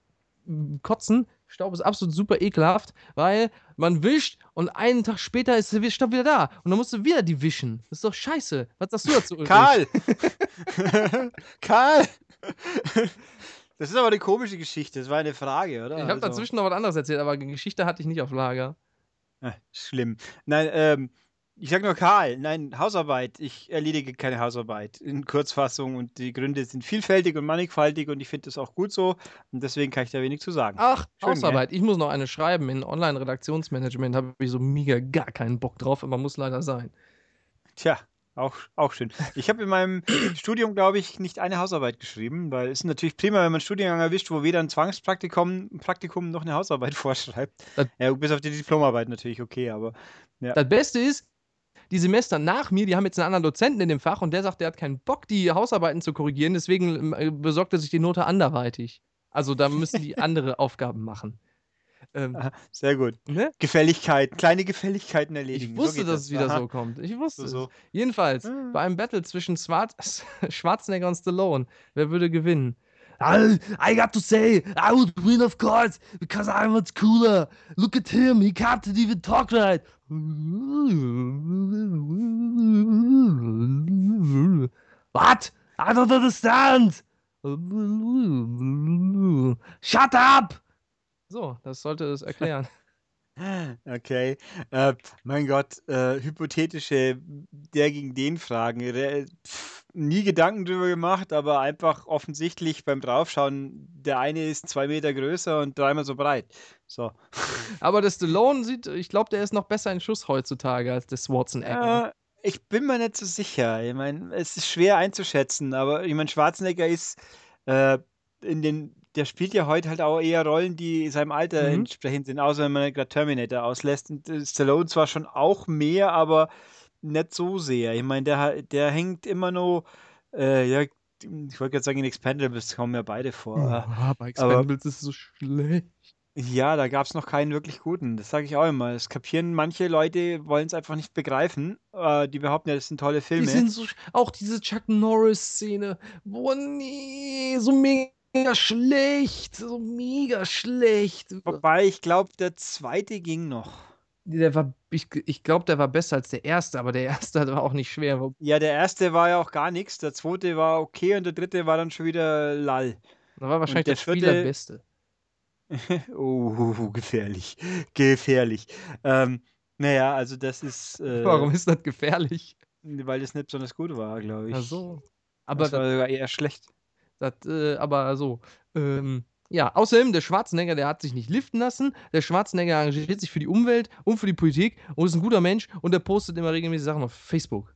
Kotzen. Staub ist absolut super ekelhaft, weil man wischt und einen Tag später ist der Staub wieder da. Und dann musst du wieder die wischen. Das ist doch scheiße. Was sagst du dazu? Karl! *laughs* *laughs* Karl! Das ist aber eine komische Geschichte. Das war eine Frage, oder? Ich habe Also- dazwischen noch was anderes erzählt, aber Geschichte hatte ich nicht auf Lager. Ah, schlimm. Nein, ähm, ich sag nur Karl, nein, Hausarbeit. Ich erledige keine Hausarbeit in Kurzfassung und die Gründe sind vielfältig und mannigfaltig und ich finde das auch gut so und deswegen kann ich da wenig zu sagen. Ach, Schön, Hausarbeit. Ich muss noch eine schreiben. In Online-Redaktionsmanagement habe ich so mega gar keinen Bock drauf, aber muss leider sein. Tja, Auch, auch schön. Ich habe in meinem *clears throat* Studium, glaube ich, nicht eine Hausarbeit geschrieben, weil es ist natürlich prima, wenn man einen Studiengang erwischt, wo weder ein Zwangspraktikum Praktikum noch eine Hausarbeit *laughs* vorschreibt. Das, Ja, bis auf die Diplomarbeit natürlich okay, aber ja. das Beste ist, die Semester nach mir, die haben jetzt einen anderen Dozenten in dem Fach und der sagt, der hat keinen Bock, die Hausarbeiten zu korrigieren, deswegen äh, besorgt er sich die Note anderweitig. Also da müssen die *laughs* andere Aufgaben machen. Ähm, sehr gut. ne? Gefälligkeiten, kleine Gefälligkeiten Ich erledigen. So wusste, geht dass das. es wieder Aha. so kommt. Ich wusste So, es. so. Jedenfalls, Ah. bei einem Battle zwischen Swart *laughs* Schwarzenegger und Stallone, wer würde gewinnen? I, I got to say, I would win, of course, because I'm much cooler. Look at him, he can't even talk right. What? I don't understand. Shut up! So, das sollte es erklären. *laughs* Okay. Äh, mein Gott, äh, hypothetische der gegen den Fragen. Re pf, nie Gedanken drüber gemacht, aber einfach offensichtlich beim Draufschauen, der eine ist zwei Meter größer und dreimal so breit. So. *laughs* Aber der Stallone sieht, ich glaube, der ist noch besser in Schuss heutzutage als der Schwarzenegger. Äh, ich bin mir nicht so sicher. Ich meine, es ist schwer einzuschätzen, aber ich meine, Schwarzenegger ist äh, in den, der spielt ja heute halt auch eher Rollen, die seinem Alter Mhm. entsprechend sind, außer wenn man gerade Terminator auslässt. Und äh, Stallone zwar schon auch mehr, aber nicht so sehr. Ich meine, der, der hängt immer noch, äh, ja, ich wollte gerade sagen, in Expendables kommen ja beide vor. Ah, bei aber- Expendables ist es so schlecht. Ja, da gab es noch keinen wirklich guten. Das sage ich auch immer. Das kapieren manche Leute, wollen es einfach nicht begreifen. Äh, die behaupten ja, das sind tolle Die Filme. sind so, auch diese Chuck Norris-Szene. Boah, nee, so mega schlecht. So mega schlecht. Wobei, ich glaube, der zweite ging noch. Der war, ich, ich glaube, der war besser als der erste, aber der *laughs* erste war auch nicht schwer. Ja, der erste war ja auch gar nichts. Der zweite war okay und der dritte war dann schon wieder lall. Das war wahrscheinlich der der Spieler vierte- Beste. *laughs* Oh, gefährlich. Gefährlich. Ähm, naja, also das ist, äh, Warum ist das gefährlich? weil das nicht besonders gut war, glaube ich. Ach so. Aber das war sogar eher schlecht. Das, äh, aber so. Ähm, ja, außerdem, der Schwarzenegger, der hat sich nicht liften lassen. Der Schwarzenegger engagiert sich für die Umwelt und für die Politik und ist ein guter Mensch und der postet immer regelmäßig Sachen auf Facebook.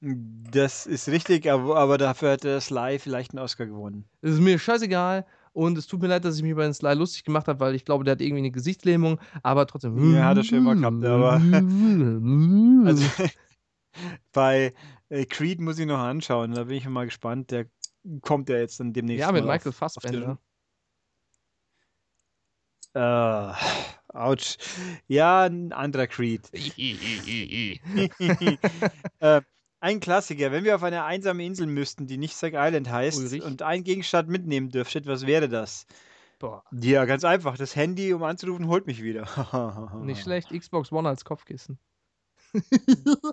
Das ist richtig, aber, aber dafür hat er Sly vielleicht einen Oscar gewonnen. Es ist mir scheißegal und es tut mir leid, dass ich mich über den Sly lustig gemacht habe, weil ich glaube, der hat irgendwie eine Gesichtslähmung, aber trotzdem. Ja, hat er schon immer gehabt, aber- *laughs* Also *laughs* bei äh, Creed muss ich noch anschauen, da bin ich mal gespannt. Der kommt ja jetzt dann demnächst. ja, mit mal Michael Fassbender. Äh, ouch. Ja, ein anderer Creed. *laughs* *laughs* äh, ein Klassiker. Wenn wir auf eine einsame Insel müssten, die nicht Sack Island heißt, Ulrich? und einen Gegenstand mitnehmen dürftet, was wäre das? Boah, Ja, ganz einfach. Das Handy, um anzurufen, holt mich wieder. *laughs* nicht schlecht. Xbox One als Kopfkissen.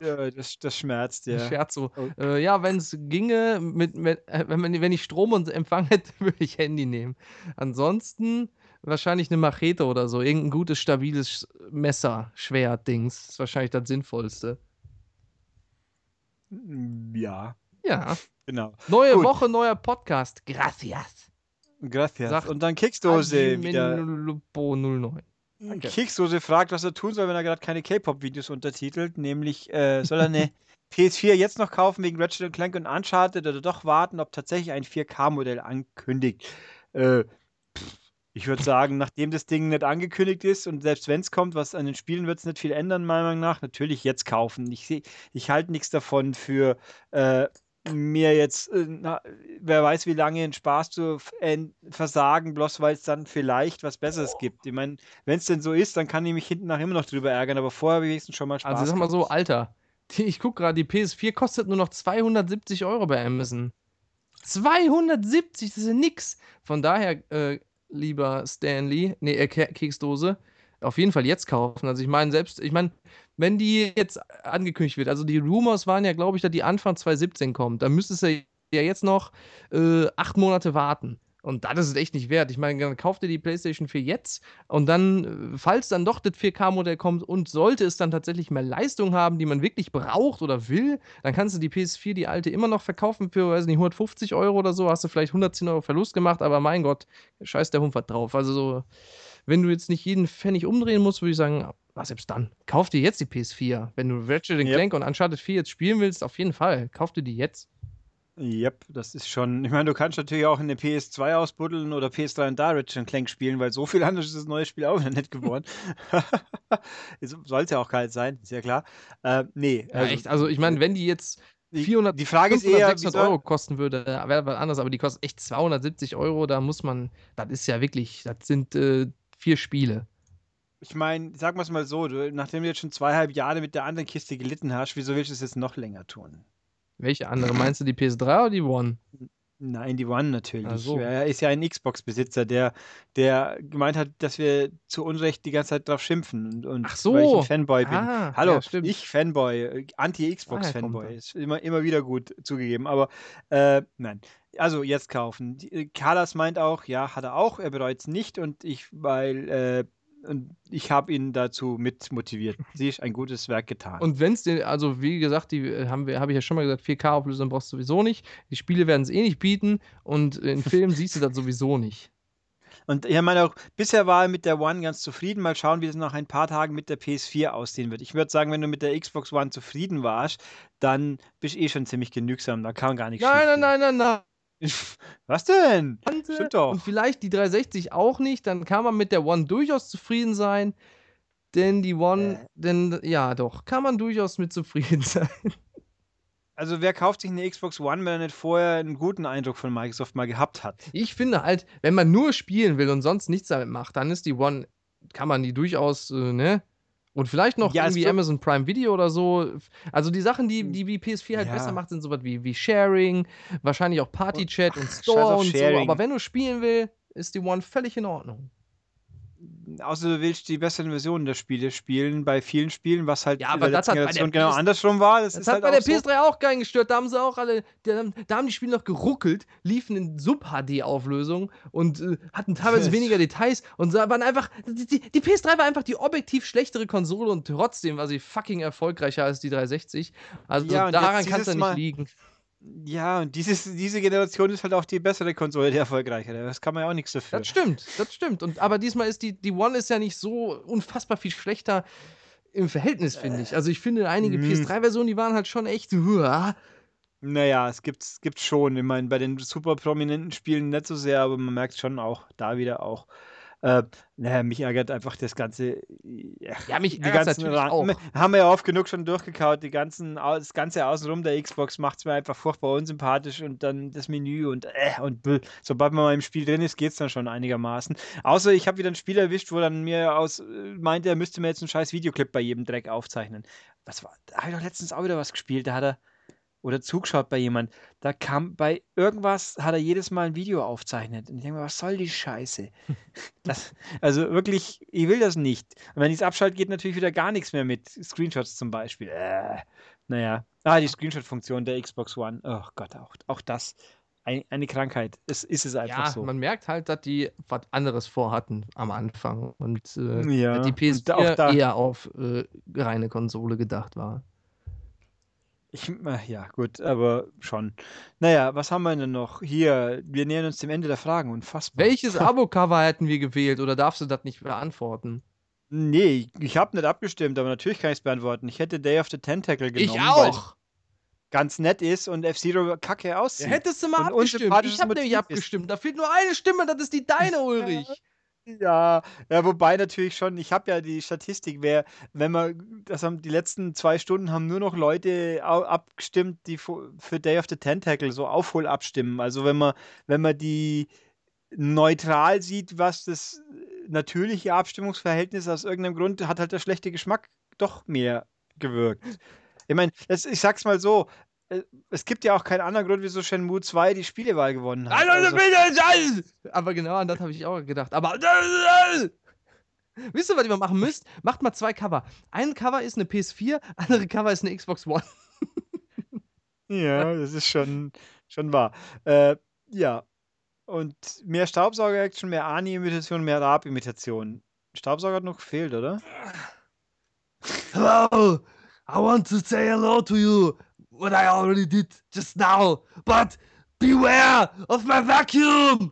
Ja, das, das schmerzt, ja. Scherz so. Oh. Äh, ja, wenn es ginge, mit, mit, äh, wenn, wenn ich Strom und Empfang hätte, würde ich Handy nehmen. Ansonsten wahrscheinlich eine Machete oder so. Irgendein gutes, stabiles Messer, Schwert, Dings. Ist wahrscheinlich das Sinnvollste. Ja, Ja. genau. Neue Gut. Woche, neuer Podcast. Gracias. Gracias. Sagt Und dann Keksdose wieder. Agimenilupo 09. Danke. Keksdose fragt, was er tun soll, wenn er gerade keine K-Pop-Videos untertitelt. Nämlich, äh, soll er eine *laughs* PS4 jetzt noch kaufen wegen Ratchet Clank und Uncharted oder doch warten, ob tatsächlich ein 4K-Modell ankündigt? Äh, pff, ich würde sagen, nachdem das Ding nicht angekündigt ist und selbst wenn es kommt, was an den Spielen wird es nicht viel ändern, meiner Meinung nach, natürlich jetzt kaufen. Ich, ich halte nichts davon für äh, mir jetzt, äh, na, wer weiß, wie lange einen Spaß zu äh, versagen, bloß weil es dann vielleicht was Besseres gibt. Ich meine, wenn es denn so ist, dann kann ich mich hinten nach immer noch drüber ärgern, aber vorher habe ich wenigstens schon mal Spaß. Also sag mal so. Alter. Die, *laughs* ich guck gerade, die PS4 kostet nur noch 270 Euro bei Amazon. 270, das ist ja nix. Von daher, äh, lieber Stanley, nee, äh, Ke- Keksdose, auf jeden Fall jetzt kaufen. Also ich meine, selbst, ich meine, wenn die jetzt angekündigt wird, also die Rumors waren ja, glaube ich, dass die Anfang 2017 kommt, dann müsstest du ja jetzt noch äh, acht Monate warten. Und das ist es echt nicht wert. Ich meine, dann kauft ihr die PlayStation 4 jetzt und dann, äh, falls dann doch das 4K-Modell kommt und sollte es dann tatsächlich mehr Leistung haben, die man wirklich braucht oder will, dann kannst du die PS4, die alte, immer noch verkaufen für, weiß nicht, 150 Euro oder so. Hast du vielleicht 110 Euro Verlust gemacht, aber mein Gott, scheiß der Humpert drauf. Also so, wenn du jetzt nicht jeden Pfennig umdrehen musst, würde ich sagen, was selbst dann, kauf dir jetzt die PS4. Wenn du Ratchet Yep. Clank und Uncharted 4 jetzt spielen willst, auf jeden Fall, kauf dir die jetzt. Yep, das ist schon. Ich meine, du kannst natürlich auch in der PS2 ausbuddeln oder PS3 und da Ratchet Clank spielen, weil so viel *laughs* anders ist das neue Spiel auch wieder nicht geworden. *laughs* Sollte auch kalt sein, ist ja klar. Äh, nee, Ja, echt. Also, ich meine, wenn die jetzt die, 400, die Frage ist 500, eher, 600 wieso- Euro kosten würde, wäre was anderes, aber die kostet echt 270 Euro. Da muss man, das ist ja wirklich, das sind äh, vier Spiele. ich meine, sagen wir es mal so, du, nachdem du jetzt schon zweieinhalb Jahre mit der anderen Kiste gelitten hast, wieso willst du es jetzt noch länger tun? Welche andere? Meinst du die PS3 oder die One? Nein, die One natürlich. So. Er ist ja ein Xbox-Besitzer, der, der gemeint hat, dass wir zu Unrecht die ganze Zeit drauf schimpfen. Und, und Ach so. weil ich ein Fanboy bin. Ah, Hallo, ja, ich Fanboy, äh, Anti-Xbox-Fanboy. das. Ist immer, immer wieder gut zugegeben, aber äh, nein. Also jetzt kaufen. Äh, Carlos meint auch, ja, hat er auch, er bereut es nicht und ich, weil, äh, und ich habe ihn dazu mit motiviert. Sie ist ein gutes Werk getan. Und wenn es den, also wie gesagt, die äh, haben wir, habe ich ja schon mal gesagt, 4K-Auflösung brauchst du sowieso nicht. Die Spiele werden es eh nicht bieten und in *laughs* Filmen siehst du das sowieso nicht. Und ich meine auch, bisher war er mit der One ganz zufrieden. Mal schauen, wie es nach ein paar Tagen mit der PS4 aussehen wird. Ich würde sagen, wenn du mit der Xbox One zufrieden warst, dann bist du eh schon ziemlich genügsam. Da kann gar nichts Nein, nein, nein, nein, nein. *laughs* Was denn? Kante Stimmt doch. Und vielleicht die 360 auch nicht, dann kann man mit der One durchaus zufrieden sein. Denn die One, Äh. denn ja, doch, kann man durchaus mit zufrieden *laughs* sein. Also wer kauft sich eine Xbox One, wenn er nicht vorher einen guten Eindruck von Microsoft mal gehabt hat? Ich finde halt, wenn man nur spielen will und sonst nichts damit macht, dann ist die One, kann man die durchaus, äh, ne? Und vielleicht noch Ja, irgendwie Amazon Prime Video oder so. Also die Sachen, die, die wie PS4 halt Ja. besser macht, sind sowas wie, wie Sharing, wahrscheinlich auch Party-Chat und scheiß Store und so. Aber wenn du spielen will, ist die One völlig in Ordnung. Außer du willst die besseren Versionen der Spiele spielen, bei vielen Spielen, was halt Ja, in aber der das letzten hat bei der Generation genau PS andersrum war. Das, Das hat halt bei der so. PS3 auch keinen gestört. Da haben sie auch alle, da, da haben die Spiele noch geruckelt, liefen in Sub-HD-Auflösung und äh, hatten teilweise *laughs* weniger Details und waren einfach. Die, die, die PS3 war einfach die objektiv schlechtere Konsole und trotzdem war sie fucking erfolgreicher als die 360. Also Ja, daran kann es ja nicht liegen. Ja, und dieses, diese Generation ist halt auch die bessere Konsole, die erfolgreichere. Das kann man ja auch nichts dafür. Das stimmt, das stimmt. Und, aber diesmal ist die, die One ist ja nicht so unfassbar viel schlechter im Verhältnis, finde ich. Also ich finde, einige mm. PS3-Versionen, die waren halt schon echt. uah. Naja, es gibt's, gibt's schon. Ich meine, bei den super prominenten Spielen nicht so sehr, aber man merkt schon auch, da wieder auch. Äh, naja, mich ärgert einfach das ganze. Ja, Ja, mich die ganzen natürlich Ran- auch. Haben wir ja oft genug schon durchgekaut. Die ganzen, das ganze Außenrum der Xbox macht es mir einfach furchtbar unsympathisch und dann das Menü und äh, und bäh. sobald man mal im Spiel drin ist, geht's dann schon einigermaßen. Außer ich habe wieder ein Spiel erwischt, wo dann mir aus äh, meinte, er müsste mir jetzt einen scheiß Videoclip bei jedem Dreck aufzeichnen. Was war? Da habe ich doch letztens auch wieder was gespielt. Da hat er oder zugeschaut bei jemand. Da kam bei irgendwas, hat er jedes Mal ein Video aufzeichnet. Und ich denke mir, was soll die Scheiße? *laughs* Das, also wirklich, ich will das nicht. Und wenn ich es abschalte, geht natürlich wieder gar nichts mehr mit Screenshots zum Beispiel. Äh, naja. Ah, die Screenshot-Funktion der Xbox One. Oh Gott, auch, auch das. Ein, eine Krankheit. Es ist es einfach Ja, so. man merkt halt, dass die was anderes vorhatten am Anfang und äh, Ja, die und auch PS4 da- eher auf äh, reine Konsole gedacht war. Ich, äh, ja, gut, aber schon. Naja, was haben wir denn noch? Hier, wir nähern uns dem Ende der Fragen. Unfassbar. Welches *laughs* Abo-Cover hätten wir gewählt oder darfst du das nicht beantworten? Nee, ich, habe nicht abgestimmt, aber natürlich kann ich es beantworten. Ich hätte Day of the Tentacle genommen. ich auch! ganz nett ist und F-Zero kacke aussieht. Ja, hättest du mal Und abgestimmt. Ich habe nämlich abgestimmt. Da fehlt nur eine Stimme, das ist die deine, *laughs* Ulrich. Ja, ja, wobei natürlich schon, ich habe ja die Statistik, wer, wenn man, das haben die letzten zwei Stunden haben nur noch Leute abgestimmt, die für Day of the Tentacle so Aufhol abstimmen. Also wenn man, wenn man die neutral sieht, was das natürliche Abstimmungsverhältnis aus irgendeinem Grund hat halt der schlechte Geschmack doch mehr gewirkt. Ich meine, ich sag's mal so, äh, es gibt ja auch keinen anderen Grund, wieso Shenmue 2 die Spielewahl gewonnen hat. Also- Aber genau an das habe ich auch gedacht. Aber. Wisst ihr, was ihr mal machen müsst? Macht mal zwei Cover. Ein Cover ist eine PS4, andere Cover ist eine Xbox One. *laughs* Ja, das ist schon, schon wahr. Äh, ja. Und mehr Staubsauger-Action, mehr Ani-Imitation, mehr Raab-Imitation. Staubsauger hat noch gefehlt, oder? Hello, I want to say hello to you what I already did just now. But beware of my vacuum!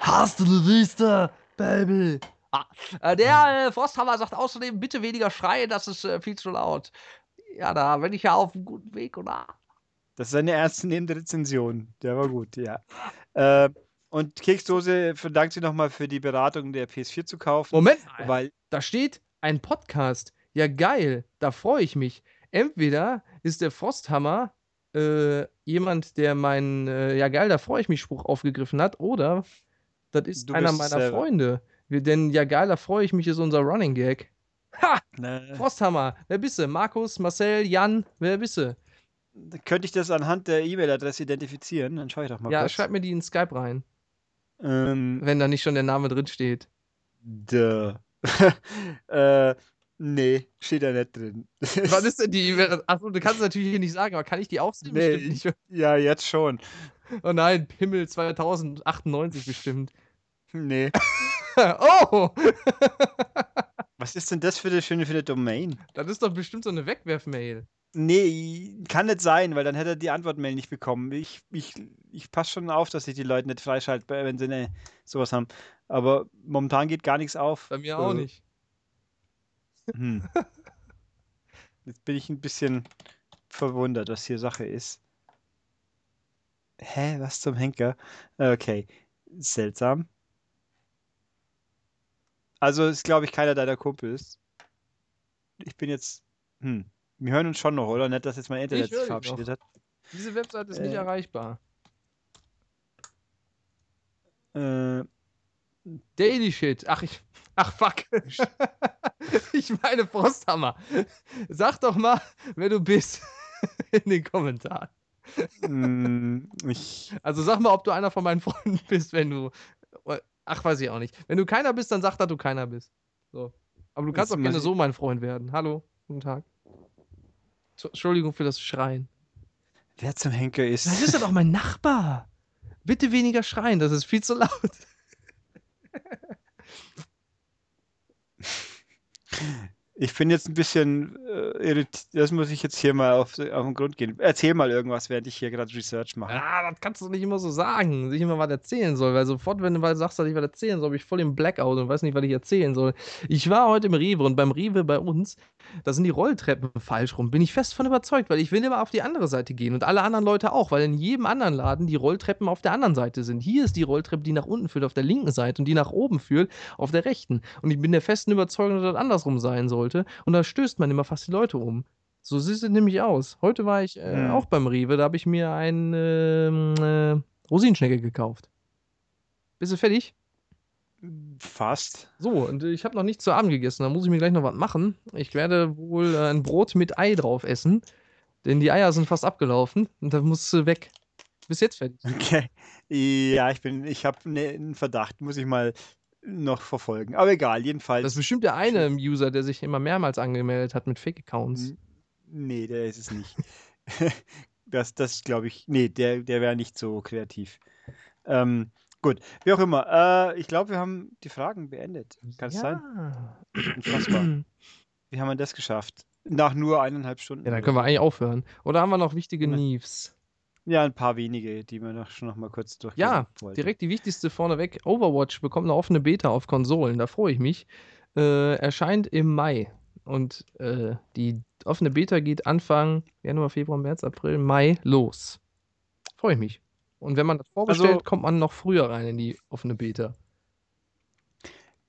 Hast du vista, baby! Ah, äh, der äh, Frosthammer sagt außerdem, bitte weniger schreien, das ist äh, viel zu laut. Ja, da bin ich ja auf einem guten Weg, oder? Das ist seine erste neben Rezension. Der war gut, ja. Äh, und Keksdose verdankt sie nochmal für die Beratung der PS4 zu kaufen. Moment, weil da steht ein Podcast. Ja, geil, da freue ich mich. Entweder ist der Frosthammer äh, jemand, der meinen äh, Ja, geil, da freue ich mich Spruch aufgegriffen hat, oder das ist Du einer meiner selber. Freunde. Wir, denn Ja, geil, da freue ich mich ist unser Running Gag. Ha! ne, Frosthammer, wer bist du? Markus, Marcel, Jan, wer bist du? könnte ich das anhand der E-Mail-Adresse identifizieren? Dann schaue ich doch mal Ja, kurz. schreib mir die in Skype rein, Ähm, wenn da nicht schon der Name drin steht. duh. *laughs* äh, nee, steht da nicht drin. *laughs* Was ist denn die? Achso, du kannst es natürlich hier nicht sagen, aber kann ich die auch sehen? Nee, nicht. ja, jetzt schon. Oh nein, Pimmel 2098 bestimmt. Nee. *laughs* oh! Was ist denn das für eine schöne für eine Domain? Das ist doch bestimmt so eine Wegwerfmail. Nee, kann nicht sein, weil dann hätte er die Antwortmail nicht bekommen. Ich, ich, ich passe schon auf, dass ich die Leute nicht freischalte, wenn sie ne, sowas haben. Aber momentan geht gar nichts auf. Bei mir auch Äh, nicht. Hm. *laughs* Jetzt bin ich ein bisschen verwundert, was hier Sache ist. Hä, was zum Henker? Okay, seltsam. Also ist, glaube ich, keiner deiner Kumpels. Ich bin jetzt. Hm. Wir hören uns schon noch, oder? Nicht, dass jetzt mein Internet sich verabschiedet hat. Diese Webseite ist nicht Äh. erreichbar. Äh, Daily Shit. Ach, ich. Ach, fuck. *laughs* ich meine Frosthammer. Sag doch mal, wer du bist. *laughs* In den Kommentaren. mm, Also sag mal, ob du einer von meinen Freunden bist, wenn du. Ach, weiß ich auch nicht. Wenn du keiner bist, dann sag, dass du keiner bist. So. Aber du kannst auch gerne so mein Freund werden. Hallo, guten Tag. Entschuldigung für das Schreien. wer zum Henker ist. Das ist doch mein Nachbar. Bitte weniger schreien, das ist viel zu laut. *laughs* Ich bin jetzt ein bisschen äh, irritiert. Das muss ich jetzt hier mal auf, auf den Grund gehen. Erzähl mal irgendwas, während ich hier gerade Research mache. Ah, das kannst du nicht immer so sagen, dass ich immer was erzählen soll, weil sofort, wenn du sagst, dass ich was erzählen soll, bin ich voll im Blackout und weiß nicht, was ich erzählen soll. Ich war heute im Rewe und beim Rewe bei uns, da sind die Rolltreppen falsch rum. Bin ich fest von überzeugt, weil ich will immer auf die andere Seite gehen und alle anderen Leute auch, weil in jedem anderen Laden die Rolltreppen auf der anderen Seite sind. Hier ist die Rolltreppe, die nach unten führt, auf der linken Seite und die nach oben führt, auf der rechten. Und ich bin der festen Überzeugung, dass das andersrum sein sollte. Und da stößt man immer fast die Leute um. So sieht es nämlich aus. Heute war ich äh, Hm. auch beim Rewe, da habe ich mir eine ähm, äh, Rosinenschnecke gekauft. Bist du fertig? Fast. So, und äh, ich habe noch nichts zu Abend gegessen, da muss ich mir gleich noch was machen. Ich werde wohl äh, ein Brot mit Ei drauf essen, denn die Eier sind fast abgelaufen und da muss äh, weg. Bis jetzt fertig. Okay. Ja, ich bin, ich habe ne, einen Verdacht, muss ich mal noch verfolgen. Aber egal, jedenfalls. Das ist bestimmt der eine User, der sich immer mehrmals angemeldet hat mit Fake-Accounts. N- Nee, der ist es nicht. *laughs* Das, das glaube ich, nee, der, der wäre nicht so kreativ. Ähm, gut, wie auch immer. Äh, ich glaube, wir haben die Fragen beendet. Kann es sein? Ja. Unfassbar. Wie haben wir das geschafft? Nach nur eineinhalb Stunden. Ja, dann können wir eigentlich aufhören. Oder haben wir noch wichtige Ne. News? Ja, ein paar wenige, die wir noch schon noch mal kurz durchgehen Ja, wollten. direkt die wichtigste vorneweg. Overwatch bekommt eine offene Beta auf Konsolen. Da freue ich mich. Äh, erscheint im Mai. Und äh, die offene Beta geht Anfang Januar, Februar, März, April, Mai los. Freue ich mich. Und wenn man das vorbestellt, Also- kommt man noch früher rein in die offene Beta.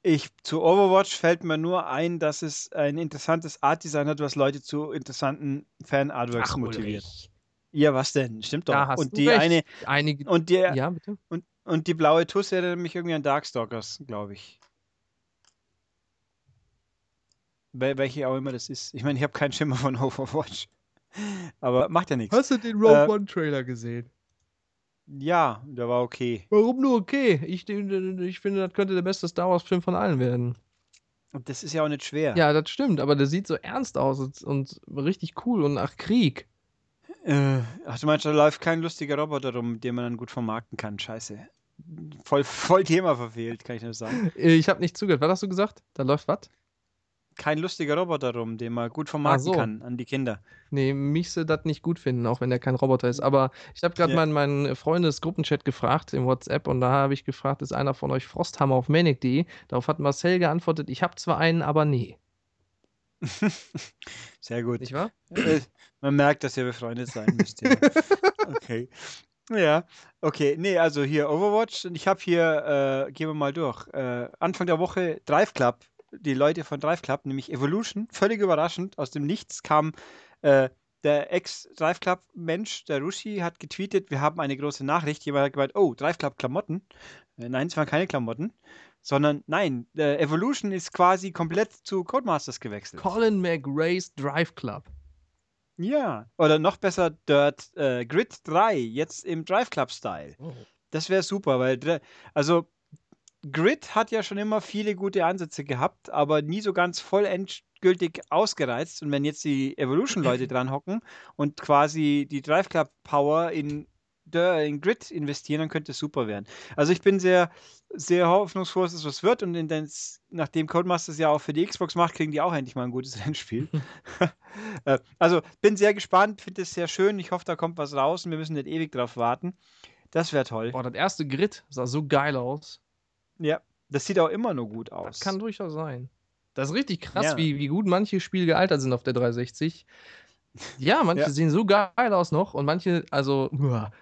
Ich, zu Overwatch fällt mir nur ein, dass es ein interessantes Art-Design hat, was Leute zu interessanten Fan-Artworks motiviert. Ulrich. Ja, was denn? Stimmt doch. Da hast und du die recht. eine Einige. und der ja, bitte. und, und die blaue Tusse erinnert mich irgendwie an Darkstalkers, glaube ich. Wel welche auch immer das ist. Ich meine, ich habe keinen Schimmer von Overwatch. Aber macht ja nichts. Hast du den Rogue Äh, One Trailer gesehen? Ja, der war okay. Warum nur okay? Ich, ich finde, das könnte der beste Star Wars-Film von allen werden. Und das ist ja auch nicht schwer. Ja, das stimmt, aber der sieht so ernst aus und, und richtig cool und nach Krieg. Äh, ach, du meinst, da läuft kein lustiger Roboter rum, den man dann gut vermarkten kann. Scheiße. Voll, voll Thema verfehlt, kann ich nur sagen. *laughs* Äh, Ich habe nicht zugehört. Was hast du gesagt? Da läuft was? kein lustiger Roboter rum, den man gut vermarkten so. kann an die Kinder. Nee, mich sie das nicht gut finden, auch wenn der kein Roboter ist. Aber ich habe gerade Ja. meinen mein Freundesgruppenchat gefragt im WhatsApp und da habe ich gefragt, ist einer von euch Frosthammer auf Manic.de? Darauf hat Marcel geantwortet, ich habe zwar einen, aber nee. *laughs* Sehr gut. Nicht wahr? *clears throat* Man merkt, dass ihr befreundet sein müsst. Ja. *laughs* Okay. Ja, okay. Nee, also hier Overwatch. Und ich habe hier, äh, gehen wir mal durch. Äh, Anfang der Woche Drive Club. Die Leute von Drive Club, nämlich Evolution, völlig überraschend. Aus dem Nichts kam äh, der Ex-Drive Club-Mensch, der Rushi, hat getweetet: Wir haben eine große Nachricht. Jemand hat gemeint: Oh, Drive Club Klamotten. Äh, nein, es waren keine Klamotten. Sondern nein, äh, Evolution ist quasi komplett zu Codemasters gewechselt. Colin McRae's Drive Club. Ja, oder noch besser Dirt äh, Grid 3, jetzt im Drive Club Style. Das wäre super, weil also Grid hat ja schon immer viele gute Ansätze gehabt, aber nie so ganz voll endgültig ausgereizt. Und wenn jetzt die Evolution-Leute *laughs* dran hocken und quasi die Drive Club Power in, in Grid investieren, dann könnte es super werden. Also ich bin sehr, sehr hoffnungsvoll, dass es was wird. Und in nachdem Codemasters ja auch für die Xbox macht, kriegen die auch endlich mal ein gutes *laughs* Rennspiel. *laughs* Äh, also bin sehr gespannt, finde es sehr schön. Ich hoffe, da kommt was raus und wir müssen nicht ewig drauf warten. Das wäre toll. Boah, das erste Grid sah so geil aus. Ja, das sieht auch immer nur gut Das aus. kann durchaus sein. Das ist richtig krass, Ja. wie, wie gut manche Spiele gealtert sind auf der 360. Ja, manche Ja. sehen so geil aus noch und manche, also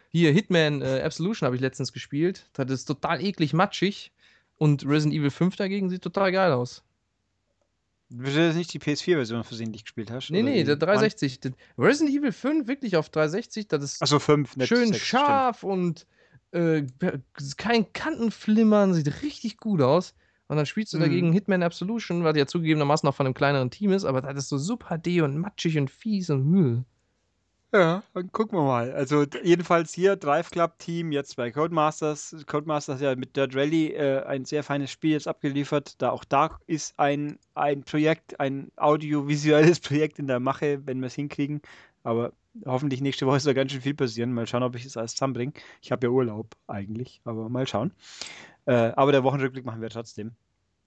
hier Hitman äh, Absolution habe ich letztens gespielt. Das ist total eklig matschig und Resident Evil 5 dagegen sieht total geil aus. Du das nicht die PS4-Version versehentlich gespielt hast? Nee, nee, der 360. das- Resident Evil 5 wirklich auf 360, das ist Achso, 5, nicht schön sechs, stimmt. scharf und äh, kein Kantenflimmern, sieht richtig gut aus. Und dann spielst du Mhm. dagegen Hitman Absolution, was ja zugegebenermaßen noch von einem kleineren Team ist, aber das ist so super D und matschig und fies und Müll. Ja, dann gucken wir mal. Also jedenfalls hier Drive Club Team jetzt bei Codemasters. Codemasters hat ja mit Dirt Rally äh, ein sehr feines Spiel jetzt abgeliefert. Da auch da ist ein, ein Projekt, ein audiovisuelles *laughs* Projekt in der Mache, wenn wir es hinkriegen. Aber hoffentlich nächste Woche soll ganz schön viel passieren. Mal schauen, ob ich es alles zusammenbringe. Ich habe ja Urlaub eigentlich, aber mal schauen. Äh, aber der Wochenrückblick machen wir trotzdem.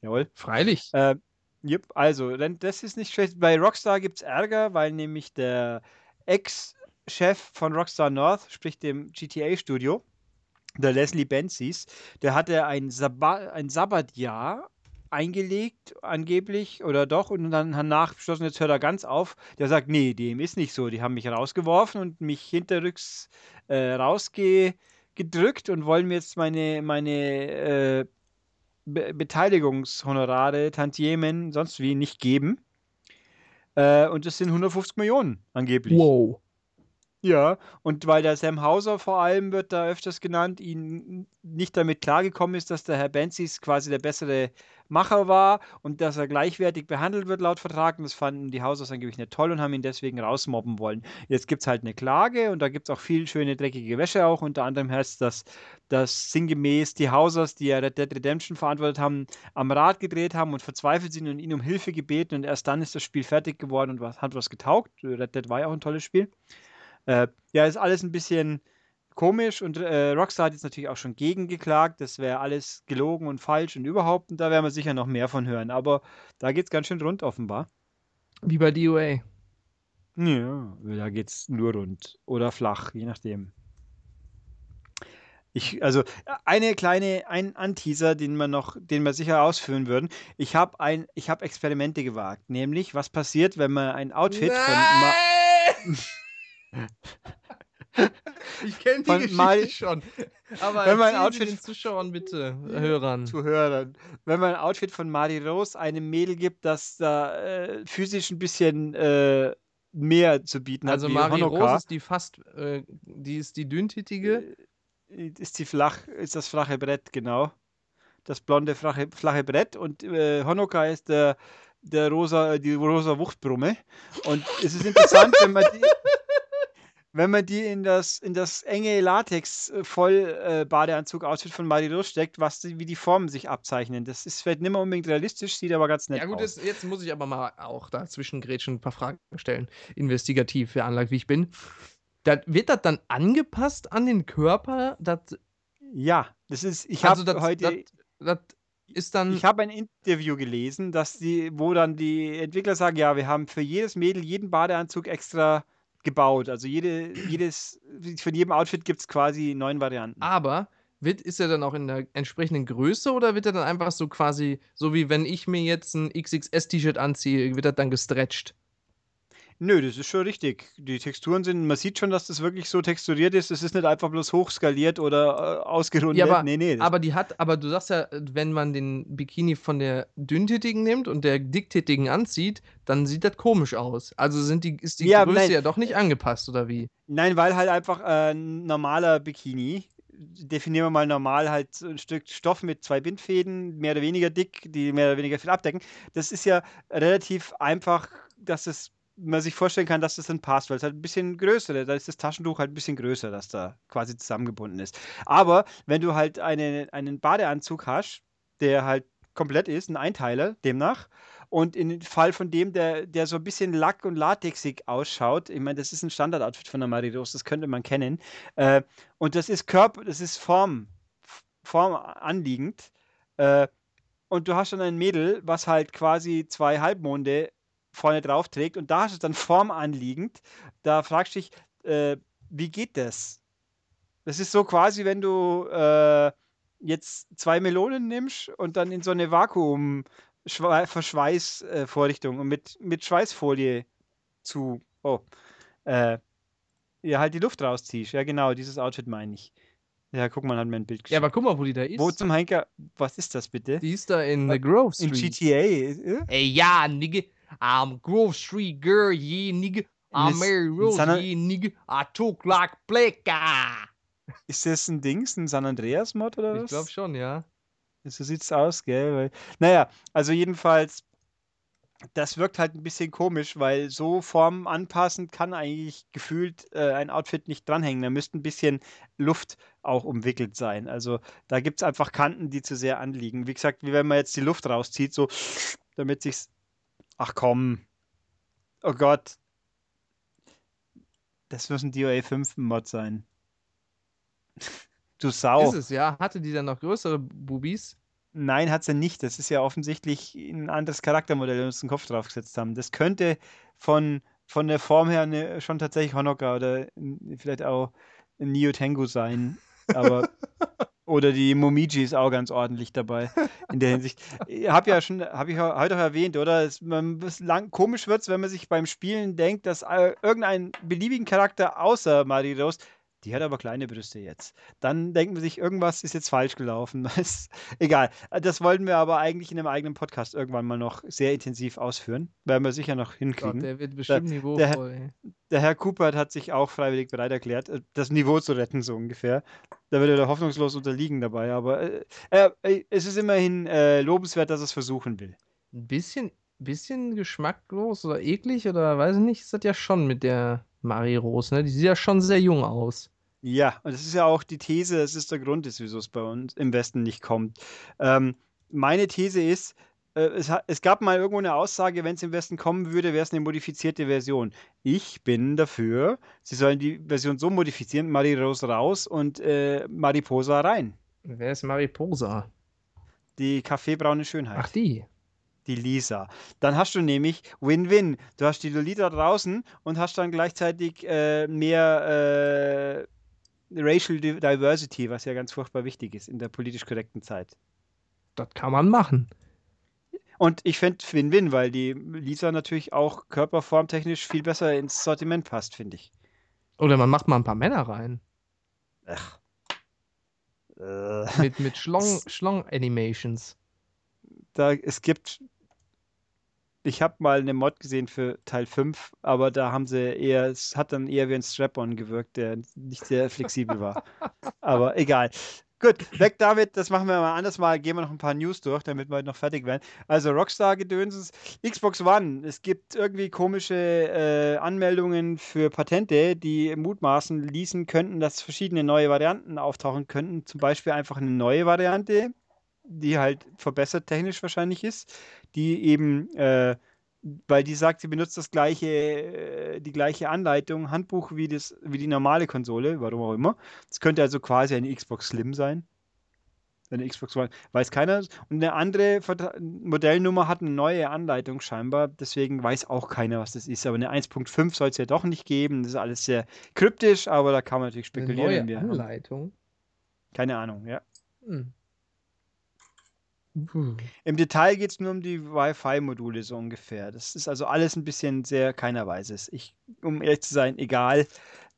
Jawohl. Freilich. Äh, yep, also, denn das ist nicht schlecht. Bei Rockstar gibt es Ärger, weil nämlich der Ex-Chef von Rockstar North, sprich dem GTA-Studio, der Leslie Benzies, der hatte ein, Sabba ein Sabbatjahr eingelegt, angeblich, oder doch, und dann danach beschlossen, jetzt hört er ganz auf. Der sagt, nee, dem ist nicht so. Die haben mich rausgeworfen und mich hinterrücks äh, rausgedrückt und wollen mir jetzt meine, meine äh, Be Beteiligungshonorare, Tantiemen, sonst wie nicht geben. Äh, und das sind 150 Millionen angeblich. Wow. Ja, und weil der Sam Hauser vor allem wird da öfters genannt, ihn nicht damit klargekommen ist, dass der Herr Benzis quasi der bessere Macher war und dass er gleichwertig behandelt wird laut Vertrag. Und das fanden die Hausers angeblich nicht toll und haben ihn deswegen rausmobben wollen. Jetzt gibt es halt eine Klage und da gibt es auch viel schöne dreckige Wäsche auch. Unter anderem heißt das, dass sinngemäß die Hausers, die ja Red Dead Redemption verantwortet haben, am Rad gedreht haben und verzweifelt sind und ihn um Hilfe gebeten und erst dann ist das Spiel fertig geworden und hat was getaugt. Red Dead war ja auch ein tolles Spiel. Äh, ja, ist alles ein bisschen komisch und äh, Rockstar hat jetzt natürlich auch schon gegengeklagt. Das wäre alles gelogen und falsch und überhaupt. Und da werden wir sicher noch mehr von hören. Aber da geht es ganz schön rund offenbar. Wie bei DOA. Ja, da geht es nur rund oder flach, je nachdem. Ich, also eine kleine, ein Anteaser, den wir noch, den wir sicher ausführen würden. Ich habe ein, ich habe Experimente gewagt, nämlich was passiert, wenn man ein Outfit von Ma *laughs* *laughs* ich kenne die Von Geschichte Mari- schon. Aber Wenn man ein erzähl sie Outfit- den Zuschauern bitte, *laughs* Hörern. Zuhörern. Wenn man ein Outfit von Mari Rose einem Mädel gibt, das da äh, physisch ein bisschen äh, mehr zu bieten Also hat, Marie Honoka, Rose ist die fast, äh, die ist die dünntittige. äh, ist die flach, ist das flache Brett, genau. Das blonde flache, flache Brett und äh, Honoka ist der, der rosa, die rosa Wuchtbrumme. Und es ist interessant, wenn man die, *laughs* wenn man die in das, in das enge Latex äh, voll äh, Badeanzug-Outfit von Maridos steckt, was die, wie die Formen sich abzeichnen. Das ist vielleicht nicht mehr unbedingt realistisch, sieht aber ganz nett Ja gut, aus. jetzt, jetzt muss ich aber mal auch dazwischen grätschen ein paar Fragen stellen. Investigativ veranlagt, wie ich bin. Da, wird das dann angepasst an den Körper? Das, Ja, das ist, ich also habe das, heute, das, das ist dann. Ich habe ein Interview gelesen, dass die, wo dann die Entwickler sagen, ja, wir haben für jedes Mädel jeden Badeanzug extra gebaut. Also jede, jedes, von jedem Outfit gibt es quasi neun Varianten. Aber wird, ist er dann auch in der entsprechenden Größe oder wird er dann einfach so quasi, so wie wenn ich mir jetzt ein XXS-T-Shirt anziehe, wird er dann gestretched? Nö, das ist schon richtig. Die Texturen sind, man sieht schon, dass das wirklich so texturiert ist. Es ist nicht einfach bloß hochskaliert oder äh, ausgerundet. Ja, aber, nee, nee. aber die hat, aber du sagst ja, wenn man den Bikini von der dünntätigen nimmt und der dicktätigen anzieht, dann sieht das komisch aus. Also sind die, ist die Ja, Größe nein. ja doch nicht angepasst, oder wie? Nein, weil halt einfach äh, ein normaler Bikini, definieren wir mal normal, halt ein Stück Stoff mit zwei Bindfäden, mehr oder weniger dick, die mehr oder weniger viel abdecken. Das ist ja relativ einfach, dass es man sich vorstellen kann, dass das dann passt, weil es halt ein bisschen größer ist. Da ist das Taschentuch halt ein bisschen größer, das da quasi zusammengebunden ist. Aber wenn du halt eine, einen Badeanzug hast, der halt komplett ist, ein Einteiler demnach, und in dem Fall von dem, der, der so ein bisschen lack- und latexig ausschaut, ich meine, das ist ein Standardoutfit von der Maridos, das könnte man kennen, äh, und das ist Körper, das ist Form, Form anliegend, äh, und du hast dann ein Mädel, was halt quasi zwei Halbmonde vorne drauf trägt und da hast du es dann Form anliegend. Da fragst du dich, äh, wie geht das? Das ist so quasi, wenn du äh, jetzt zwei Melonen nimmst und dann in so eine Vakuum-Verschweißvorrichtung und mit, mit Schweißfolie zu, oh, äh, ja, halt die Luft rausziehst. Ja, genau, dieses Outfit meine ich. Ja, guck mal, hat mir ein Bild Ja, geschickt. aber guck mal, wo die da ist. Wo zum Henker, was ist das bitte? die ist da in The Grove In Street. GTA? äh? Ey, ja, nigga. I'm Grove Street girl, yeah, nigga. I'm Mary Rose, Sana- yeah, nigga. I talk like black guy. Ist das ein Dings, ein San Andreas-Mod oder Ich was? glaube schon, ja. So sieht's aus, gell? Weil, naja, also jedenfalls, das wirkt halt ein bisschen komisch, weil so Form anpassend kann eigentlich gefühlt äh, ein Outfit nicht dranhängen. Da müsste ein bisschen Luft auch umwickelt sein. Also da gibt es einfach Kanten, die zu sehr anliegen. Wie gesagt, wie wenn man jetzt die Luft rauszieht, so damit sich's. Ach komm. Oh Gott. Das muss ein DOA 5 Mod sein. Du Sau. Ist es, ja. Hatte die dann noch größere Bubis? Nein, hat sie nicht. Das ist ja offensichtlich ein anderes Charaktermodell, das wir uns den Kopf draufgesetzt haben. Das könnte von, von der Form her eine, schon tatsächlich Honoka oder vielleicht auch ein Neo Tengu sein. Aber *laughs* oder die Momiji ist auch ganz ordentlich dabei *laughs* in der Hinsicht. Ich habe ja schon, habe ich heute auch erwähnt, oder? Es, man, es lang, komisch wird wenn man sich beim Spielen denkt, dass äh, irgendein beliebigen Charakter außer Maridos die hat aber kleine Brüste jetzt. Dann denken wir sich, irgendwas ist jetzt falsch gelaufen. *laughs* Egal. Das wollten wir aber eigentlich in einem eigenen Podcast irgendwann mal noch sehr intensiv ausführen. Werden wir sicher noch Gott, hinkriegen. der wird bestimmt der- niveauvoll. ey. Der Herr Cooper hat sich auch freiwillig bereit erklärt, äh, das Niveau zu retten, so ungefähr. Da würde er hoffnungslos unterliegen dabei, aber äh, äh, äh, es ist immerhin äh, lobenswert, dass er es versuchen will. Ein bisschen, bisschen geschmacklos oder eklig oder weiß ich nicht, ist das ja schon mit der Marie Rose, ne? Die sieht ja schon sehr jung aus. Ja, und das ist ja auch die These, das ist der Grund, wieso es bei uns im Westen nicht kommt. Ähm, meine These ist, äh, es, es gab mal irgendwo eine Aussage, wenn es im Westen kommen würde, wäre es eine modifizierte Version. Ich bin dafür, sie sollen die Version so modifizieren, Marie Rose raus und äh, Mariposa rein. Wer ist Mariposa? Die kaffeebraune Schönheit. Ach, die. die Lisa. Dann hast du nämlich Win-Win. Du hast die Lolita draußen und hast dann gleichzeitig äh, mehr äh, Racial Di- Diversity, was ja ganz furchtbar wichtig ist in der politisch korrekten Zeit. Das kann man machen. Und ich finde Win-Win, weil die Lisa natürlich auch körperformtechnisch viel besser ins Sortiment passt, finde ich. Oder man macht mal ein paar Männer rein. Ach. Äh, Mit, mit Schlong, Schlong-Animations. da, es gibt. Ich habe mal eine Mod gesehen für Teil 5, aber da haben sie eher, es hat dann eher wie ein Strap-on gewirkt, der nicht sehr flexibel war. Aber egal. Gut, weg damit, das machen wir mal anders mal. Gehen wir noch ein paar News durch, damit wir heute noch fertig werden. Also Rockstar-Gedönsens, Xbox One. Es gibt irgendwie komische äh, Anmeldungen für Patente, die mutmaßen ließen könnten, dass verschiedene neue Varianten auftauchen könnten. Zum Beispiel einfach eine neue Variante, die halt verbessert technisch wahrscheinlich ist, die eben, äh, weil die sagt, sie benutzt das gleiche, äh, die gleiche Anleitung, Handbuch wie, das, wie die normale Konsole, warum auch immer. Es könnte also quasi eine Xbox Slim sein. Eine Xbox One. Weiß keiner. Und eine andere Vertra Modellnummer hat eine neue Anleitung scheinbar. Deswegen weiß auch keiner, was das ist. Aber eine 1.5 soll es ja doch nicht geben. Das ist alles sehr kryptisch, aber da kann man natürlich spekulieren. Eine neue Anleitung? Keine Ahnung, ja. Hm. Hm. Im Detail geht es nur um die Wi-Fi-Module so ungefähr. Das ist also alles ein bisschen sehr keiner weiß es. Ich, um ehrlich zu sein, egal.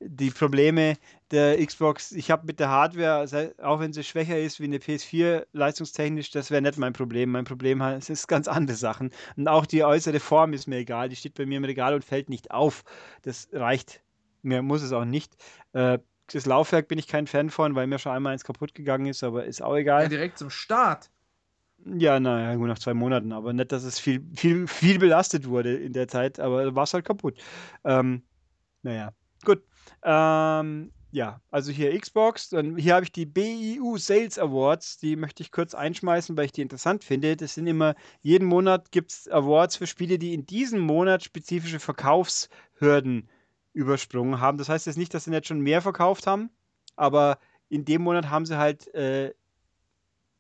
Die Probleme der Xbox, ich habe mit der Hardware, auch wenn sie schwächer ist wie eine PS4 leistungstechnisch, das wäre nicht mein Problem. Mein Problem es ist ganz andere Sachen. Und auch die äußere Form ist mir egal. Die steht bei mir im Regal und fällt nicht auf. Das reicht. Mir muss es auch nicht. Äh, das Laufwerk bin ich kein Fan von, weil mir schon einmal eins kaputt gegangen ist, aber ist auch egal. Ja, direkt zum Start. Ja, naja, gut, nach zwei Monaten, aber nicht, dass es viel, viel, viel belastet wurde in der Zeit, aber war es halt kaputt. Ähm, naja, gut. Ähm, ja, also hier Xbox, dann hier habe ich die BIU Sales Awards, die möchte ich kurz einschmeißen, weil ich die interessant finde. Das sind immer, jeden Monat gibt es Awards für Spiele, die in diesem Monat spezifische Verkaufshürden übersprungen haben. Das heißt jetzt nicht, dass sie nicht schon mehr verkauft haben, aber in dem Monat haben sie halt äh,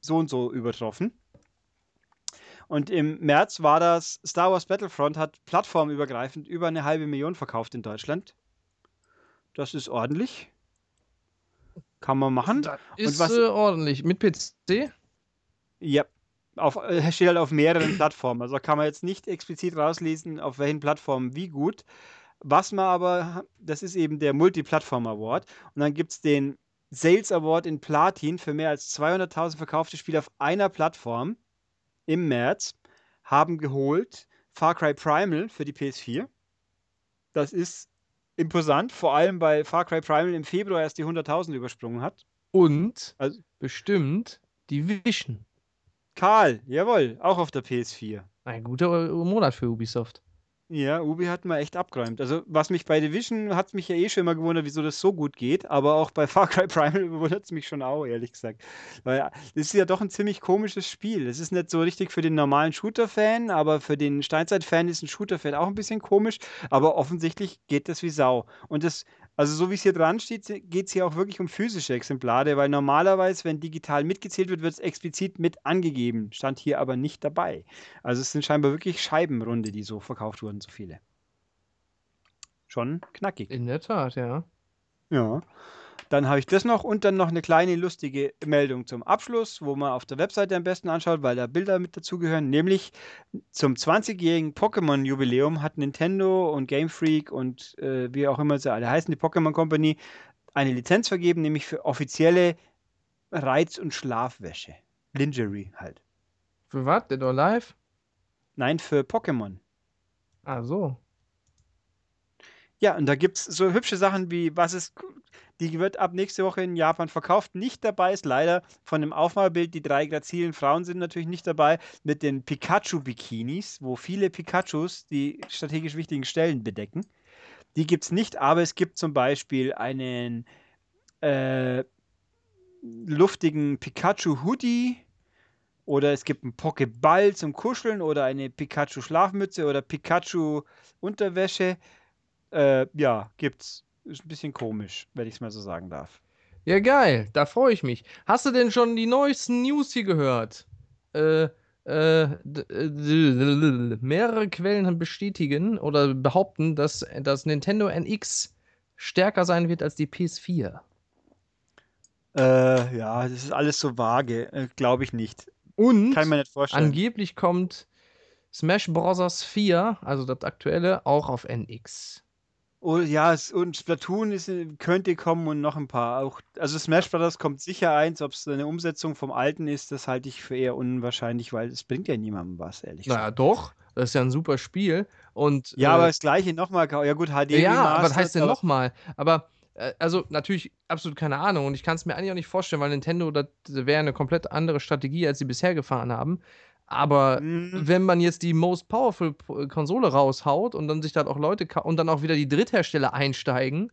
so und so übertroffen. Und im März war das Star Wars Battlefront, hat plattformübergreifend über eine halbe Million verkauft in Deutschland. Das ist ordentlich. Kann man machen. Das ist was, äh, ordentlich. Mit PC? Ja. Auf, äh, steht halt auf mehreren Plattformen. Also kann man jetzt nicht explizit rauslesen, auf welchen Plattformen wie gut. Was man aber, das ist eben der Multiplattform Award. Und dann gibt es den Sales Award in Platin für mehr als 200.000 verkaufte Spiele auf einer Plattform im März haben geholt Far Cry Primal für die PS4. Das ist imposant, vor allem weil Far Cry Primal im Februar erst die 100.000 übersprungen hat. Und also, bestimmt die Vision. Karl, jawohl, auch auf der PS4. Ein guter Monat für Ubisoft. Ja, Ubi hat mal echt abgeräumt. Also, was mich bei Division hat mich ja eh schon immer gewundert, wieso das so gut geht, aber auch bei Far Cry Primal *laughs* wundert es mich schon auch, ehrlich gesagt. Weil das ist ja doch ein ziemlich komisches Spiel. Es ist nicht so richtig für den normalen Shooter-Fan, aber für den Steinzeit-Fan ist ein Shooter-Fan auch ein bisschen komisch, aber offensichtlich geht das wie Sau. Und das also so wie es hier dran steht, geht es hier auch wirklich um physische Exemplare, weil normalerweise, wenn digital mitgezählt wird, wird es explizit mit angegeben. Stand hier aber nicht dabei. Also es sind scheinbar wirklich Scheibenrunde, die so verkauft wurden, so viele. Schon knackig. In der Tat, ja. Ja. Dann habe ich das noch und dann noch eine kleine lustige Meldung zum Abschluss, wo man auf der Webseite am besten anschaut, weil da Bilder mit dazugehören. Nämlich zum 20-jährigen Pokémon-Jubiläum hat Nintendo und Game Freak und äh, wie auch immer sie alle heißen, die Pokémon Company, eine Lizenz vergeben, nämlich für offizielle Reiz- und Schlafwäsche. Lingerie halt. Für was? Dead or Alive? Nein, für Pokémon. Ah, so. Ja, und da gibt es so hübsche Sachen wie, was ist, die wird ab nächste Woche in Japan verkauft. Nicht dabei ist leider von dem Aufmalbild, die drei grazilen Frauen sind natürlich nicht dabei, mit den Pikachu-Bikinis, wo viele Pikachus die strategisch wichtigen Stellen bedecken. Die gibt es nicht, aber es gibt zum Beispiel einen äh, luftigen Pikachu-Hoodie oder es gibt einen Pokéball zum Kuscheln oder eine Pikachu-Schlafmütze oder Pikachu-Unterwäsche. Äh, ja, gibt's. Ist ein bisschen komisch, wenn ich es mal so sagen darf. Ja, geil. Da freue ich mich. Hast du denn schon die neuesten News hier gehört? Äh, äh, mehrere Quellen bestätigen oder behaupten, dass das Nintendo NX stärker sein wird als die PS4. Äh, ja, das ist alles so vage. Äh, Glaube ich nicht. Und Kann man nicht vorstellen. angeblich kommt Smash Bros. 4, also das aktuelle, auch auf NX. Oh, ja, und Splatoon ist, äh, könnte kommen und noch ein paar. Auch, also Smash Bros. kommt sicher eins. Ob es eine Umsetzung vom alten ist, das halte ich für eher unwahrscheinlich, weil es bringt ja niemandem was, ehrlich gesagt. Naja, doch. Das ist ja ein super Spiel. Und, ja, äh, aber das gleiche nochmal. Ja, gut, HD. Ja, aber was heißt denn nochmal? Aber äh, also natürlich absolut keine Ahnung und ich kann es mir eigentlich auch nicht vorstellen, weil Nintendo, das wäre eine komplett andere Strategie, als sie bisher gefahren haben. Aber mhm. wenn man jetzt die Most Powerful äh, Konsole raushaut und dann sich dann auch Leute und dann auch wieder die Dritthersteller einsteigen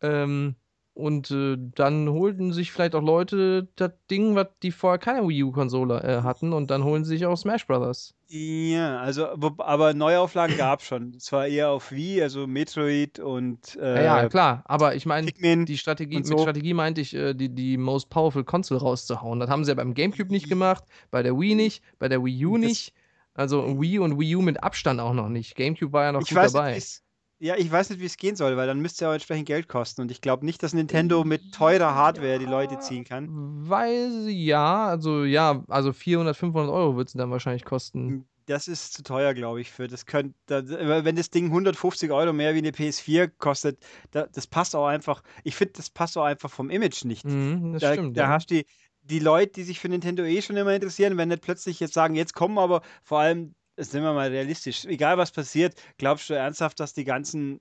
ähm, und äh, dann holten sich vielleicht auch Leute das Ding, was die vorher keine Wii U-Konsole äh, hatten und dann holen sie sich auch Smash Brothers. Ja, also, wo, aber Neuauflagen gab es schon. Zwar eher auf Wii, also Metroid und Ja, ja, äh, klar. Aber ich meine, Pikmin die Strategie, und mit so. Strategie meinte ich, äh, die, die Most Powerful Console rauszuhauen. Das haben sie ja beim GameCube nicht gemacht, bei der Wii nicht, bei der Wii U Das- nicht. Also Wii und Wii U mit Abstand auch noch nicht. GameCube war ja noch Ich gut weiß dabei. nicht, wie's, ja, ich weiß nicht, wie es gehen soll, weil dann müsste es ja auch entsprechend Geld kosten. Und ich glaube nicht, dass Nintendo mit teurer Hardware die Leute ziehen kann. Weil sie, ja, also ja, also 400, 500 Euro wird es dann wahrscheinlich kosten. Das ist zu teuer, glaube ich, für das könnte, wenn das Ding 150 Euro mehr wie eine PS4 kostet, da, das passt auch einfach. Ich finde, das passt auch einfach vom Image nicht. Mhm, das da, stimmt. da ja. hast du die, die Leute, die sich für Nintendo eh schon immer interessieren, wenn nicht plötzlich jetzt sagen, jetzt kommen aber vor allem, sind wir mal realistisch, egal was passiert, glaubst du ernsthaft, dass die ganzen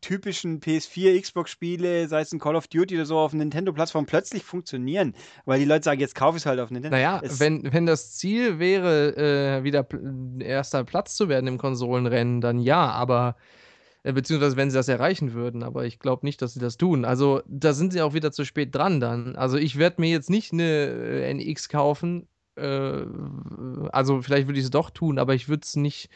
typischen PS4, Xbox-Spiele, sei es ein Call of Duty oder so, auf Nintendo-Plattform plötzlich funktionieren? Weil die Leute sagen, jetzt kaufe ich es halt auf Nintendo. Naja, Es- wenn, wenn das Ziel wäre, äh, wieder erster Platz zu werden im Konsolenrennen, dann ja, aber äh, beziehungsweise wenn sie das erreichen würden, aber ich glaube nicht, dass sie das tun. Also da sind sie auch wieder zu spät dran dann. Also ich werde mir jetzt nicht eine äh, NX kaufen, äh, also vielleicht würde ich es doch tun, aber ich würde es nicht,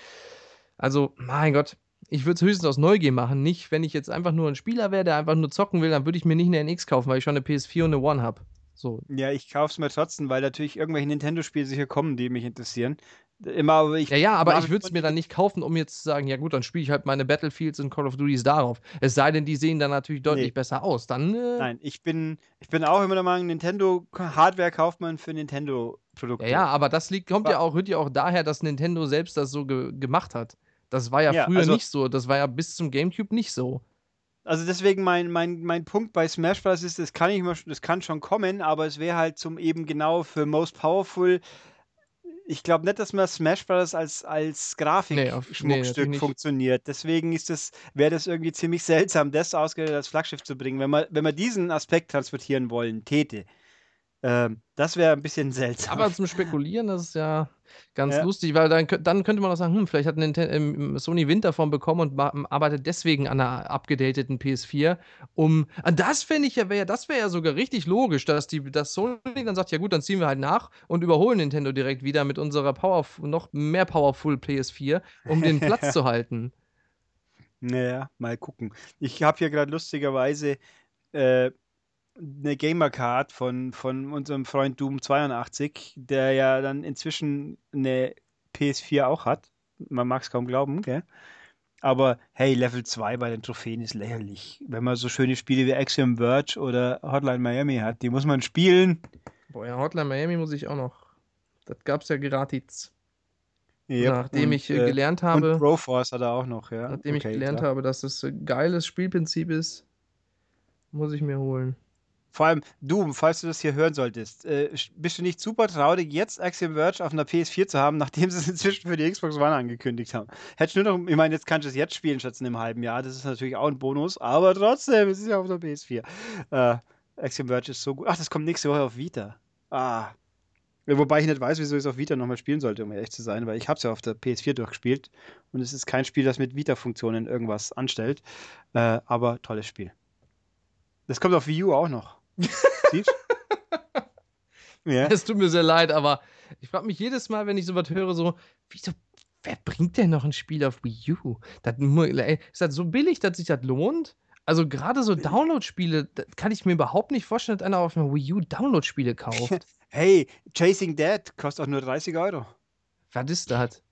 also mein Gott. Ich würde es höchstens aus Neugier machen, nicht, wenn ich jetzt einfach nur ein Spieler wäre, der einfach nur zocken will, dann würde ich mir nicht eine NX kaufen, weil ich schon eine PS4 und eine One habe. So, Ja, ich kaufe es mir trotzdem, weil natürlich irgendwelche Nintendo-Spiele sicher kommen, die mich interessieren. Immer, aber ich Ja, ja, aber ich würde es mir dann nicht kaufen, um jetzt zu sagen, ja gut, dann spiele ich halt meine Battlefields und Call of Duties darauf. Es sei denn, die sehen dann natürlich deutlich Nee. besser aus. Dann, äh, Nein, ich bin, ich bin auch immer der Meinung, Nintendo-Hardware kauft man für ja, Nintendo-Produkte. ja, aber das liegt, kommt ja auch, rührt ja auch daher, dass Nintendo selbst das so ge gemacht hat. Das war ja, Ja, früher also- nicht so. Das war ja bis zum GameCube nicht so. Also deswegen mein, mein, mein Punkt bei Smash Bros. ist, das kann, ich mir, das kann schon kommen, aber es wäre halt zum eben genau für Most Powerful. Ich glaube nicht, dass man Smash Bros. als, als Nee, nee, Grafik-Schmuckstück natürlich nicht. funktioniert. Deswegen ist das, wäre das irgendwie ziemlich *laughs* seltsam, das ausgerechnet als Flaggschiff zu bringen. Wenn man, wenn man diesen Aspekt transportieren wollen täte, ähm, das wäre ein bisschen seltsam. Aber zum Spekulieren, das ist ja ganz Ja. lustig, weil dann, dann könnte man auch sagen, hm, vielleicht hat Ninten ähm, Sony davon bekommen und arbeitet deswegen an einer abgedateten PS4, um. Ah, Das finde ich ja, wär, das wäre ja sogar richtig logisch, dass die, dass Sony dann sagt, ja gut, dann ziehen wir halt nach und überholen Nintendo direkt wieder mit unserer Power, noch mehr Powerful PS4, um den Platz *laughs* zu halten. Naja, mal gucken. Ich habe hier gerade lustigerweise äh, eine Gamer-Card von, von unserem Freund Doom82, der ja dann inzwischen eine PS4 auch hat. Man mag es kaum glauben, gell? Aber hey, Level 2 bei den Trophäen ist lächerlich. Wenn man so schöne Spiele wie Axiom Verge oder Hotline Miami hat, die muss man spielen. Boah, ja, Hotline Miami muss ich auch noch. Das gab's ja gratis. Yep, Nachdem und, ich äh, äh, gelernt und habe. Broforce hat er auch noch, ja. Nachdem ich Okay, gelernt klar. habe, dass das ein geiles Spielprinzip ist, muss ich mir holen. Vor allem, du, falls du das hier hören solltest, äh, bist du nicht super traurig, jetzt Axiom Verge auf einer PS4 zu haben, *laughs* nachdem sie es inzwischen für die Xbox One angekündigt haben? Hättest du nur noch, ich meine, jetzt kannst du es jetzt spielen, statt in einem halben Jahr, das ist natürlich auch ein Bonus, aber trotzdem, es ist ja auf der PS4. Äh, Axiom Verge ist so gut. Ach, das kommt nächste Woche auf Vita. Ah. Wobei ich nicht weiß, wieso ich es auf Vita nochmal spielen sollte, um ehrlich zu sein, weil ich habe es ja auf der PS4 durchgespielt und es ist kein Spiel, das mit Vita-Funktionen irgendwas anstellt, äh, aber tolles Spiel. Das kommt auf Wii U auch noch. Siehst *laughs* Ja. Es tut mir sehr leid, aber ich frage mich jedes Mal, wenn ich sowas höre, so, wieso, wer bringt denn noch ein Spiel auf Wii U? Das, ist das so billig, dass sich das lohnt? Also gerade so Download-Spiele, kann ich mir überhaupt nicht vorstellen, dass einer auf einer Wii U Download-Spiele kauft. *laughs* Hey, Chasing Dead kostet auch nur 30 Euro. Was ist das?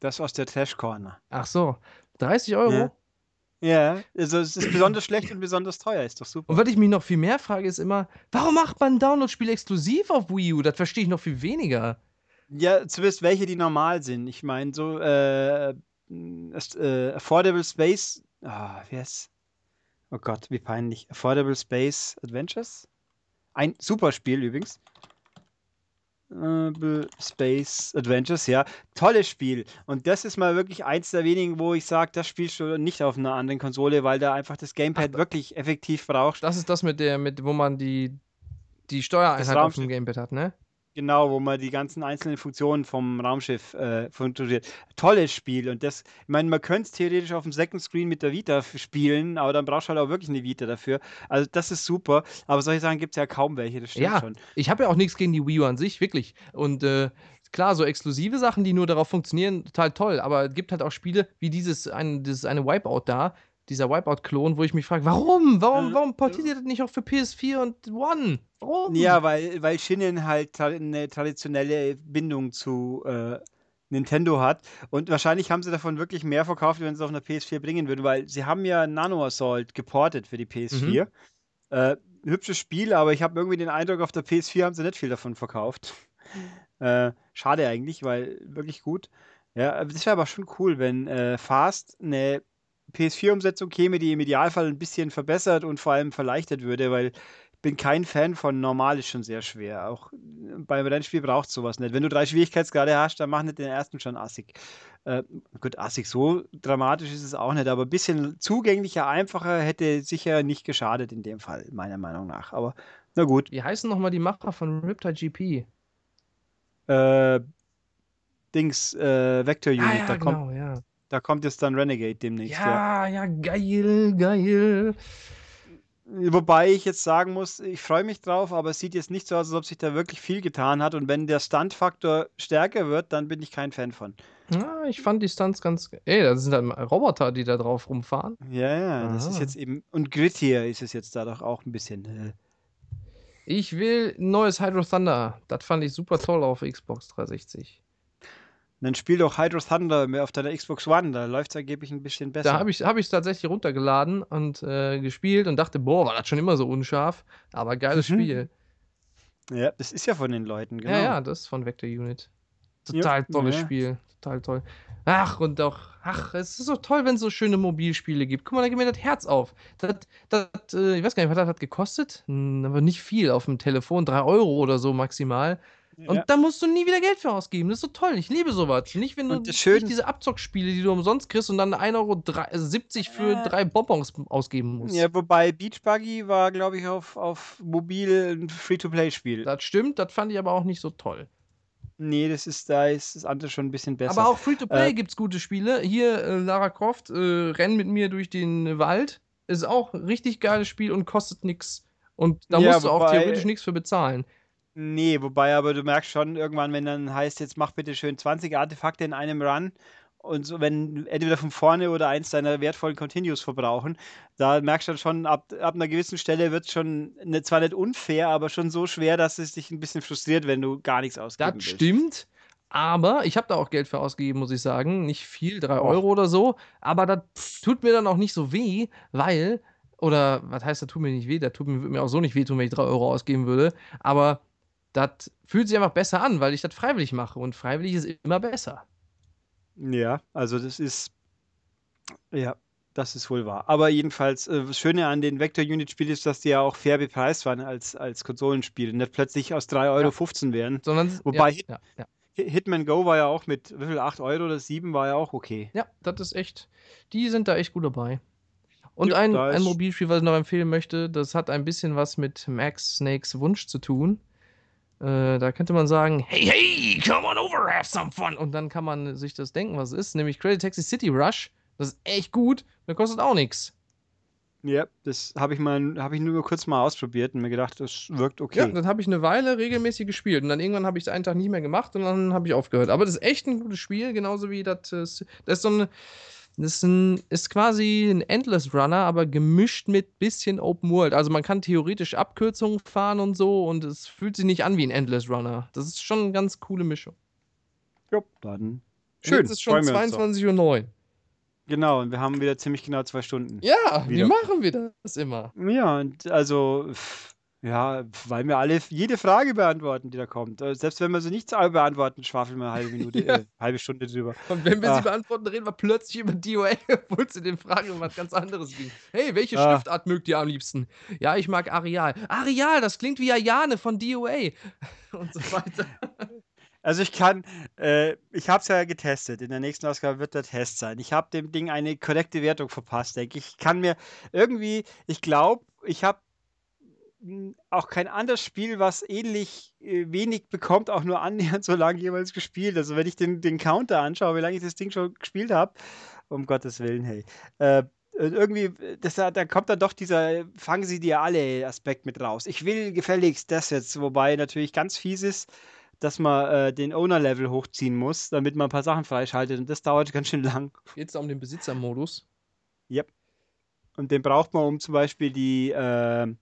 Das aus der Trash Corner. Ach so, 30 Euro? Ja. Ja, also es ist besonders schlecht und besonders teuer, ist doch super. Und was ich mich noch viel mehr frage, ist immer, warum macht man ein Download-Spiel exklusiv auf Wii U? Das verstehe ich noch viel weniger. Ja, zumindest welche, die normal sind. Ich meine, so äh, äh, Affordable Space. Ah, wie heißt Oh Gott, wie peinlich. Affordable Space Adventures? Ein super Spiel übrigens. Space Adventures, ja. Tolles Spiel. Und das ist mal wirklich eins der wenigen, wo ich sage, das spielst du nicht auf einer anderen Konsole, weil da einfach das Gamepad wirklich effektiv brauchst. Das ist das mit der, mit, wo man die, die Steuereinheit auf dem. Gamepad hat, ne? Genau, wo man die ganzen einzelnen Funktionen vom Raumschiff äh, funktioniert. Tolles Spiel. Und das, ich meine, man könnte es theoretisch auf dem Second Screen mit der Vita spielen, aber dann brauchst du halt auch wirklich eine Vita dafür. Also das ist super. Aber solche Sachen gibt es ja kaum welche, das stimmt Ja, schon. ich habe ja auch nichts gegen die Wii U an sich, wirklich. Und äh, klar, so exklusive Sachen, die nur darauf funktionieren, total toll. Aber es gibt halt auch Spiele wie dieses, ein, dieses eine Wipeout da, dieser Wipeout-Klon, wo ich mich frage, warum? Warum, Äh, warum portiert ihr das nicht auch für PS4 und One? Warum? Ja, weil, weil Shinnen halt eine traditionelle Bindung zu äh, Nintendo hat. Und wahrscheinlich haben sie davon wirklich mehr verkauft, wenn sie es auf einer PS4 bringen würden, weil sie haben ja Nano Assault geportet für die PS4. Äh, hübsches Spiel, aber ich habe irgendwie den Eindruck, auf der PS4 haben sie nicht viel davon verkauft. *laughs* Äh, schade eigentlich, weil wirklich gut. Ja, das wäre aber schon cool, wenn äh, Fast eine PS4-Umsetzung käme, die im Idealfall ein bisschen verbessert und vor allem verleichtert würde, weil ich bin kein Fan von normal ist schon sehr schwer. Auch beim Rennspiel braucht es sowas nicht. Wenn du drei Schwierigkeitsgrade hast, dann mach nicht den ersten schon assig. Äh, gut, assig, so dramatisch ist es auch nicht, aber ein bisschen zugänglicher, einfacher hätte sicher nicht geschadet in dem Fall, meiner Meinung nach. Aber na gut. Wie heißen nochmal die Macher von Riptide GP? Äh, Dings, äh, Vector Unit, Ah, ja, da, kommt, genau, ja. Da kommt jetzt dann Renegade demnächst. Ja. Ja, ja, geil, geil. Wobei ich jetzt sagen muss, ich freue mich drauf, aber es sieht jetzt nicht so aus, als ob sich da wirklich viel getan hat. Und wenn der Stunt-Faktor stärker wird, dann bin ich kein Fan von. Ja, ich fand die Stunts ganz. Ey, das sind dann Roboter, die da drauf rumfahren. Ja, ja, das ist Aha. jetzt eben. Und grittier ist es jetzt da doch auch ein bisschen. Äh, Ich will ein neues Hydro Thunder. Das fand ich super toll auf Xbox 360. dann spiel doch Hydro Thunder mehr auf deiner Xbox One, da läuft es angeblich ein bisschen besser. Da habe ich es hab tatsächlich runtergeladen und äh, gespielt und dachte, boah, war das schon immer so unscharf. Aber geiles Mhm. Spiel. Ja, das ist ja von den Leuten, genau. Ja, ja, das ist von Vector Unit. Total Ja, tolles ja. Spiel. Total toll. Ach, und auch, ach, es ist so toll, wenn es so schöne Mobilspiele gibt. Guck mal, da geht mir das Herz auf. Das, das, äh, ich weiß gar nicht, was das hat gekostet? Hm, aber nicht viel auf dem Telefon, 3 Euro oder so maximal. Und Ja. da musst du nie wieder Geld für ausgeben. Das ist so toll. Ich liebe sowas. Nicht, wenn du nicht diese Abzockspiele, die du umsonst kriegst und dann 1,70 Euro für Ja. drei Bonbons ausgeben musst. Ja, wobei Beach Buggy war, glaube ich, auf, auf mobil ein Free-to-Play-Spiel. Das stimmt, das fand ich aber auch nicht so toll. Nee, das ist, da ist das andere schon ein bisschen besser. Aber auch Free-to-Play Äh, gibt's gute Spiele. Hier, äh, Lara Croft, äh, renn mit mir durch den Wald. Ist auch ein richtig geiles Spiel und kostet nix. Und da Ja, musst du auch theoretisch nichts für bezahlen. Nee, wobei aber du merkst schon irgendwann, wenn dann heißt, jetzt mach bitte schön 20 Artefakte in einem Run und so, wenn entweder von vorne oder eins deiner wertvollen Continues verbrauchen, da merkst du dann schon, ab, ab einer gewissen Stelle wird es schon ne, zwar nicht unfair, aber schon so schwer, dass es dich ein bisschen frustriert, wenn du gar nichts ausgeben Das stimmt. Aber ich habe da auch Geld für ausgegeben, muss ich sagen. Nicht viel, 3 Och. Euro oder so. Aber das tut mir dann auch nicht so weh, weil, oder was heißt, das tut mir nicht weh? Das tut mir, mir auch so nicht wehtun, wenn ich 3 Euro ausgeben würde. Aber das fühlt sich einfach besser an, weil ich das freiwillig mache. Und freiwillig ist immer besser. Ja, also das ist, ja, das ist wohl wahr. Aber jedenfalls, äh, das Schöne an den Vector-Unit-Spielen ist, dass die ja auch fair bepreist waren als, als Konsolenspiele, nicht plötzlich aus 3,15 Euro werden. Sondern, Wobei- ja, ja, ja. Hi- Hitman Go war ja auch mit, wie viel, 8 Euro oder 7 war ja auch okay. Ja, das ist echt. Die sind da echt gut dabei. Und Ja, ein, ein Mobilspiel, was ich noch empfehlen möchte, das hat ein bisschen was mit Max Snakes Wunsch zu tun. Äh, da könnte man sagen, hey, hey, come on over, have some fun. Und dann kann man sich das denken, was es ist, nämlich Credit Taxi City Rush. Das ist echt gut, das kostet auch nichts. Ja, das habe ich mal, habe ich nur kurz mal ausprobiert und mir gedacht, das wirkt Ja, okay. das habe ich eine Weile regelmäßig gespielt. Und dann irgendwann habe ich es einen Tag nicht mehr gemacht und dann habe ich aufgehört. Aber das ist echt ein gutes Spiel, genauso wie das. äh, Das ist so ein. Das ist, ein, ist quasi ein Endless Runner, aber gemischt mit bisschen Open World. Also man kann theoretisch Abkürzungen fahren und so und es fühlt sich nicht an wie ein Endless Runner. Das ist schon eine ganz coole Mischung. Ja, dann. Schön. Schön. Jetzt ist schon freuen wir uns doch. 22.09 Uhr. Genau, und wir haben wieder ziemlich genau zwei Stunden. Ja, wie Wieder. machen wir das immer? Ja, und also, pff, ja, weil wir alle jede Frage beantworten, die da kommt. Äh, Selbst wenn wir sie nicht alle beantworten, schwafeln wir eine halbe Minute, *laughs* Ja. äh, halbe Stunde drüber. Und wenn wir Ah. sie beantworten, reden wir plötzlich über DOA, *laughs* obwohl es in den Fragen um was ganz anderes ging. Hey, welche Ah. Schriftart mögt ihr am liebsten? Ja, ich mag Areal. Areal, das klingt wie Ayane von DOA. *laughs* Und so weiter. Also ich kann, äh, ich habe es ja getestet. In der nächsten Ausgabe wird der Test sein. Ich habe dem Ding eine korrekte Wertung verpasst, denke ich. Ich kann mir irgendwie, ich glaube, ich habe auch kein anderes Spiel, was ähnlich äh, wenig bekommt, auch nur annähernd so lange jeweils gespielt. Also wenn ich den, den Counter anschaue, wie lange ich das Ding schon gespielt habe, um Gottes Willen, hey. Äh, irgendwie, das, da kommt dann doch dieser fangen sie dir alle Aspekt mit raus. Ich will gefälligst das jetzt, wobei natürlich ganz fies ist, dass man äh, den Owner-Level hochziehen muss, damit man ein paar Sachen freischaltet und das dauert ganz schön lang. Es um den Besitzermodus? Yep. Und den braucht man, um zum Beispiel die, äh,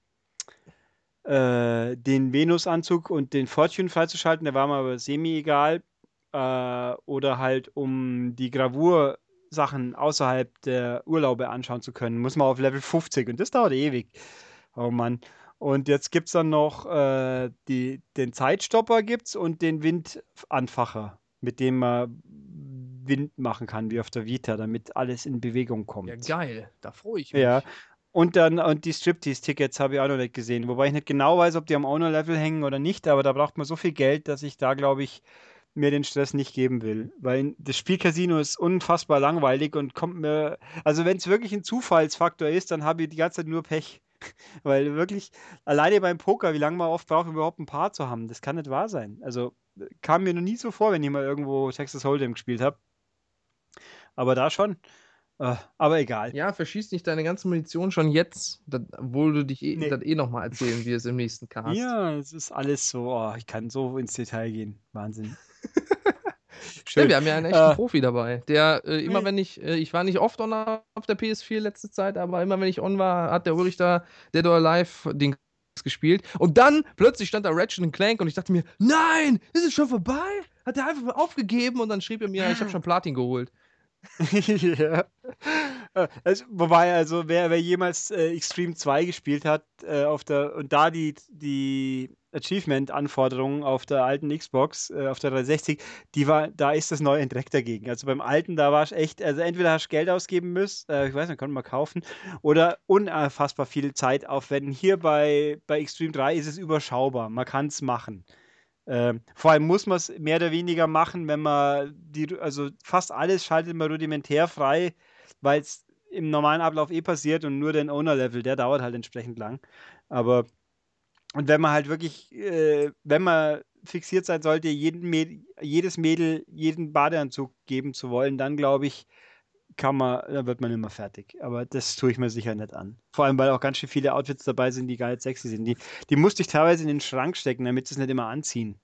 äh, den Venus-Anzug und den Fortune freizuschalten. Der war mir aber semi-egal. Äh, oder halt, um die Gravur-Sachen außerhalb der Urlaube anschauen zu können, muss man auf Level 50 und das dauert ewig. Oh Mann. Und jetzt gibt es dann noch äh, die, den Zeitstopper gibt's und den Windanfacher, mit dem man Wind machen kann, wie auf der Vita, damit alles in Bewegung kommt. Ja, geil. Da freue ich mich. Ja. Und dann und die Striptease-Tickets habe ich auch noch nicht gesehen. Wobei ich nicht genau weiß, ob die am Owner-Level hängen oder nicht, aber da braucht man so viel Geld, dass ich da, glaube ich, mir den Stress nicht geben will. Weil das Spielcasino ist unfassbar langweilig und kommt mir. Also, wenn es wirklich ein Zufallsfaktor ist, dann habe ich die ganze Zeit nur Pech. *laughs* Weil wirklich, alleine beim Poker, wie lange man oft braucht, überhaupt ein Paar zu haben, das kann nicht wahr sein. Also kam mir noch nie so vor, wenn ich mal irgendwo Texas Hold'em gespielt habe. Aber da schon. Äh, aber egal. Ja, verschieß nicht deine ganze Munition schon jetzt, obwohl du dich eh, nee. eh nochmal erzählen wirst im nächsten Cast. Ja, es ist alles so, oh, ich kann so ins Detail gehen. Wahnsinn. *laughs* Schön. Ja, wir haben ja einen echten äh, Profi dabei, der äh, immer wenn ich, äh, ich war nicht oft on auf der PS4 letzte Zeit, aber immer wenn ich on war, hat der Ulrich da Dead or Alive Ding gespielt und dann plötzlich stand da Ratchet Clank und ich dachte mir, nein, ist es schon vorbei? Hat er einfach mal aufgegeben und dann schrieb er mir, ich habe schon Platin geholt. *laughs* ja. Äh, also, wobei, also wer, wer jemals äh, Extreme 2 gespielt hat äh, auf der, und da die, die Achievement-Anforderungen auf der alten Xbox, äh, auf der 360, die war, da ist das neue direkt dagegen. Also beim alten, da war es echt, also entweder hast du Geld ausgeben müssen, äh, ich weiß nicht, konnte man kaufen, oder unfassbar viel Zeit aufwenden. Hier bei, bei Extreme 3 ist es überschaubar, man kann es machen. Ähm, vor allem muss man es mehr oder weniger machen, wenn man die, also fast alles schaltet man rudimentär frei, weil es im normalen Ablauf eh passiert und nur den Owner-Level, der dauert halt entsprechend lang. Aber und wenn man halt wirklich, äh, wenn man fixiert sein sollte, Mädel, jedes Mädel jeden Badeanzug geben zu wollen, dann glaube ich, kann man, dann wird man immer fertig. Aber das tue ich mir sicher nicht an. Vor allem, weil auch ganz schön viele Outfits dabei sind, die gar nicht sexy sind. Die, die musste ich teilweise in den Schrank stecken, damit sie es nicht immer anziehen.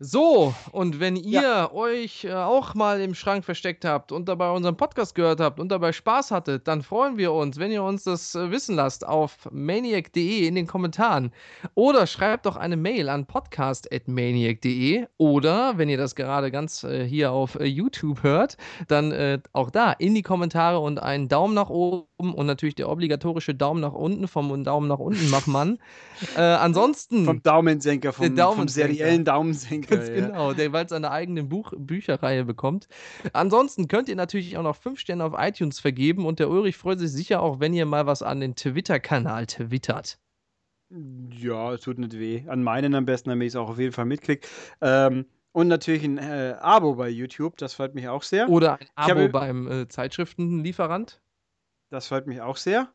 So, und wenn ihr ja. euch äh, auch mal im Schrank versteckt habt und dabei unseren Podcast gehört habt und dabei Spaß hattet, dann freuen wir uns, wenn ihr uns das äh, wissen lasst auf maniac.de in den Kommentaren. Oder schreibt doch eine Mail an podcast.maniac.de. Oder, wenn ihr das gerade ganz äh, hier auf äh, YouTube hört, dann äh, auch da in die Kommentare und einen Daumen nach oben und natürlich der obligatorische Daumen nach unten vom Daumen nach unten Machmann. *laughs* äh, ansonsten. Vom Daumensenker, vom, Daumensenker. vom seriellen Daumensenker. *laughs* Ganz genau, der bald seine eigene Buch Bücherreihe bekommt. Ansonsten könnt ihr natürlich auch noch fünf Sterne auf iTunes vergeben und der Ulrich freut sich sicher auch, wenn ihr mal was an den Twitter-Kanal twittert. Ja, es tut nicht weh. An meinen am besten, damit ich es auch auf jeden Fall mitkriege. Ähm, und natürlich ein äh, Abo bei YouTube, das freut mich auch sehr. Oder ein Abo habe, beim äh, Zeitschriftenlieferant. Das freut mich auch sehr.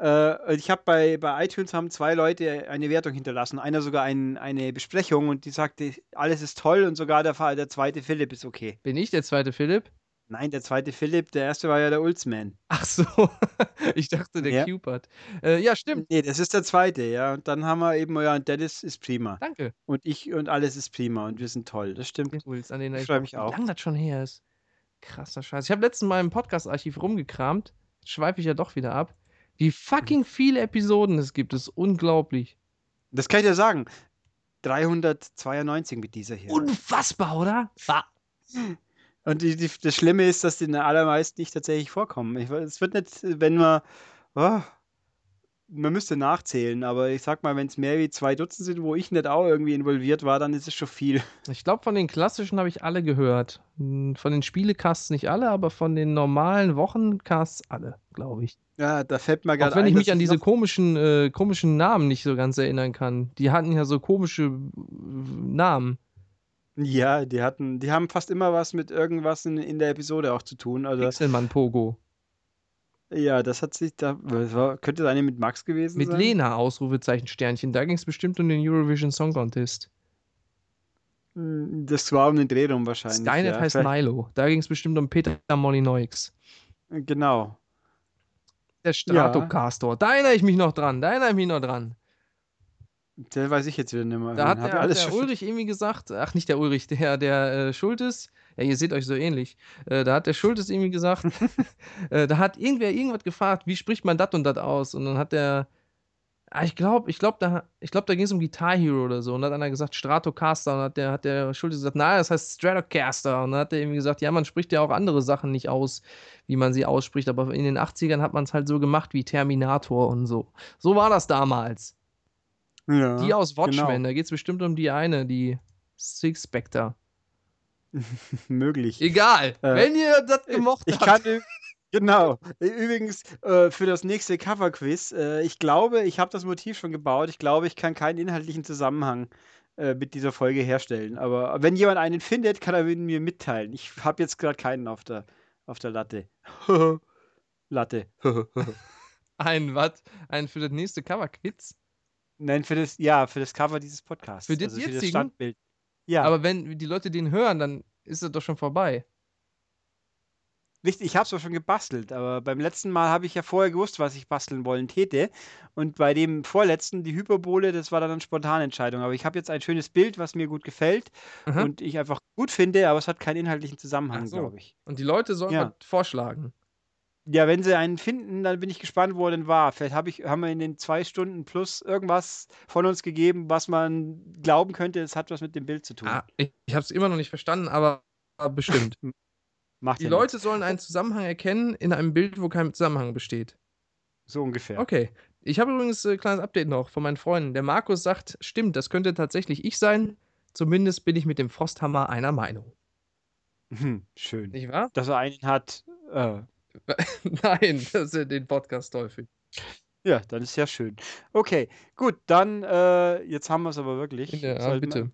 Äh, ich habe bei, bei iTunes haben zwei Leute eine Wertung hinterlassen. Einer sogar ein, eine Besprechung und die sagte, alles ist toll und sogar der, der zweite Philipp ist okay. Bin ich der zweite Philipp? Nein, der zweite Philipp, der erste war ja der Ulzman. Ach so, *laughs* ich dachte der ja. Cupid. Äh, ja, stimmt. Nee, das ist der zweite, ja. Und dann haben wir eben, ja, und Dennis ist prima. Danke. Und ich und alles ist prima und wir sind toll. Das stimmt. Impuls, an den ich freue mich auch. Wie lange das schon her ist. Krasser Scheiß. Ich habe letztens mal im Podcast-Archiv rumgekramt. Schweife ich ja doch wieder ab. Wie fucking viele Episoden es gibt, ist unglaublich. Das kann ich dir sagen. 392 mit dieser hier. Unfassbar, oder? Und die, die, das Schlimme ist, dass die allermeisten nicht tatsächlich vorkommen. es wird nicht, wenn man. Oh, man müsste nachzählen, aber ich sag mal, wenn es mehr wie zwei Dutzend sind, wo ich nicht auch irgendwie involviert war, dann ist es schon viel. Ich glaube, von den klassischen habe ich alle gehört. Hm, von den Spielecasts nicht alle, aber von den normalen Wochencasts alle, glaube ich. Ja, da fällt mir gerade ein. Auch wenn ich mich an diese komischen, äh, komischen Namen nicht so ganz erinnern kann. Die hatten ja so komische äh, Namen. Ja, die hatten, die haben fast immer was mit irgendwas in, in der Episode auch zu tun. Also, Pixelmann Pogo. Ja, das hat sich da. War, könnte das eine mit Max gewesen Mit sein? Lena, Ausrufezeichen, Sternchen. Da ging es bestimmt um den Eurovision Song Contest. Hm, Das war um den Dreh rum wahrscheinlich. Skynet ja. heißt Vielleicht- Milo. Da ging es bestimmt um Peter Molyneux. Genau. Der Stratocaster. Da erinnere ich mich noch dran. Da erinnere ich mich noch dran. Der weiß ich jetzt wieder nicht mehr. Da hat der, ja hat alles der Ulrich irgendwie gesagt, ach nicht der Ulrich, der, der äh, Schultes, ja, ihr seht euch so ähnlich. Äh, da hat der Schultes irgendwie gesagt, *laughs* *laughs* äh, da hat irgendwer irgendwas gefragt, wie spricht man das und das aus? Und dann hat der, ah, ich glaube, ich glaube, da, ich glaub, da ging es um Guitar Hero oder so. Und dann hat einer gesagt Stratocaster und hat der, hat der Schultes gesagt, nein, das heißt Stratocaster. Und dann hat der irgendwie gesagt, ja, man spricht ja auch andere Sachen nicht aus, wie man sie ausspricht. Aber in den 80ern hat man es halt so gemacht wie Terminator und so. So war das damals. Ja, Die aus Watchmen, genau. da geht es bestimmt um die eine, die Six Spectre. *laughs* Möglich. Egal, Äh, wenn ihr das gemocht Ich habt. kann. Genau. Übrigens, äh, für das nächste Cover-Quiz, äh, ich glaube, ich habe das Motiv schon gebaut. Ich glaube, ich kann keinen inhaltlichen Zusammenhang äh, mit dieser Folge herstellen. Aber wenn jemand einen findet, kann er mir mitteilen. Ich habe jetzt gerade keinen auf der, auf der Latte. *laughs* Latte. *laughs* Ein was? Ein für das nächste Cover-Quiz? Nein, für das, ja, für das Cover dieses Podcasts. Für den also für das? Standbild. Ja, Aber wenn die Leute den hören, dann ist es doch schon vorbei. Richtig, ich habe es auch schon gebastelt, aber beim letzten Mal habe ich ja vorher gewusst, was ich basteln wollen täte. Und bei dem vorletzten, die Hyperbole, das war dann eine spontane Entscheidung. Aber ich habe jetzt ein schönes Bild, was mir gut gefällt Aha. und ich einfach gut finde, aber es hat keinen inhaltlichen Zusammenhang, so. glaube ich. Und die Leute sollen Ja. was vorschlagen. Ja, wenn sie einen finden, dann bin ich gespannt, wo er denn war. Vielleicht hab ich, haben wir in den zwei Stunden plus irgendwas von uns gegeben, was man glauben könnte, es hat was mit dem Bild zu tun. Ah, ich ich habe es immer noch nicht verstanden, aber bestimmt. *laughs* Macht die Leute nichts. sollen einen Zusammenhang erkennen in einem Bild, wo kein Zusammenhang besteht. So ungefähr. Okay. Ich habe übrigens ein kleines Update noch von meinen Freunden. Der Markus sagt, stimmt, das könnte tatsächlich ich sein. Zumindest bin ich mit dem Frosthammer einer Meinung. Hm, schön. Nicht wahr? Dass er einen hat. Äh, *laughs* Nein, das ist den Podcast Teufel. Ja, dann ist ja schön. Okay, gut, dann, äh, jetzt haben wir es aber wirklich. Ja, Sollten bitte.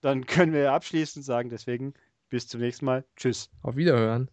Dann können wir abschließend sagen, deswegen bis zum nächsten Mal. Tschüss. Auf Wiederhören.